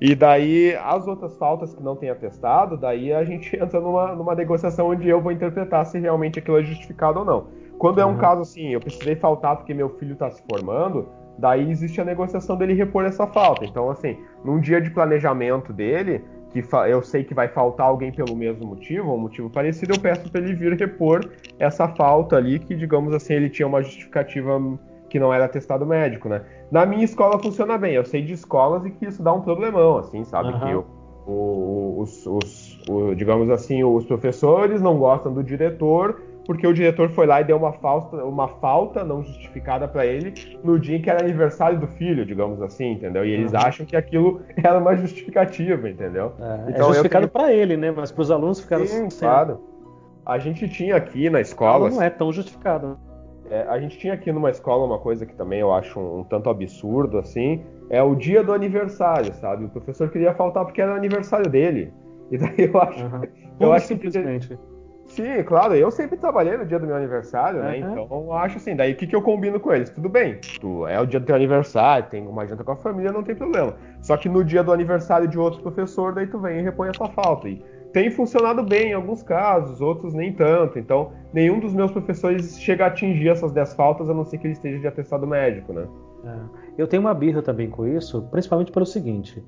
S2: E daí, as outras faltas que não tem atestado, daí a gente entra numa, numa negociação onde eu vou interpretar se realmente aquilo é justificado ou não. Quando é um uhum. caso assim, eu precisei faltar porque meu filho está se formando, daí existe a negociação dele repor essa falta. Então, assim, num dia de planejamento dele, que eu sei que vai faltar alguém pelo mesmo motivo, ou um motivo parecido, eu peço para ele vir repor essa falta ali, que, digamos assim, ele tinha uma justificativa que não era testado médico, né? Na minha escola funciona bem, eu sei de escolas e que isso dá um problemão, assim, sabe? Uhum. Que eu, o, os, os o, digamos assim, os professores não gostam do diretor porque o diretor foi lá e deu uma falta, uma falta não justificada para ele no dia em que era aniversário do filho, digamos assim, entendeu? E eles uhum. acham que aquilo era uma justificativa, entendeu?
S1: É, então, é justificado tenho... para ele, né? Mas para os alunos ficaram
S2: Sim, sem... claro. A gente tinha aqui na escola.
S1: Não é tão justificado.
S2: É, a gente tinha aqui numa escola uma coisa que também eu acho um, um, tanto absurdo assim, é o dia do aniversário, sabe? O professor queria faltar porque era o aniversário dele. E daí eu acho, uhum. eu acho
S1: simplesmente.
S2: Que, sim, claro, eu sempre trabalhei no dia do meu aniversário, uhum. né? Então eu acho assim, daí o que, que eu combino com eles? Tudo bem, tu é o dia do teu aniversário, tem uma janta com a família, não tem problema. Só que no dia do aniversário de outro professor, daí tu vem e repõe a tua falta. E tem funcionado bem em alguns casos, outros nem tanto. Então, nenhum dos meus professores chega a atingir essas 10 faltas, a não ser que ele esteja de atestado médico, né?
S1: É. Eu tenho uma birra também com isso, principalmente pelo seguinte.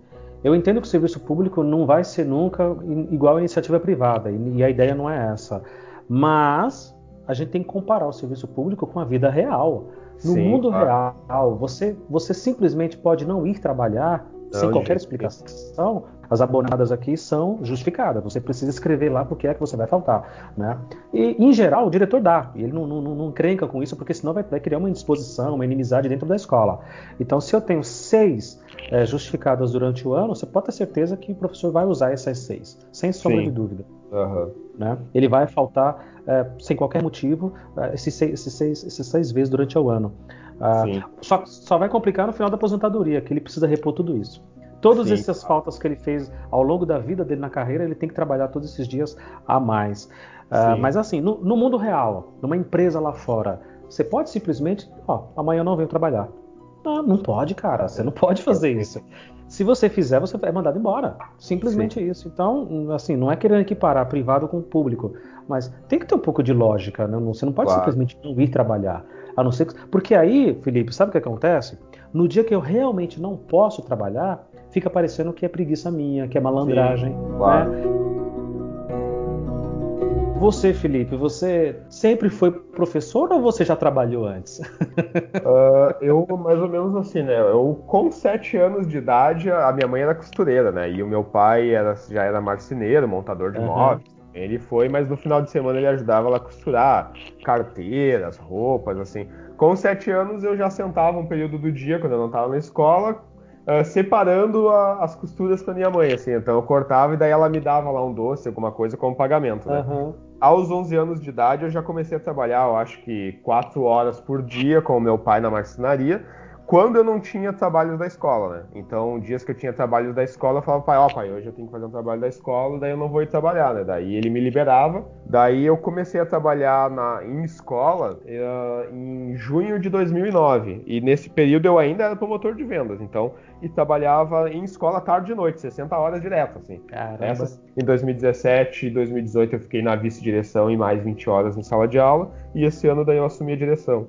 S1: Eu entendo que o serviço público não vai ser nunca igual à iniciativa privada, e a ideia não é essa. Mas a gente tem que comparar o serviço público com a vida real. No Sim, mundo claro. real, você, você simplesmente pode não ir trabalhar sem qualquer explicação, as abonadas aqui são justificadas. Você precisa escrever lá porque é que você vai faltar. Né? E, em geral, o diretor dá. E ele não, não, não, não crenca com isso, porque senão vai, vai, criar uma indisposição, uma inimizade dentro da escola. Então, se eu tenho seis é, justificadas durante o ano, você pode ter certeza que o professor vai usar essas seis, sem sombra Sim. de dúvida.
S2: Uhum.
S1: Né? Ele vai faltar é, sem qualquer motivo é, esses, seis, esses, seis, esses seis vezes durante o ano. Ah, só, só vai complicar no final da aposentadoria, que ele precisa repor tudo isso. Todas Sim. essas faltas que ele fez ao longo da vida dele na carreira, ele tem que trabalhar todos esses dias a mais. Uh, mas assim, no, no, mundo real, numa empresa lá fora, você pode simplesmente, ó, amanhã eu não venho trabalhar. Não, não pode, cara. Você não pode fazer isso. Se você fizer, você é mandado embora. Simplesmente Sim. isso. Então, assim, não é querendo equiparar privado com público, mas tem que ter um pouco de lógica. Né? Você não pode claro. simplesmente não ir trabalhar. A não ser que... Porque aí, Felipe, sabe o que acontece? No dia que eu realmente não posso trabalhar, fica parecendo que é preguiça minha, que é malandragem. Sim, claro. né? Você, Felipe, você sempre foi professor ou você já trabalhou antes?
S2: uh, eu, mais ou menos assim, né? Eu, com sete anos de idade, a minha mãe era costureira, né? E o meu pai era, já era marceneiro, montador de uhum. móveis. Ele foi, mas no final de semana ele ajudava ela a costurar carteiras, roupas, assim. Com sete anos eu já sentava um período do dia, quando eu não estava na escola, uh, separando a, as costuras para minha mãe, assim. Então eu cortava e daí ela me dava lá um doce, alguma coisa como pagamento, né? Uhum. Aos 11 anos de idade eu já comecei a trabalhar, eu acho que quatro horas por dia com o meu pai na marcenaria quando eu não tinha trabalhos da escola, né? Então, dias que eu tinha trabalhos da escola, eu falava, pai, ó, pai, hoje eu tenho que fazer um trabalho da escola, daí eu não vou ir trabalhar, né? Daí ele me liberava. Daí eu comecei a trabalhar na, em escola uh, em junho de 2009. E nesse período eu ainda era promotor de vendas, então, e trabalhava em escola tarde e noite, 60 horas direto, assim.
S1: Caramba.
S2: Essas, em 2017 e 2018 eu fiquei na vice-direção e mais 20 horas em sala de aula, e esse ano daí eu assumi a direção.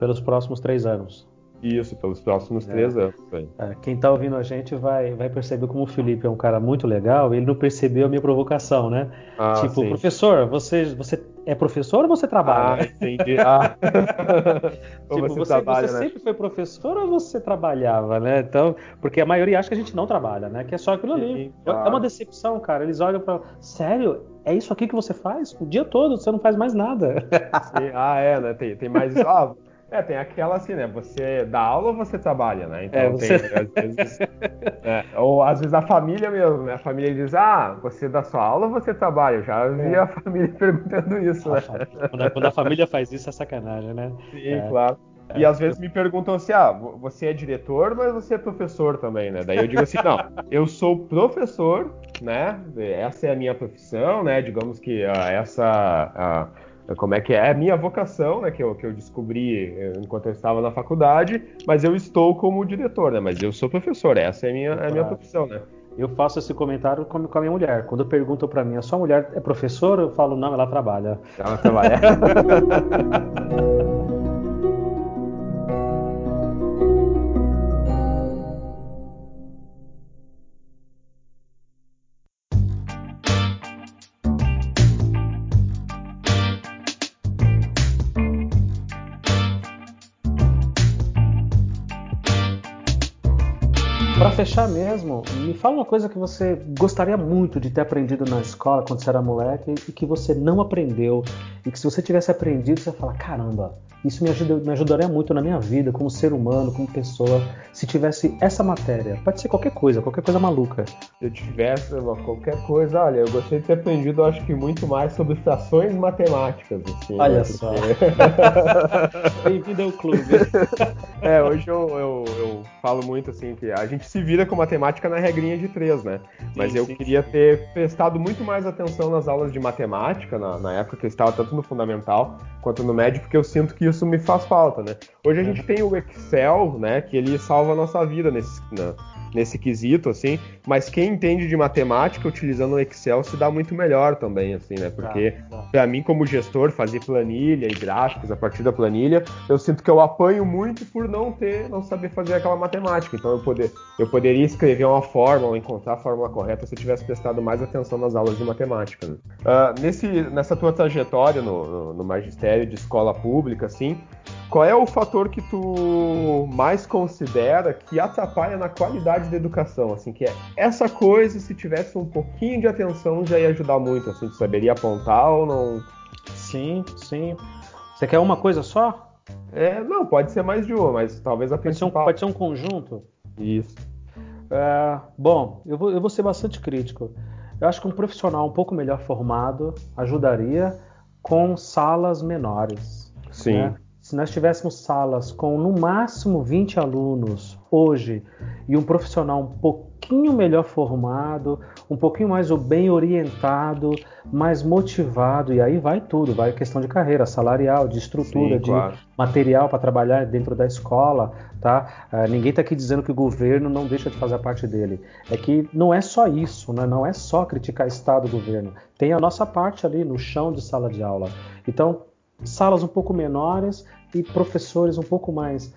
S1: Pelos próximos três anos.
S2: Isso, pelos próximos é. três anos.
S1: É, quem está ouvindo a gente vai, vai perceber como o Felipe é um cara muito legal. Ele não percebeu a minha provocação, né? Ah, tipo, sim. professor, você, você é professor ou você trabalha?
S2: Ah, entendi. Ah.
S1: tipo, você, você, trabalha, você né? sempre foi professor ou você trabalhava, né? Então, porque a maioria acha que a gente não trabalha, né? Que é só aquilo ali. Sim, claro. É uma decepção, cara. Eles olham para, sério? É isso aqui que você faz o dia todo? Você não faz mais nada.
S2: Sim. Ah, é, né? Tem, tem mais. Ah, é, tem aquela assim, né? Você dá aula ou você trabalha, né? Então é, você... tem, às vezes. é, ou às vezes a família mesmo, né? A família diz, ah, você dá sua aula ou você trabalha? Eu já vi é. a família perguntando isso, né?
S1: Quando a, quando a, família faz isso é sacanagem, né?
S2: Sim, é. claro. E às vezes me perguntam assim: ah, você é diretor, mas você é professor também, né? Daí eu digo assim: não, eu sou professor, né? Essa é a minha profissão, né? Digamos que uh, essa. Uh, como é que é, é a minha vocação, né, que eu, que eu descobri eh, enquanto eu estava na faculdade, mas eu estou como diretor, né, mas eu sou professor, essa é a minha, é a minha profissão, né.
S1: Eu faço esse comentário com, a minha mulher. Quando perguntam para mim, a sua mulher é professora? Eu falo, não, ela trabalha.
S2: Ela trabalha.
S1: mesmo, me fala uma coisa que você gostaria muito de ter aprendido na escola quando você era moleque e que você não aprendeu. E que se você tivesse aprendido, você fala: caramba, isso me, ajuda, me ajudaria muito na minha vida, como ser humano, como pessoa, se tivesse essa matéria. Pode ser qualquer coisa, qualquer coisa maluca.
S2: Se eu tivesse qualquer coisa, olha, eu gostaria de ter aprendido, acho que muito mais sobre frações matemáticas. Assim,
S1: olha né? só. Bem-vindo ao clube.
S2: é, hoje eu, eu, eu, falo muito assim que a gente se vira com matemática na regrinha de três, né? Mas sim, eu sim, queria sim. ter prestado muito mais atenção nas aulas de matemática, na, na época que eu estava tanto no fundamental quanto no médio, porque eu sinto que isso me faz falta, né? Hoje a gente tem o Excel, né, que ele salva a nossa vida nesse, né, nesse quesito, assim, mas quem entende de matemática utilizando o Excel se dá muito melhor também, assim, né? Porque tá. para mim como gestor fazer planilha e gráficos a partir da planilha, eu sinto que eu apanho muito por não ter, não saber fazer aquela matemática. Então eu poder, eu poderia escrever uma fórmula, encontrar a fórmula correta se eu tivesse prestado mais atenção nas aulas de matemática. Né? Uh, nesse, nessa tua trajetória no, no, no magistério de escola pública, assim, qual é o fator que tu mais considera que atrapalha na qualidade da educação? Assim, que é essa coisa, se tivesse um pouquinho de atenção, já ia ajudar muito. Assim, tu saberia apontar ou não?
S1: Sim, sim. Você quer uma coisa só?
S2: É, não, pode ser mais de uma, mas talvez a
S1: pode principal. Ser um, pode ser um conjunto?
S2: Isso.
S1: É, bom, eu vou, eu vou ser bastante crítico. Eu acho que um profissional um pouco melhor formado ajudaria com salas menores.
S2: Sim. Né?
S1: Se nós tivéssemos salas com no máximo 20 alunos hoje e um profissional um pouquinho melhor formado, um pouquinho mais bem orientado, mais motivado, e aí vai tudo, vai questão de carreira salarial, de estrutura, Sim, de claro. material para trabalhar dentro da escola, tá? Uh, ninguém está aqui dizendo que o governo não deixa de fazer a parte dele. É que não é só isso, né? não é só criticar Estado e governo. Tem a nossa parte ali no chão de sala de aula. Então, salas um pouco menores e professores um pouco mais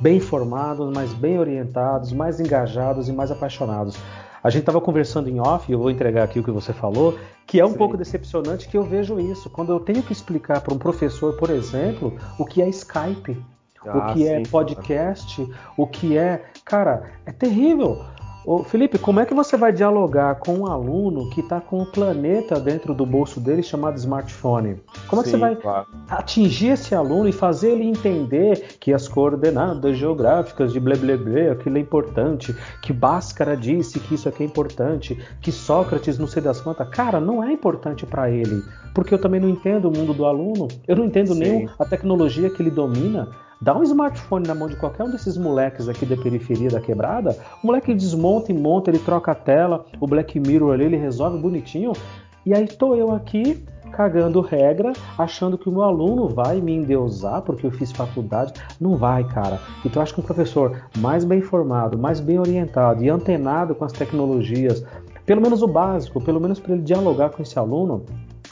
S1: bem formados, mais bem orientados, mais engajados e mais apaixonados. A gente estava conversando em off, e eu vou entregar aqui o que você falou, que é um Sim. pouco decepcionante que eu vejo isso. Quando eu tenho que explicar para um professor, por exemplo, o que é Skype, ah, o que é sim, é podcast, o que é. Cara, é terrível. Ô, Felipe, como é que você vai dialogar com um aluno que está com um planeta dentro do bolso dele chamado smartphone? Como é que Sim, você vai claro. atingir esse aluno e fazer ele entender que as coordenadas geográficas de blé blé blé, aquilo é importante, que Bhaskara disse que isso aqui é importante, que Sócrates não sei das quantas. Cara, não é importante para ele, porque eu também não entendo o mundo do aluno, eu não entendo Sim. nem a tecnologia que ele domina. Dá um smartphone na mão de qualquer um desses moleques aqui da periferia da quebrada, o moleque desmonta e monta, ele troca a tela, o Black Mirror ali, ele resolve bonitinho. E aí tô eu aqui cagando regra, achando que o meu aluno vai me endeusar porque eu fiz faculdade. Não vai, cara. Então acho que um professor mais bem formado, mais bem orientado e antenado com as tecnologias, pelo menos o básico, pelo menos para ele dialogar com esse aluno,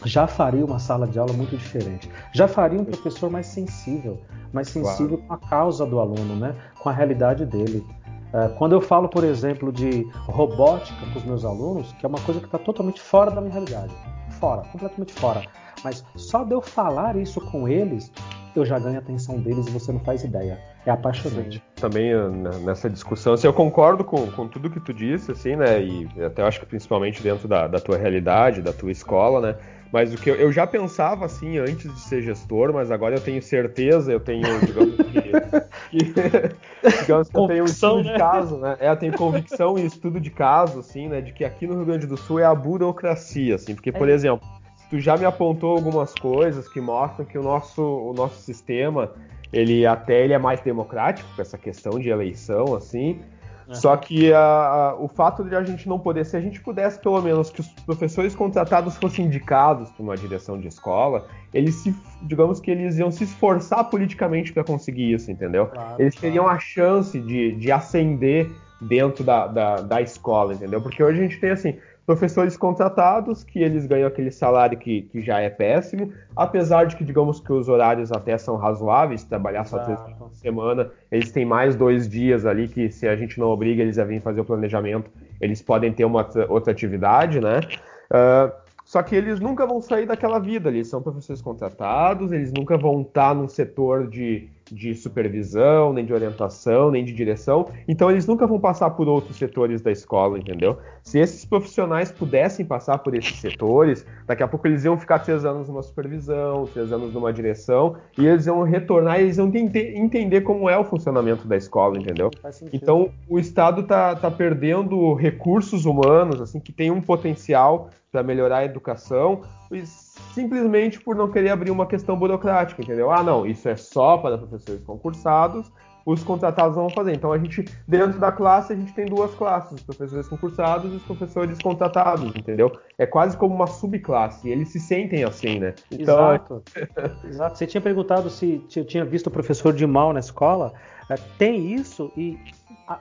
S1: já faria uma sala de aula muito diferente. Já faria um professor mais sensível, mais sensível claro. com a causa do aluno, né? com a realidade dele. É, quando eu falo, por exemplo, de robótica com os meus alunos, que é uma coisa que está totalmente fora da minha realidade, fora, completamente fora. Mas só de eu falar isso com eles, eu já ganho a atenção deles e você não faz ideia. É apaixonante.
S2: Também eh, nessa discussão, assim, eu concordo com, com tudo que tu disse, assim, né? E até acho que principalmente dentro da, da tua realidade, da tua escola, né? Mas o que eu, eu, já pensava assim antes de ser gestor, mas agora eu tenho certeza, eu tenho, digamos que, que digamos que eu tenho um estudo né? de caso, né? É, eu tenho convicção e estudo de caso, assim, né? De que aqui no Rio Grande do Sul é a burocracia, assim, porque, por é. exemplo, tu já me apontou algumas coisas que mostram que o nosso, o nosso sistema, ele até ele é mais democrático, com essa questão de eleição, assim, só que a, a, o fato de a gente não poder, se a gente pudesse pelo menos que os professores contratados fossem indicados por uma direção de escola, eles se, digamos que eles iam se esforçar politicamente para conseguir isso, entendeu? Claro, eles teriam claro. a chance de, de ascender dentro da, da, da escola, entendeu? Porque hoje a gente tem assim, professores contratados, que eles ganham aquele salário que, que já é péssimo, apesar de que, digamos que os horários até são razoáveis, trabalhar só três dias por semana, eles têm mais dois dias ali que, se a gente não obriga eles a virem fazer o planejamento, eles podem ter uma outra atividade, né? Uh, só que eles nunca vão sair daquela vida, eles são professores contratados, eles nunca vão estar num setor de, de supervisão, nem de orientação, nem de direção. Então eles nunca vão passar por outros setores da escola, entendeu? Se esses profissionais pudessem passar por esses setores, daqui a pouco eles iam ficar três anos numa supervisão, três anos numa direção, e eles iam retornar e eles iam entender como é o funcionamento da escola, entendeu? Então o Estado está tá perdendo recursos humanos, assim, que tem um potencial para melhorar a educação, simplesmente por não querer abrir uma questão burocrática, entendeu? Ah, não, isso é só para professores concursados, os contratados vão fazer. Então a gente, dentro da classe, a gente tem duas classes, os professores concursados e os professores contratados, entendeu? É quase como uma subclasse, eles se sentem assim, né?
S1: Então... Exato. Exato. Você tinha perguntado se eu tinha visto o professor de mal na escola. É, tem isso e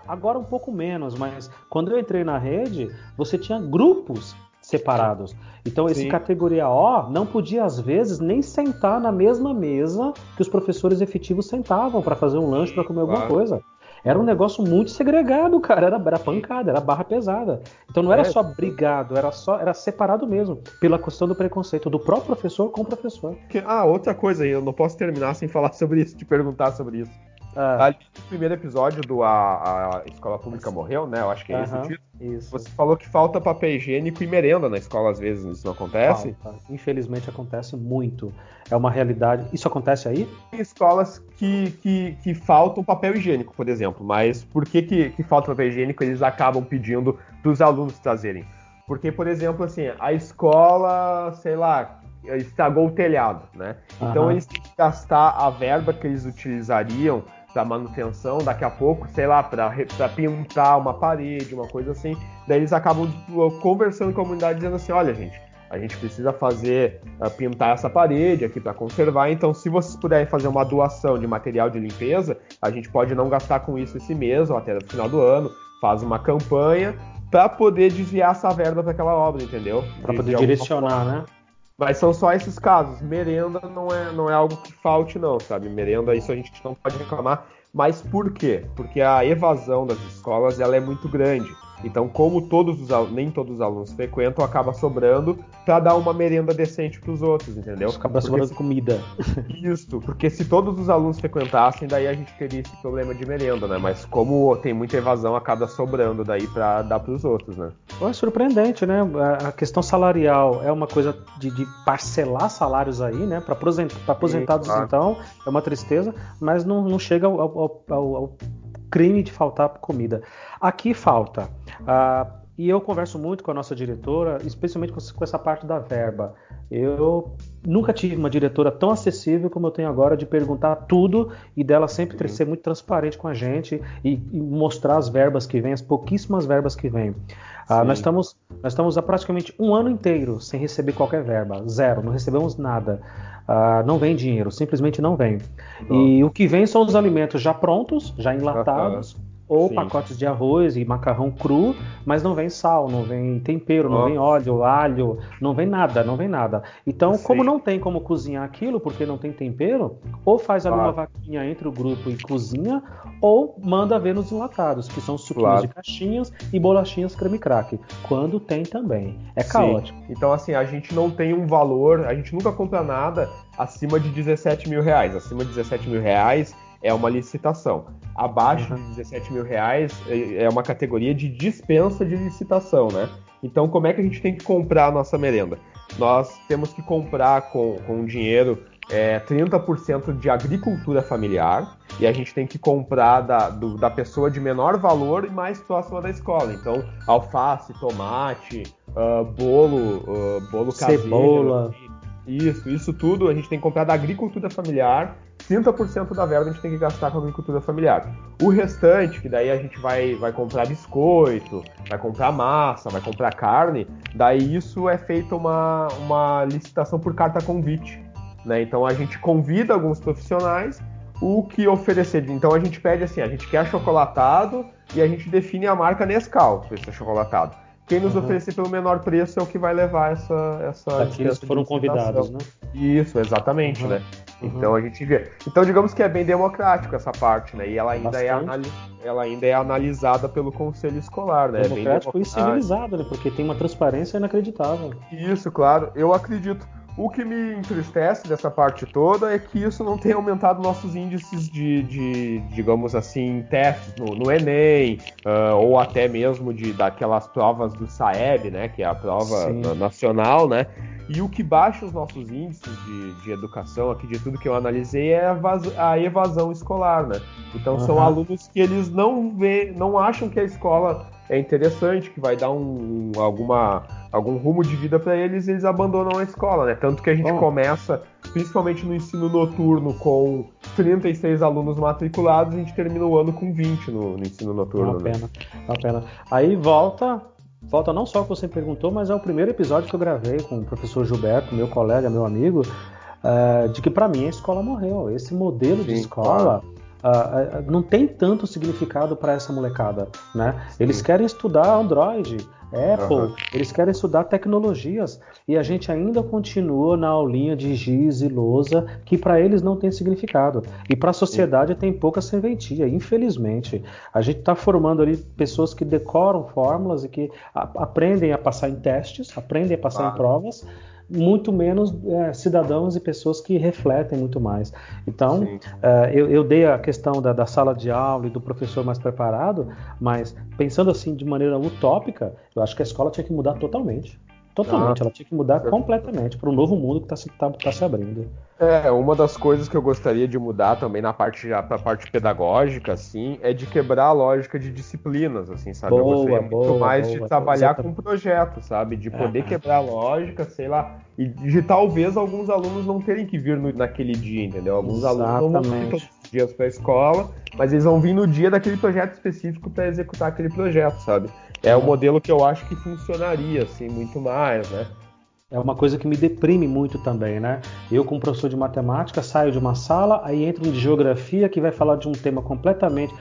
S1: agora um pouco menos, mas quando eu entrei na rede, você tinha grupos separados. Então, esse Sim. categoria O não podia, às vezes, nem sentar na mesma mesa que os professores efetivos sentavam para fazer um lanche, para comer alguma claro. coisa. Era um negócio muito segregado, cara. Era, era pancada, era barra pesada. Então não era é. só brigado, era só era separado mesmo, pela questão do preconceito do próprio professor com o professor.
S2: Ah, outra coisa aí, eu não posso terminar sem falar sobre isso, te perguntar sobre isso. Ah. Ali no primeiro episódio do a, a Escola Pública Morreu, né? Eu acho que é esse o título. Isso. Você falou que falta papel higiênico e merenda na escola, às vezes, isso não acontece?
S1: Falta. Infelizmente acontece muito. É uma realidade. Isso acontece aí?
S2: Tem escolas que, que, que faltam papel higiênico, por exemplo. Mas por que, que, que falta papel higiênico? Eles acabam pedindo para os alunos trazerem. Porque, por exemplo, assim, a escola, sei lá, estragou o telhado, né? Então eles têm que gastar a verba que eles utilizariam para manutenção, daqui a pouco, sei lá, para pintar uma parede, uma coisa assim. Daí eles acabam tipo, conversando com a comunidade dizendo assim: olha, gente, a gente precisa fazer, uh, pintar essa parede aqui para conservar. Então, se vocês puderem fazer uma doação de material de limpeza, a gente pode não gastar com isso esse mês ou até no final do ano. Faz uma campanha para poder desviar essa verba para aquela obra, entendeu?
S1: Para poder direcionar, né?
S2: Mas são só esses casos. Merenda não é, não é algo que falte, não, sabe? Merenda, isso a gente não pode reclamar. Mas por quê? Porque a evasão das escolas ela é muito grande. Então, como todos os nem todos os alunos frequentam, acaba sobrando para dar uma merenda decente para os outros, entendeu?
S1: Acaba sobrando se... comida.
S2: Isso, porque se todos os alunos frequentassem, daí a gente teria esse problema de merenda, né? Mas como tem muita evasão, acaba sobrando daí para dar para os outros, né?
S1: É surpreendente, né? A questão salarial é uma coisa de, de parcelar salários aí, né? Para aposentados, Sim, claro. então, é uma tristeza, mas não, não chega ao, ao, ao, ao crime de faltar comida. Aqui falta. Uh, e eu converso muito com a nossa diretora, especialmente com essa parte da verba. Eu nunca tive uma diretora tão acessível como eu tenho agora de perguntar tudo e dela sempre uhum. ser muito transparente com a gente e, e, mostrar as verbas que vêm, as pouquíssimas verbas que vêm. Uh, nós, estamos, nós estamos há praticamente um ano inteiro sem receber qualquer verba, zero, não recebemos nada. Uh, não vem dinheiro, simplesmente não vem. E o que vem são os alimentos já prontos, já enlatados, ou Sim. pacotes de arroz e macarrão cru, mas não vem sal, não vem tempero, não vem óleo, alho, não vem nada, não vem nada. Então, Sim. como não tem como cozinhar aquilo, porque não tem tempero, ou faz ali uma vaquinha entre o grupo e cozinha, ou manda ver nos enlatados, que são suquinhos claro. de caixinhas e bolachinhas creme crack, quando tem também. É caótico.
S2: Sim. Então, assim, a gente não tem um valor, a gente nunca compra nada acima de 17 mil reais. Acima de 17 mil reais é uma licitação. Abaixo uhum. de 17 mil reais é, é uma categoria de dispensa de licitação, né? Então, como é que a gente tem que comprar a nossa merenda? Nós temos que comprar com, com dinheiro é, 30% de agricultura familiar e a gente tem que comprar da, do, da pessoa de menor valor e mais próxima da escola. Então, alface, tomate, uh, bolo, uh, bolo caseiro.
S1: Cebola.
S2: Isso, isso tudo a gente tem que comprar da agricultura familiar 30% da verba a gente tem que gastar com agricultura familiar. O restante, que daí a gente vai, vai comprar biscoito, vai comprar massa, vai comprar carne, daí isso é feita uma, uma licitação por carta convite. Né? Então a gente convida alguns profissionais o que oferecer. Então a gente pede assim, a gente quer chocolatado e a gente define a marca Nescau para esse chocolatado. Quem nos uhum. oferecer pelo menor preço é o que vai levar essa essa
S1: Aqueles que foram convidados, né?
S2: Isso, exatamente, uhum. né? Uhum. Então a gente vê. Então digamos que é bem democrático essa parte, né? E ela ainda, é, anali... ela ainda é analisada pelo conselho escolar, né?
S1: Democrático, é bem democrático e civilizado, né? Porque tem uma transparência inacreditável.
S2: Isso, claro. Eu acredito. O que me entristece dessa parte toda é que isso não tem aumentado nossos índices de, de digamos assim, testes no, no Enem, uh, ou até mesmo de daquelas provas do SAEB, né, que é a prova Sim. nacional, né? E o que baixa os nossos índices de, de educação, aqui de tudo que eu analisei, é a, a evasão escolar, né? Então uhum. são alunos que eles não vê, não acham que a escola é interessante, que vai dar um, alguma, algum rumo de vida para eles, eles abandonam a escola, né? Tanto que a gente Bom. começa, principalmente no ensino noturno, com 36 alunos matriculados, a gente termina o ano com 20 no, no ensino noturno.
S1: Uma né? pena, uma pena. Aí volta, volta não só o que você perguntou, mas é o primeiro episódio que eu gravei com o professor Gilberto, meu colega, meu amigo, uh, de que para mim a escola morreu. Esse modelo Sim, de escola. Claro uh, não tem tanto significado para essa molecada, né? Eles querem estudar Android, Apple, uhum. eles querem estudar tecnologias e a gente ainda continua na aulinha de giz e lousa que para eles não tem significado e para a sociedade tem pouca serventia, infelizmente. A gente está formando ali pessoas que decoram fórmulas e que aprendem a passar em testes, aprendem a passar em provas muito menos é, cidadãos e pessoas que refletem muito mais. Então, é, eu, eu, dei a questão da, da, sala de aula e do professor mais preparado, mas pensando assim de maneira utópica, eu acho que a escola tinha que mudar totalmente. Totalmente, ah, ela tinha que mudar completamente para um novo mundo que está se, tá, tá se abrindo.
S2: É, uma das coisas que eu gostaria de mudar também na parte pra parte pedagógica, assim, é de quebrar a lógica de disciplinas, assim, sabe? Boa, eu gostaria boa, muito mais boa, de trabalhar com projeto, sabe? De poder é. quebrar a lógica, sei lá, e de talvez alguns alunos não terem que vir no, naquele dia, entendeu? Alguns Exatamente. alunos não vão todos os dias para a escola, mas eles vão vir no dia daquele projeto específico para executar aquele projeto, sabe? É o modelo que eu acho que funcionaria, assim, muito mais, né?
S1: É uma coisa que me deprime muito também, né? Eu, como professor de matemática, saio de uma sala, aí entro de geografia que vai falar de um tema completamente.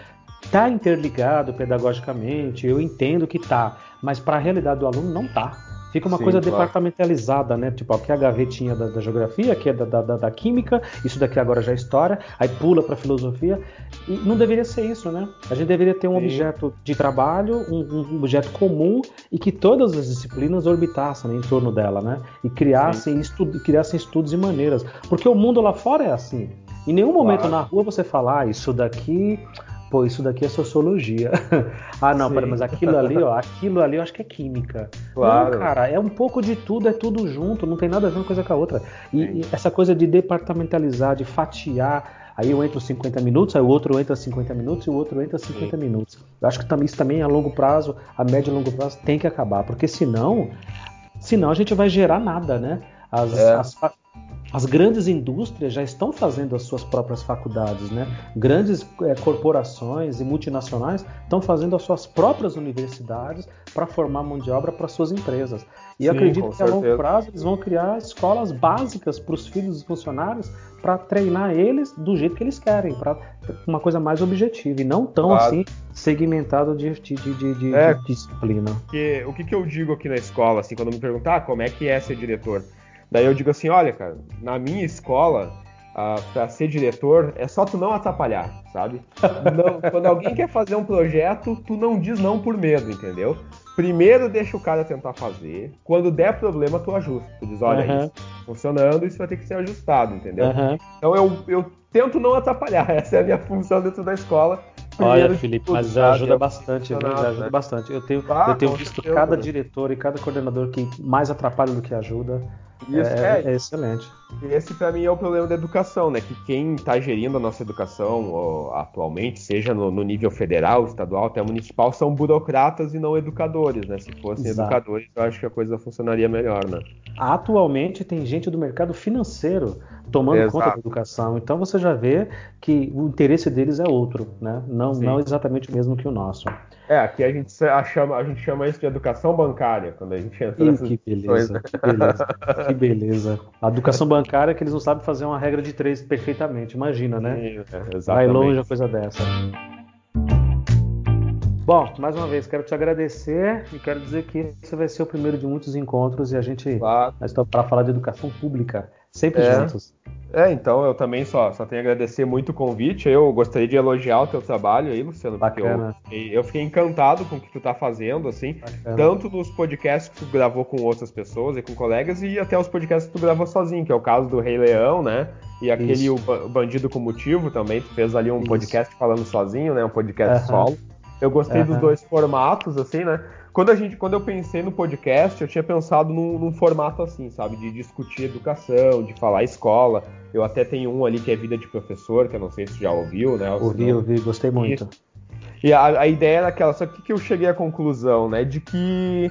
S1: Tá interligado pedagogicamente, eu entendo que tá, mas para a realidade do aluno não tá. Fica uma Sim, coisa claro. departamentalizada, né? Tipo, aqui é a gavetinha da, da geografia, aqui é da, da, da, química, isso daqui agora já é história, aí pula para filosofia. E não deveria ser isso, né? A gente deveria ter um Sim. objeto de trabalho, um, um, objeto comum e que todas as disciplinas orbitassem né, em torno dela, né? E criassem, estu criassem estudos e maneiras. Porque o mundo lá fora é assim. Em nenhum momento claro. na rua você fala, ah, isso daqui pô, isso daqui é sociologia. ah, não, pera, mas aquilo ali, ó, aquilo ali eu acho que é química. Claro. Não, cara, é um pouco de tudo, é tudo junto, não tem nada a ver uma coisa com a outra. E, e essa coisa de departamentalizar, de fatiar, aí eu entro 50 minutos, aí o outro entra 50 minutos e o outro entra 50 Sim. minutos. Eu acho que isso também a longo prazo, a médio e longo prazo tem que acabar, porque senão, senão a gente vai gerar nada, né? As, é. as, as grandes indústrias já estão fazendo as suas próprias faculdades, né? Grandes é, corporações e multinacionais estão fazendo as suas próprias universidades para formar mão de obra para suas empresas. E Sim, acredito que a longo prazo eles vão criar escolas básicas para os filhos dos funcionários para treinar eles do jeito que eles querem, para uma coisa mais objetiva e não tão claro. assim segmentado de, de, de, de, é, de disciplina.
S2: Que, o que, que eu digo aqui na escola, assim, quando me perguntar ah, como é que é ser diretor? Daí eu digo assim, olha, cara, na minha escola, uh, para ser diretor, é só tu não atrapalhar, sabe? Não, quando alguém quer fazer um projeto, tu não diz não por medo, entendeu? Primeiro deixa o cara tentar fazer. Quando der problema, tu ajusta. Tu diz, olha, uhum. isso tá funcionando, isso vai ter que ser ajustado, entendeu? Uhum. Então eu, eu tento não atrapalhar. Essa é a minha função dentro da escola.
S1: Olha, Felipe, mas já ajuda bastante, viu? Já ajuda né? bastante. Eu tenho, ah, eu tenho visto certeza, cada né? diretor e cada coordenador que mais atrapalha do que ajuda. Isso, é, é, é excelente.
S2: Esse para mim é o problema da educação, né? Que quem está gerindo a nossa educação ó, atualmente, seja no, no, nível federal, estadual, até municipal, são burocratas e não educadores, né? Se fossem Exato. educadores, eu acho que a coisa funcionaria melhor, né?
S1: Atualmente tem gente do mercado financeiro tomando Exato. conta da educação. Então você já vê que o interesse deles é outro, né? Não, não exatamente o mesmo que o nosso.
S2: É, aqui a gente chama, a gente chama isso de educação bancária, quando a gente entra
S1: Ih, que beleza, que beleza, que beleza. A educação bancária é que eles não sabem fazer uma regra de três perfeitamente, imagina, né? É, Vai longe a coisa dessa. Bom, mais uma vez, quero te agradecer e quero dizer que esse vai ser o primeiro de muitos encontros e a gente claro. está para falar de educação pública, sempre é. juntos.
S2: É, então eu também só, só tenho a agradecer muito o convite. Eu gostaria de elogiar o teu trabalho aí, Luciano,
S1: Bacana.
S2: porque eu, eu fiquei encantado com o que tu tá fazendo, assim, Bacana. tanto nos podcasts que tu gravou com outras pessoas e com colegas, e até os podcasts que tu gravou sozinho, que é o caso do Rei Leão, né? E aquele o, o Bandido com Motivo também, tu fez ali um Isso. podcast falando sozinho, né? Um podcast solo. Eu gostei dos dois formatos, assim, né? Quando, a gente, quando eu pensei no podcast, eu tinha pensado num, num, formato assim, sabe? De discutir educação, de falar escola. Eu até tenho um ali que é Vida de Professor, que eu não sei se já ouviu, né?
S1: Ouvi, não... ouvi, gostei muito.
S2: E, e a, a, ideia era aquela, só que, que eu cheguei à conclusão, né? De que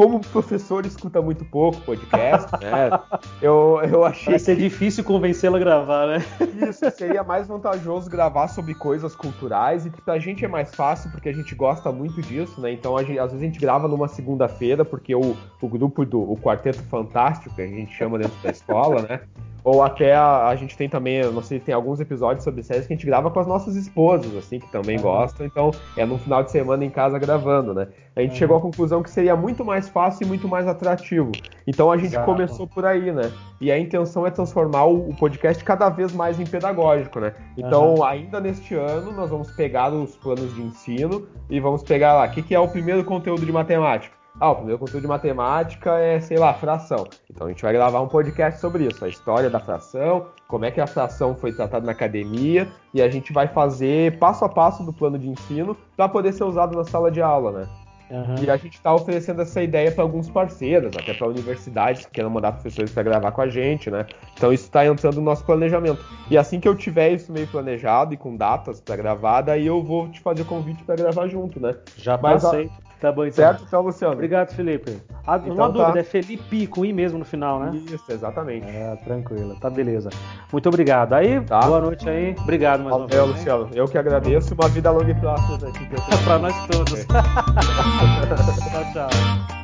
S2: como o professor escuta muito pouco podcast, né? Eu, eu achei.
S1: Vai ser que... difícil convencê-lo a gravar, né?
S2: Isso, seria mais vantajoso gravar sobre coisas culturais e que pra gente é mais fácil porque a gente gosta muito disso, né? Então, gente, às vezes a gente grava numa segunda-feira, porque o, o grupo do o Quarteto Fantástico, que a gente chama dentro da escola, né? Ou até a, a, gente tem também, não sei, tem alguns episódios sobre séries que a gente grava com as nossas esposas, assim, que também uhum. gostam. Então, é no final de semana em casa gravando, né? A gente uhum. chegou à conclusão que seria muito mais fácil e muito mais atrativo. Então a gente Exato. começou por aí, né? E a intenção é transformar o, o podcast cada vez mais em pedagógico, né? Então, uhum. ainda neste ano, nós vamos pegar os planos de ensino e vamos pegar lá, o que, que é o primeiro conteúdo de matemática? Ah, o primeiro conteúdo de matemática é, sei lá, fração. Então a gente vai gravar um podcast sobre isso, a história da fração, como é que a fração foi tratada na academia, e a gente vai fazer passo a passo do plano de ensino para poder ser usado na sala de aula, né? Uhum. E a gente está oferecendo essa ideia para alguns parceiros, até para universidades que queiram mandar professores para gravar com a gente, né? Então isso está entrando no nosso planejamento. E assim que eu tiver isso meio planejado e com datas para gravar, daí eu vou te fazer o convite para gravar junto, né?
S1: Já passei.
S2: Mas, Tá bom, então. Certo, então, Luciano.
S1: Obrigado, Felipe. Ah, então, uma dúvida, tá. é Felipe com I mesmo no final, né?
S2: Isso, exatamente.
S1: É, tranquilo. Tá beleza. Muito obrado. Aí, tá. boa noite aí. Obrigado mais
S2: Valeu, uma vez. Luciano. Eu que agradeço. Uma vida longa e próxima aqui.
S1: pra nós todos. tchau, tchau.